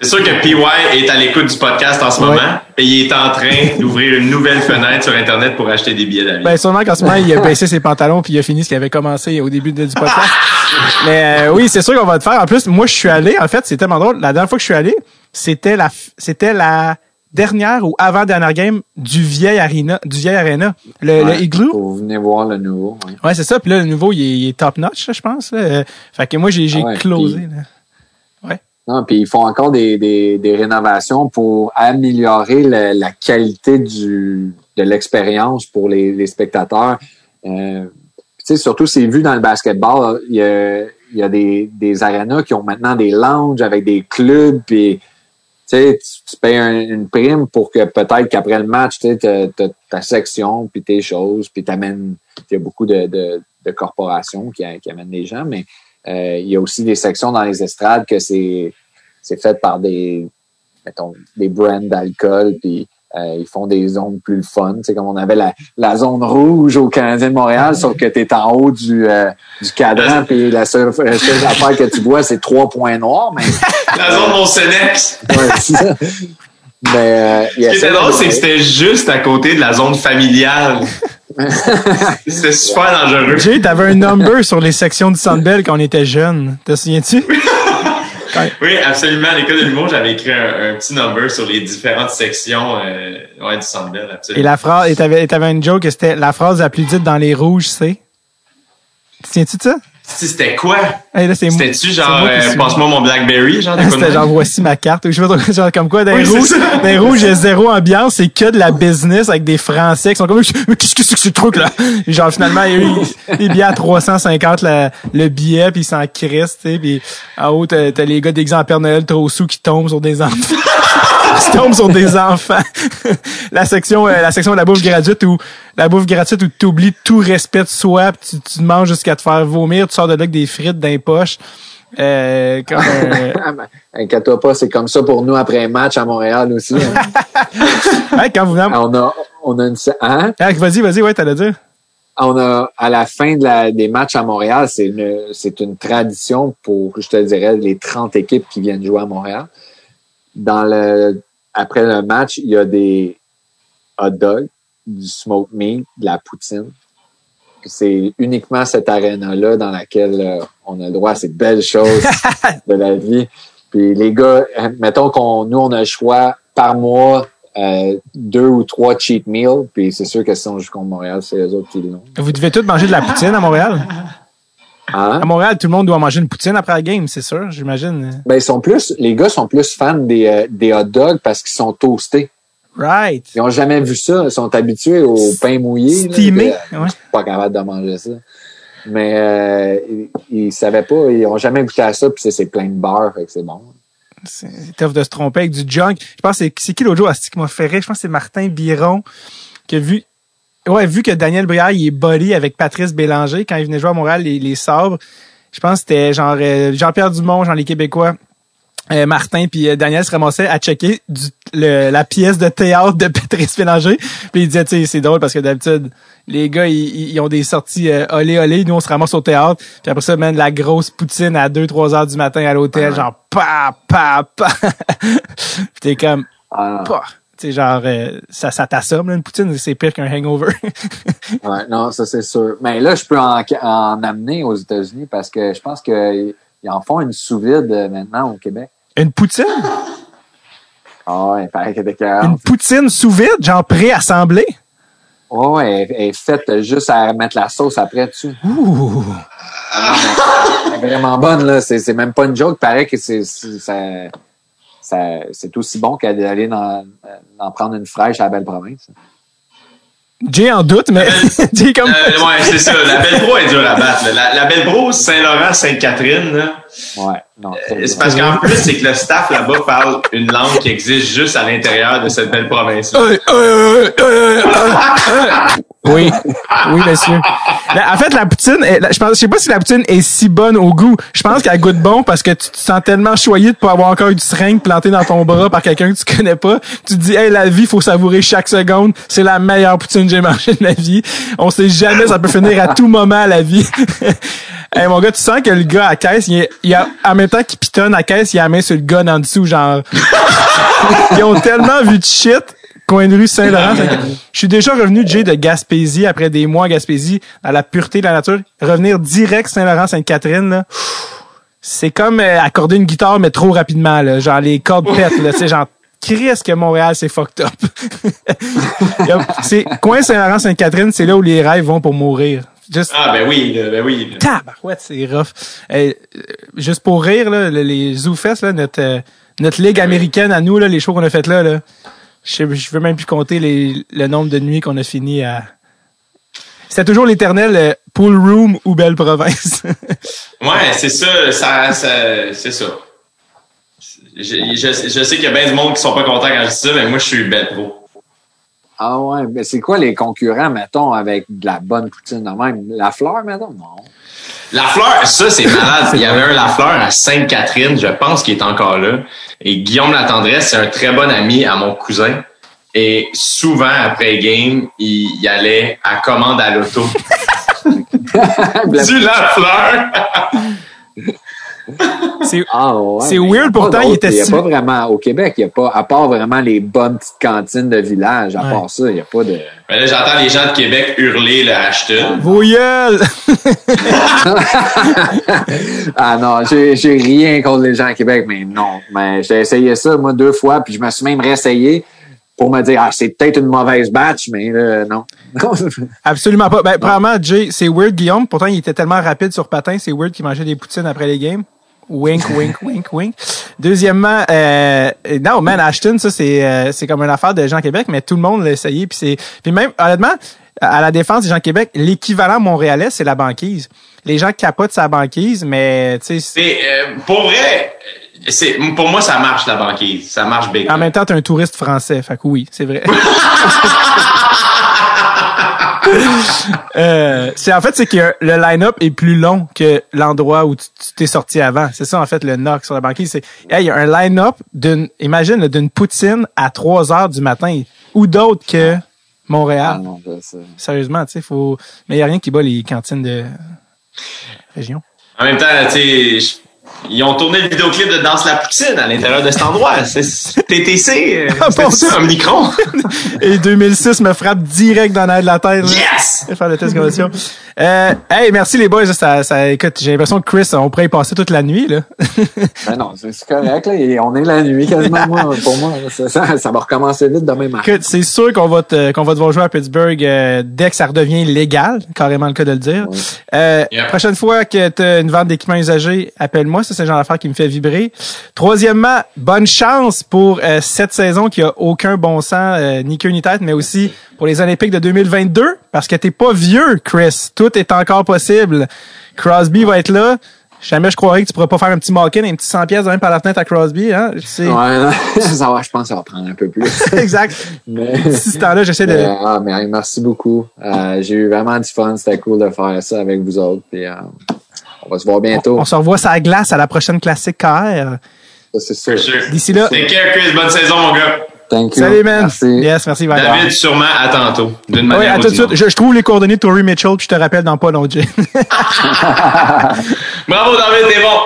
[SPEAKER 3] C'est sûr que PY est à l'écoute du podcast en ce moment et il est en train d'ouvrir une nouvelle fenêtre sur Internet pour acheter des billets d'avion.
[SPEAKER 1] Ben, sûrement qu'en ce moment, il a baissé ses pantalons puis il a fini ce qu'il avait commencé au début du podcast. Mais euh, oui, c'est sûr qu'on va le faire. En plus, moi, je suis allé. En fait, c'est tellement drôle. La dernière fois que je suis allé, c'était la, c'était la dernière ou avant-dernière game du vieil arena, du vieil arena, le, le Igloo?
[SPEAKER 4] Vous venez voir le nouveau.
[SPEAKER 1] Ouais, ouais c'est ça. Puis là, le nouveau, il est, top notch, je pense. Là. Fait que moi, j'ai ah closé. Là. Ouais.
[SPEAKER 4] Non, puis ils font encore des, des, des rénovations pour améliorer la, la qualité du, de l'expérience pour les, les spectateurs. Euh, tu sais, surtout, c'est vu dans le basketball, il y a, il y a des, des arénas qui ont maintenant des lounges avec des clubs, puis tu, tu payes une prime pour que peut-être qu'après le match, tu sais, ta section, puis tes choses, puis t'amènes, il y a beaucoup de, de, de corporations qui, qui, amènent des gens, mais euh, il y a aussi des sections dans les estrades que c'est c'est fait par des mettons des brands d'alcool puis euh, ils font des zones plus fun. C'est comme on avait la, la zone rouge au Canadien de Montréal, sauf que tu es en haut du, euh, du cadran, puis la seule, la seule affaire que tu vois, c'est trois points noirs. Mais,
[SPEAKER 3] La zone Monsenex.
[SPEAKER 4] ouais, c'est ça. Mais, euh,
[SPEAKER 3] Ce qui était drôle, c'est que c'était juste à côté de la zone familiale. C'était super dangereux.
[SPEAKER 1] Jay, t'avais un number sur les sections du Sandbell quand on était jeunes. Te souviens-tu?
[SPEAKER 3] Oui, absolument. À l'école de l'humour, j'avais écrit un, un petit number sur les différentes sections euh, ouais, du Centre Bell,
[SPEAKER 1] Et
[SPEAKER 3] absolument.
[SPEAKER 1] la phrase, et t'avais, et une joke que c'était la phrase la plus dite dans les rouges, c'est? Te souviens-tu de ça?
[SPEAKER 3] C'était quoi?
[SPEAKER 1] Hey,
[SPEAKER 3] C'était-tu genre, euh, passe-moi mon Blackberry, genre de
[SPEAKER 1] C'était genre voici ma carte. Ou je pas trop, genre comme quoi dans
[SPEAKER 3] Oui,
[SPEAKER 1] rouges dans les rouges il y a zéro ambiance c'est que de la business avec des français qui sont comme mais qu'est-ce que c'est que ce truc là Et genre finalement il y a eu des billets à 350 la- le billet puis ils s'en crissent tu sais puis en haut t'as t'as les gars d'exemple Père Noël trop sous qui tombent sur des enfants sur des enfants la section euh, la section de la bouffe gratuite où la bouffe gratuite où tu oublies tout respect de soi puis tu, tu manges jusqu'à te faire vomir tu sors de là avec des frites dans les poches euh,
[SPEAKER 4] Ah, ben, Inquiète-toi pas, c'est comme ça pour nous après un match à Montréal aussi. hein.
[SPEAKER 1] Quand vous venez.
[SPEAKER 4] on a, on a une, hein?
[SPEAKER 1] Ah, vas-y, vas-y, ouais, t'allais dire.
[SPEAKER 4] On a, à la fin de la, des matchs à Montréal, c'est une, c'est une tradition pour, je te dirais, les 30 équipes qui viennent jouer à Montréal. Dans le, après le match, il y a des hot dogs, du smoked meat, de la poutine. C'est uniquement cette arène-là dans laquelle euh, on a le droit à ces belles choses de la vie. Puis les gars, mettons qu'on nous on a le choix par mois euh, deux ou trois cheat meals. Puis c'est sûr que si on joue contre Montréal, c'est les autres qui l'ont.
[SPEAKER 1] Vous devez tous manger de la poutine à Montréal?
[SPEAKER 4] Hein?
[SPEAKER 1] À Montréal, tout le monde doit manger une poutine après la game, c'est sûr, j'imagine.
[SPEAKER 4] Ben ils sont plus, les gars sont plus fans des, euh, des hot dogs parce qu'ils sont toastés.
[SPEAKER 1] Right.
[SPEAKER 4] Ils ont jamais vu ça. Ils sont habitués au pain mouillé. là,
[SPEAKER 1] Steamé, ouais.
[SPEAKER 4] Pas capable de manger ça. Mais euh, ils, ils savaient pas, ils ont jamais goûté à ça, puis c'est- plein de beurre, fait que c'est bon.
[SPEAKER 1] C'est tough de se tromper avec du junk. Je pense que c'est qui l'autre jour, Asti, qui m'a fait rire? Je pense que c'est Martin Biron qui a vu. Ouais, vu que Daniel Brière, il est buddy avec Patrice Bélanger quand il venait jouer à Montréal, les, les sabres. Je pense que c'était genre euh, Jean-Pierre Dumont, genre les Québécois. euh, Martin puis euh, Daniel se ramassaient à checker du, le- la pièce de théâtre de Patrice Bélanger. Puis il disait, tu sais, c'est drôle parce que d'habitude, les gars, ils, ils- ont des sorties euh, olé olé. Nous, on se ramasse au théâtre. Puis après ça, man, la grosse poutine à 2-3 heures du matin à l'hôtel, genre pa, pa, pa. puis t'es comme,
[SPEAKER 4] Ah.
[SPEAKER 1] Tu sais, genre, euh, ça, ça t'assomme, une poutine, c'est pire qu'un hangover.
[SPEAKER 4] ouais, non, ça c'est sûr. Mais là, je peux en, en amener aux États-Unis parce que je pense qu'ils en font une sous-vide euh, maintenant au Québec.
[SPEAKER 1] une poutine?
[SPEAKER 4] Ah ouais, il paraît qu'elle était
[SPEAKER 1] Une poutine sous vide, genre pré-assemblée?
[SPEAKER 4] Ouais, ouais, elle, elle est faite juste à mettre la sauce après dessus.
[SPEAKER 1] Ouh.
[SPEAKER 4] Elle est vraiment bonne, là. C'est, c'est même pas une joke. Il paraît que c'est, c'est, ça- ça- c'est aussi bon qu'à d'aller d'en prendre une fraîche à la belle province.
[SPEAKER 1] Jay en doute, mais Jay comme...
[SPEAKER 3] Euh, ouais, c'est ça. La Belle Pro est dure à battre. La, la Belle Pro, Saint-Laurent, Sainte-Catherine.
[SPEAKER 4] Ouais, non.
[SPEAKER 3] Euh, C'est parce qu'en plus, c'est que le staff là-bas parle une langue qui existe juste à l'intérieur de cette belle province-là.
[SPEAKER 1] Oui, oui, monsieur. La- en fait, la poutine, je pense, je sais pas si la poutine est si bonne au goût. Je pense qu'elle goûte bon parce que tu te sens tellement choyé de pas avoir encore eu du seringue planté dans ton bras par quelqu'un que tu connais pas. Tu te dis, hey, la vie, faut savourer chaque seconde. C'est la meilleure poutine que j'ai mangée de ma vie. On sait jamais, ça peut finir à tout moment la vie. hey, mon gars, tu sens que le gars à caisse, il, il a, en même temps qu'il pitonne à caisse, il a la main sur le gun en dessous, genre. Ils ont tellement vu de shit. Coin de rue Saint-Laurent. Je suis déjà revenu, Jay, de Gaspésie, après des mois à Gaspésie, à la pureté de la nature. Revenir direct Saint-Laurent-Sainte-Catherine, là, c'est comme euh, accorder une guitare, mais trop rapidement. Là. Genre, les cordes pètent. Là, genre, Christ que Montréal, c'est fucked up. c'est Coin Saint-Laurent-Sainte-Catherine, c'est là où les rêves vont pour mourir. Juste,
[SPEAKER 3] Ah, ben oui, ben oui.
[SPEAKER 1] Tabarouette, c'est rough. Euh, juste pour rire, là, le- les ZooFest, là, notre, euh, notre ligue américaine à nous, là, les shows qu'on a faites là, là je, veux même plus compter les, le nombre de nuits qu'on a fini à... C'était toujours l'éternel euh, pool room ou belle province.
[SPEAKER 3] Ouais, c'est ça, ça, ça- c'est ça. Je, je, je sais qu'il y a bien du monde qui sont pas contents quand je dis ça, mais moi, je suis Belle Pro.
[SPEAKER 4] Ah ouais, mais c'est quoi les concurrents, mettons, avec de la bonne poutine de même? La fleur, mettons? Non.
[SPEAKER 3] La fleur, ça, c'est malade. Il y avait un La Fleur à Sainte-Catherine, je pense qu'il est encore là. Et Guillaume Latendresse, c'est un très bon ami à mon cousin. Et souvent, après game, il, il allait à commande à l'auto. du Lafleur.
[SPEAKER 1] C'est
[SPEAKER 4] Ah, ouais,
[SPEAKER 1] weird, pourtant, il était
[SPEAKER 4] Il n'y a pas vraiment, au Québec, il n'y a pas, à part vraiment les bonnes petites cantines de village, à
[SPEAKER 1] Ouais.
[SPEAKER 4] part ça, il n'y a pas de.
[SPEAKER 3] Mais là, j'entends les gens de Québec hurler le Ashton.
[SPEAKER 1] vos gueules!
[SPEAKER 4] ah non, j'ai rien contre les gens à Québec, mais non. Mais j'ai essayé ça, moi, deux fois, puis je me suis même réessayé pour me dire, ah, c'est peut-être une mauvaise batch, mais non.
[SPEAKER 1] Absolument pas. Ben, premièrement, Jay, c'est weird, Guillaume. Pourtant, il était tellement rapide sur patin, c'est weird qu'il mangeait des poutines après les games. Wink, wink, wink, wink. Deuxièmement, euh, non, man, Ashton, ça, c'est, euh, c'est comme une affaire de à Québec, mais tout le monde l'a essayé. Puis c'est, puis même, honnêtement, à la défense des gens à Québec, l'équivalent montréalais, c'est la banquise. Les gens capotent sa banquise, mais, tu sais,
[SPEAKER 3] euh, pour vrai, c'est, pour moi, ça marche, la banquise. Ça marche big.
[SPEAKER 1] en même temps, t'es un touriste français. Fait que oui, c'est vrai. Euh, c'est en fait c'est que le line-up est plus long que l'endroit où tu t'es sorti avant. C'est ça en fait le knock sur la banquise. C'est hey, il y a un line-up d'une imagine d'une poutine à 3 heures du matin ou d'autre que
[SPEAKER 4] Ah
[SPEAKER 1] Montréal.
[SPEAKER 4] non, je sais.
[SPEAKER 1] Sérieusement, tu sais, faut mais il y a rien qui bat les cantines de région.
[SPEAKER 3] En même temps, tu sais, ils ont tourné le vidéoclip de Danse la Poutine à l'intérieur de cet endroit. C'est c'est TTC. euh,
[SPEAKER 1] Ah, bon,
[SPEAKER 3] ça, un micron.
[SPEAKER 1] Et 2006 me frappe direct dans l'air de la tête. là.
[SPEAKER 3] Yes!
[SPEAKER 1] Je vais faire le test conversion. Euh, hey, merci les boys. Ça, ça, écoute, j'ai l'impression que Chris, on pourrait y passer toute la nuit, là.
[SPEAKER 4] Ben non, c'est correct, là. et On est la nuit quasiment, moi, pour moi. Ça, ça, ça va recommencer vite demain matin.
[SPEAKER 1] Écoute, c'est sûr qu'on va te, qu'on va devoir jouer à Pittsburgh euh, dès que ça redevient légal, carrément le cas de le dire. Euh,
[SPEAKER 3] Yeah.
[SPEAKER 1] Prochaine fois que tu as une vente d'équipements usagés, appelle-moi. Ça, c'est le genre d'affaire qui me fait vibrer. Troisièmement, bonne chance pour euh, cette saison qui a aucun bon sens, euh, ni queue ni tête, mais aussi pour les Olympiques de 2022, parce que t'es pas vieux, Chris. Tout est encore possible. Crosby va être là. Jamais je croirais que tu pourrais pas faire un petit Malkin, un petit 100 pièces même par la fenêtre à Crosby. Hein? C'est
[SPEAKER 4] Ouais, ça va, je pense que ça va prendre un peu plus.
[SPEAKER 1] exact.
[SPEAKER 4] Mais,
[SPEAKER 1] Si ce temps-là, j'essaie de...
[SPEAKER 4] mais, ah, mais merci beaucoup. Euh, J'ai eu vraiment du fun. C'était cool de faire ça avec vous autres. Puis, euh, on va se voir bientôt.
[SPEAKER 1] On se revoit sur la glace à la prochaine classique KR.
[SPEAKER 4] C'est sûr.
[SPEAKER 1] D'ici là,
[SPEAKER 3] Take care, Chris. Bonne saison, mon gars.
[SPEAKER 4] Thank you.
[SPEAKER 1] salut, man.
[SPEAKER 4] Merci.
[SPEAKER 1] Yes, merci, bye.
[SPEAKER 3] David, sûrement, à tantôt. D'une
[SPEAKER 1] Oui, à
[SPEAKER 3] ou
[SPEAKER 1] tout de suite. Je, je trouve les coordonnées de Tory Mitchell, puis je te rappelle dans pas long, Jay.
[SPEAKER 3] Bravo, David, t'es bon.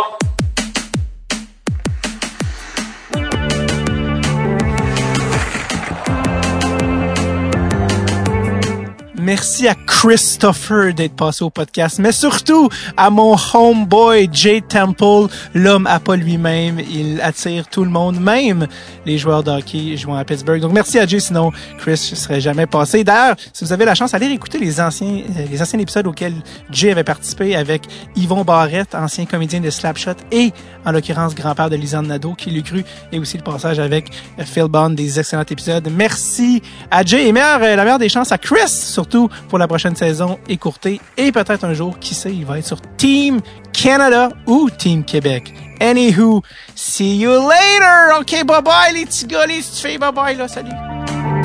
[SPEAKER 1] Merci à Christopher d'être passé au podcast, mais surtout à mon homeboy Jay Temple, l'homme à pas lui-même. Il attire tout le monde, même les joueurs de hockey jouant à Pittsburgh. Donc merci à Jay, sinon Chris ne serait jamais passé. D'ailleurs, si vous avez la chance, allez réécouter les anciens, euh, les anciens épisodes auxquels Jay avait participé avec Yvon Barrette, ancien comédien de Slapshot, et en l'occurrence grand-père de Lisanne Nadeau, qui l'eut cru, et aussi le passage avec Phil Bond, des excellents épisodes. Merci à Jay et euh, la meilleure des chances à Chris, pour la prochaine saison écourtée. Et peut-être un jour, qui sait, il va être sur Team Canada ou Team Québec. Anywho, see you later! OK, bye-bye les petits gars, les petites filles, bye-bye là, salut!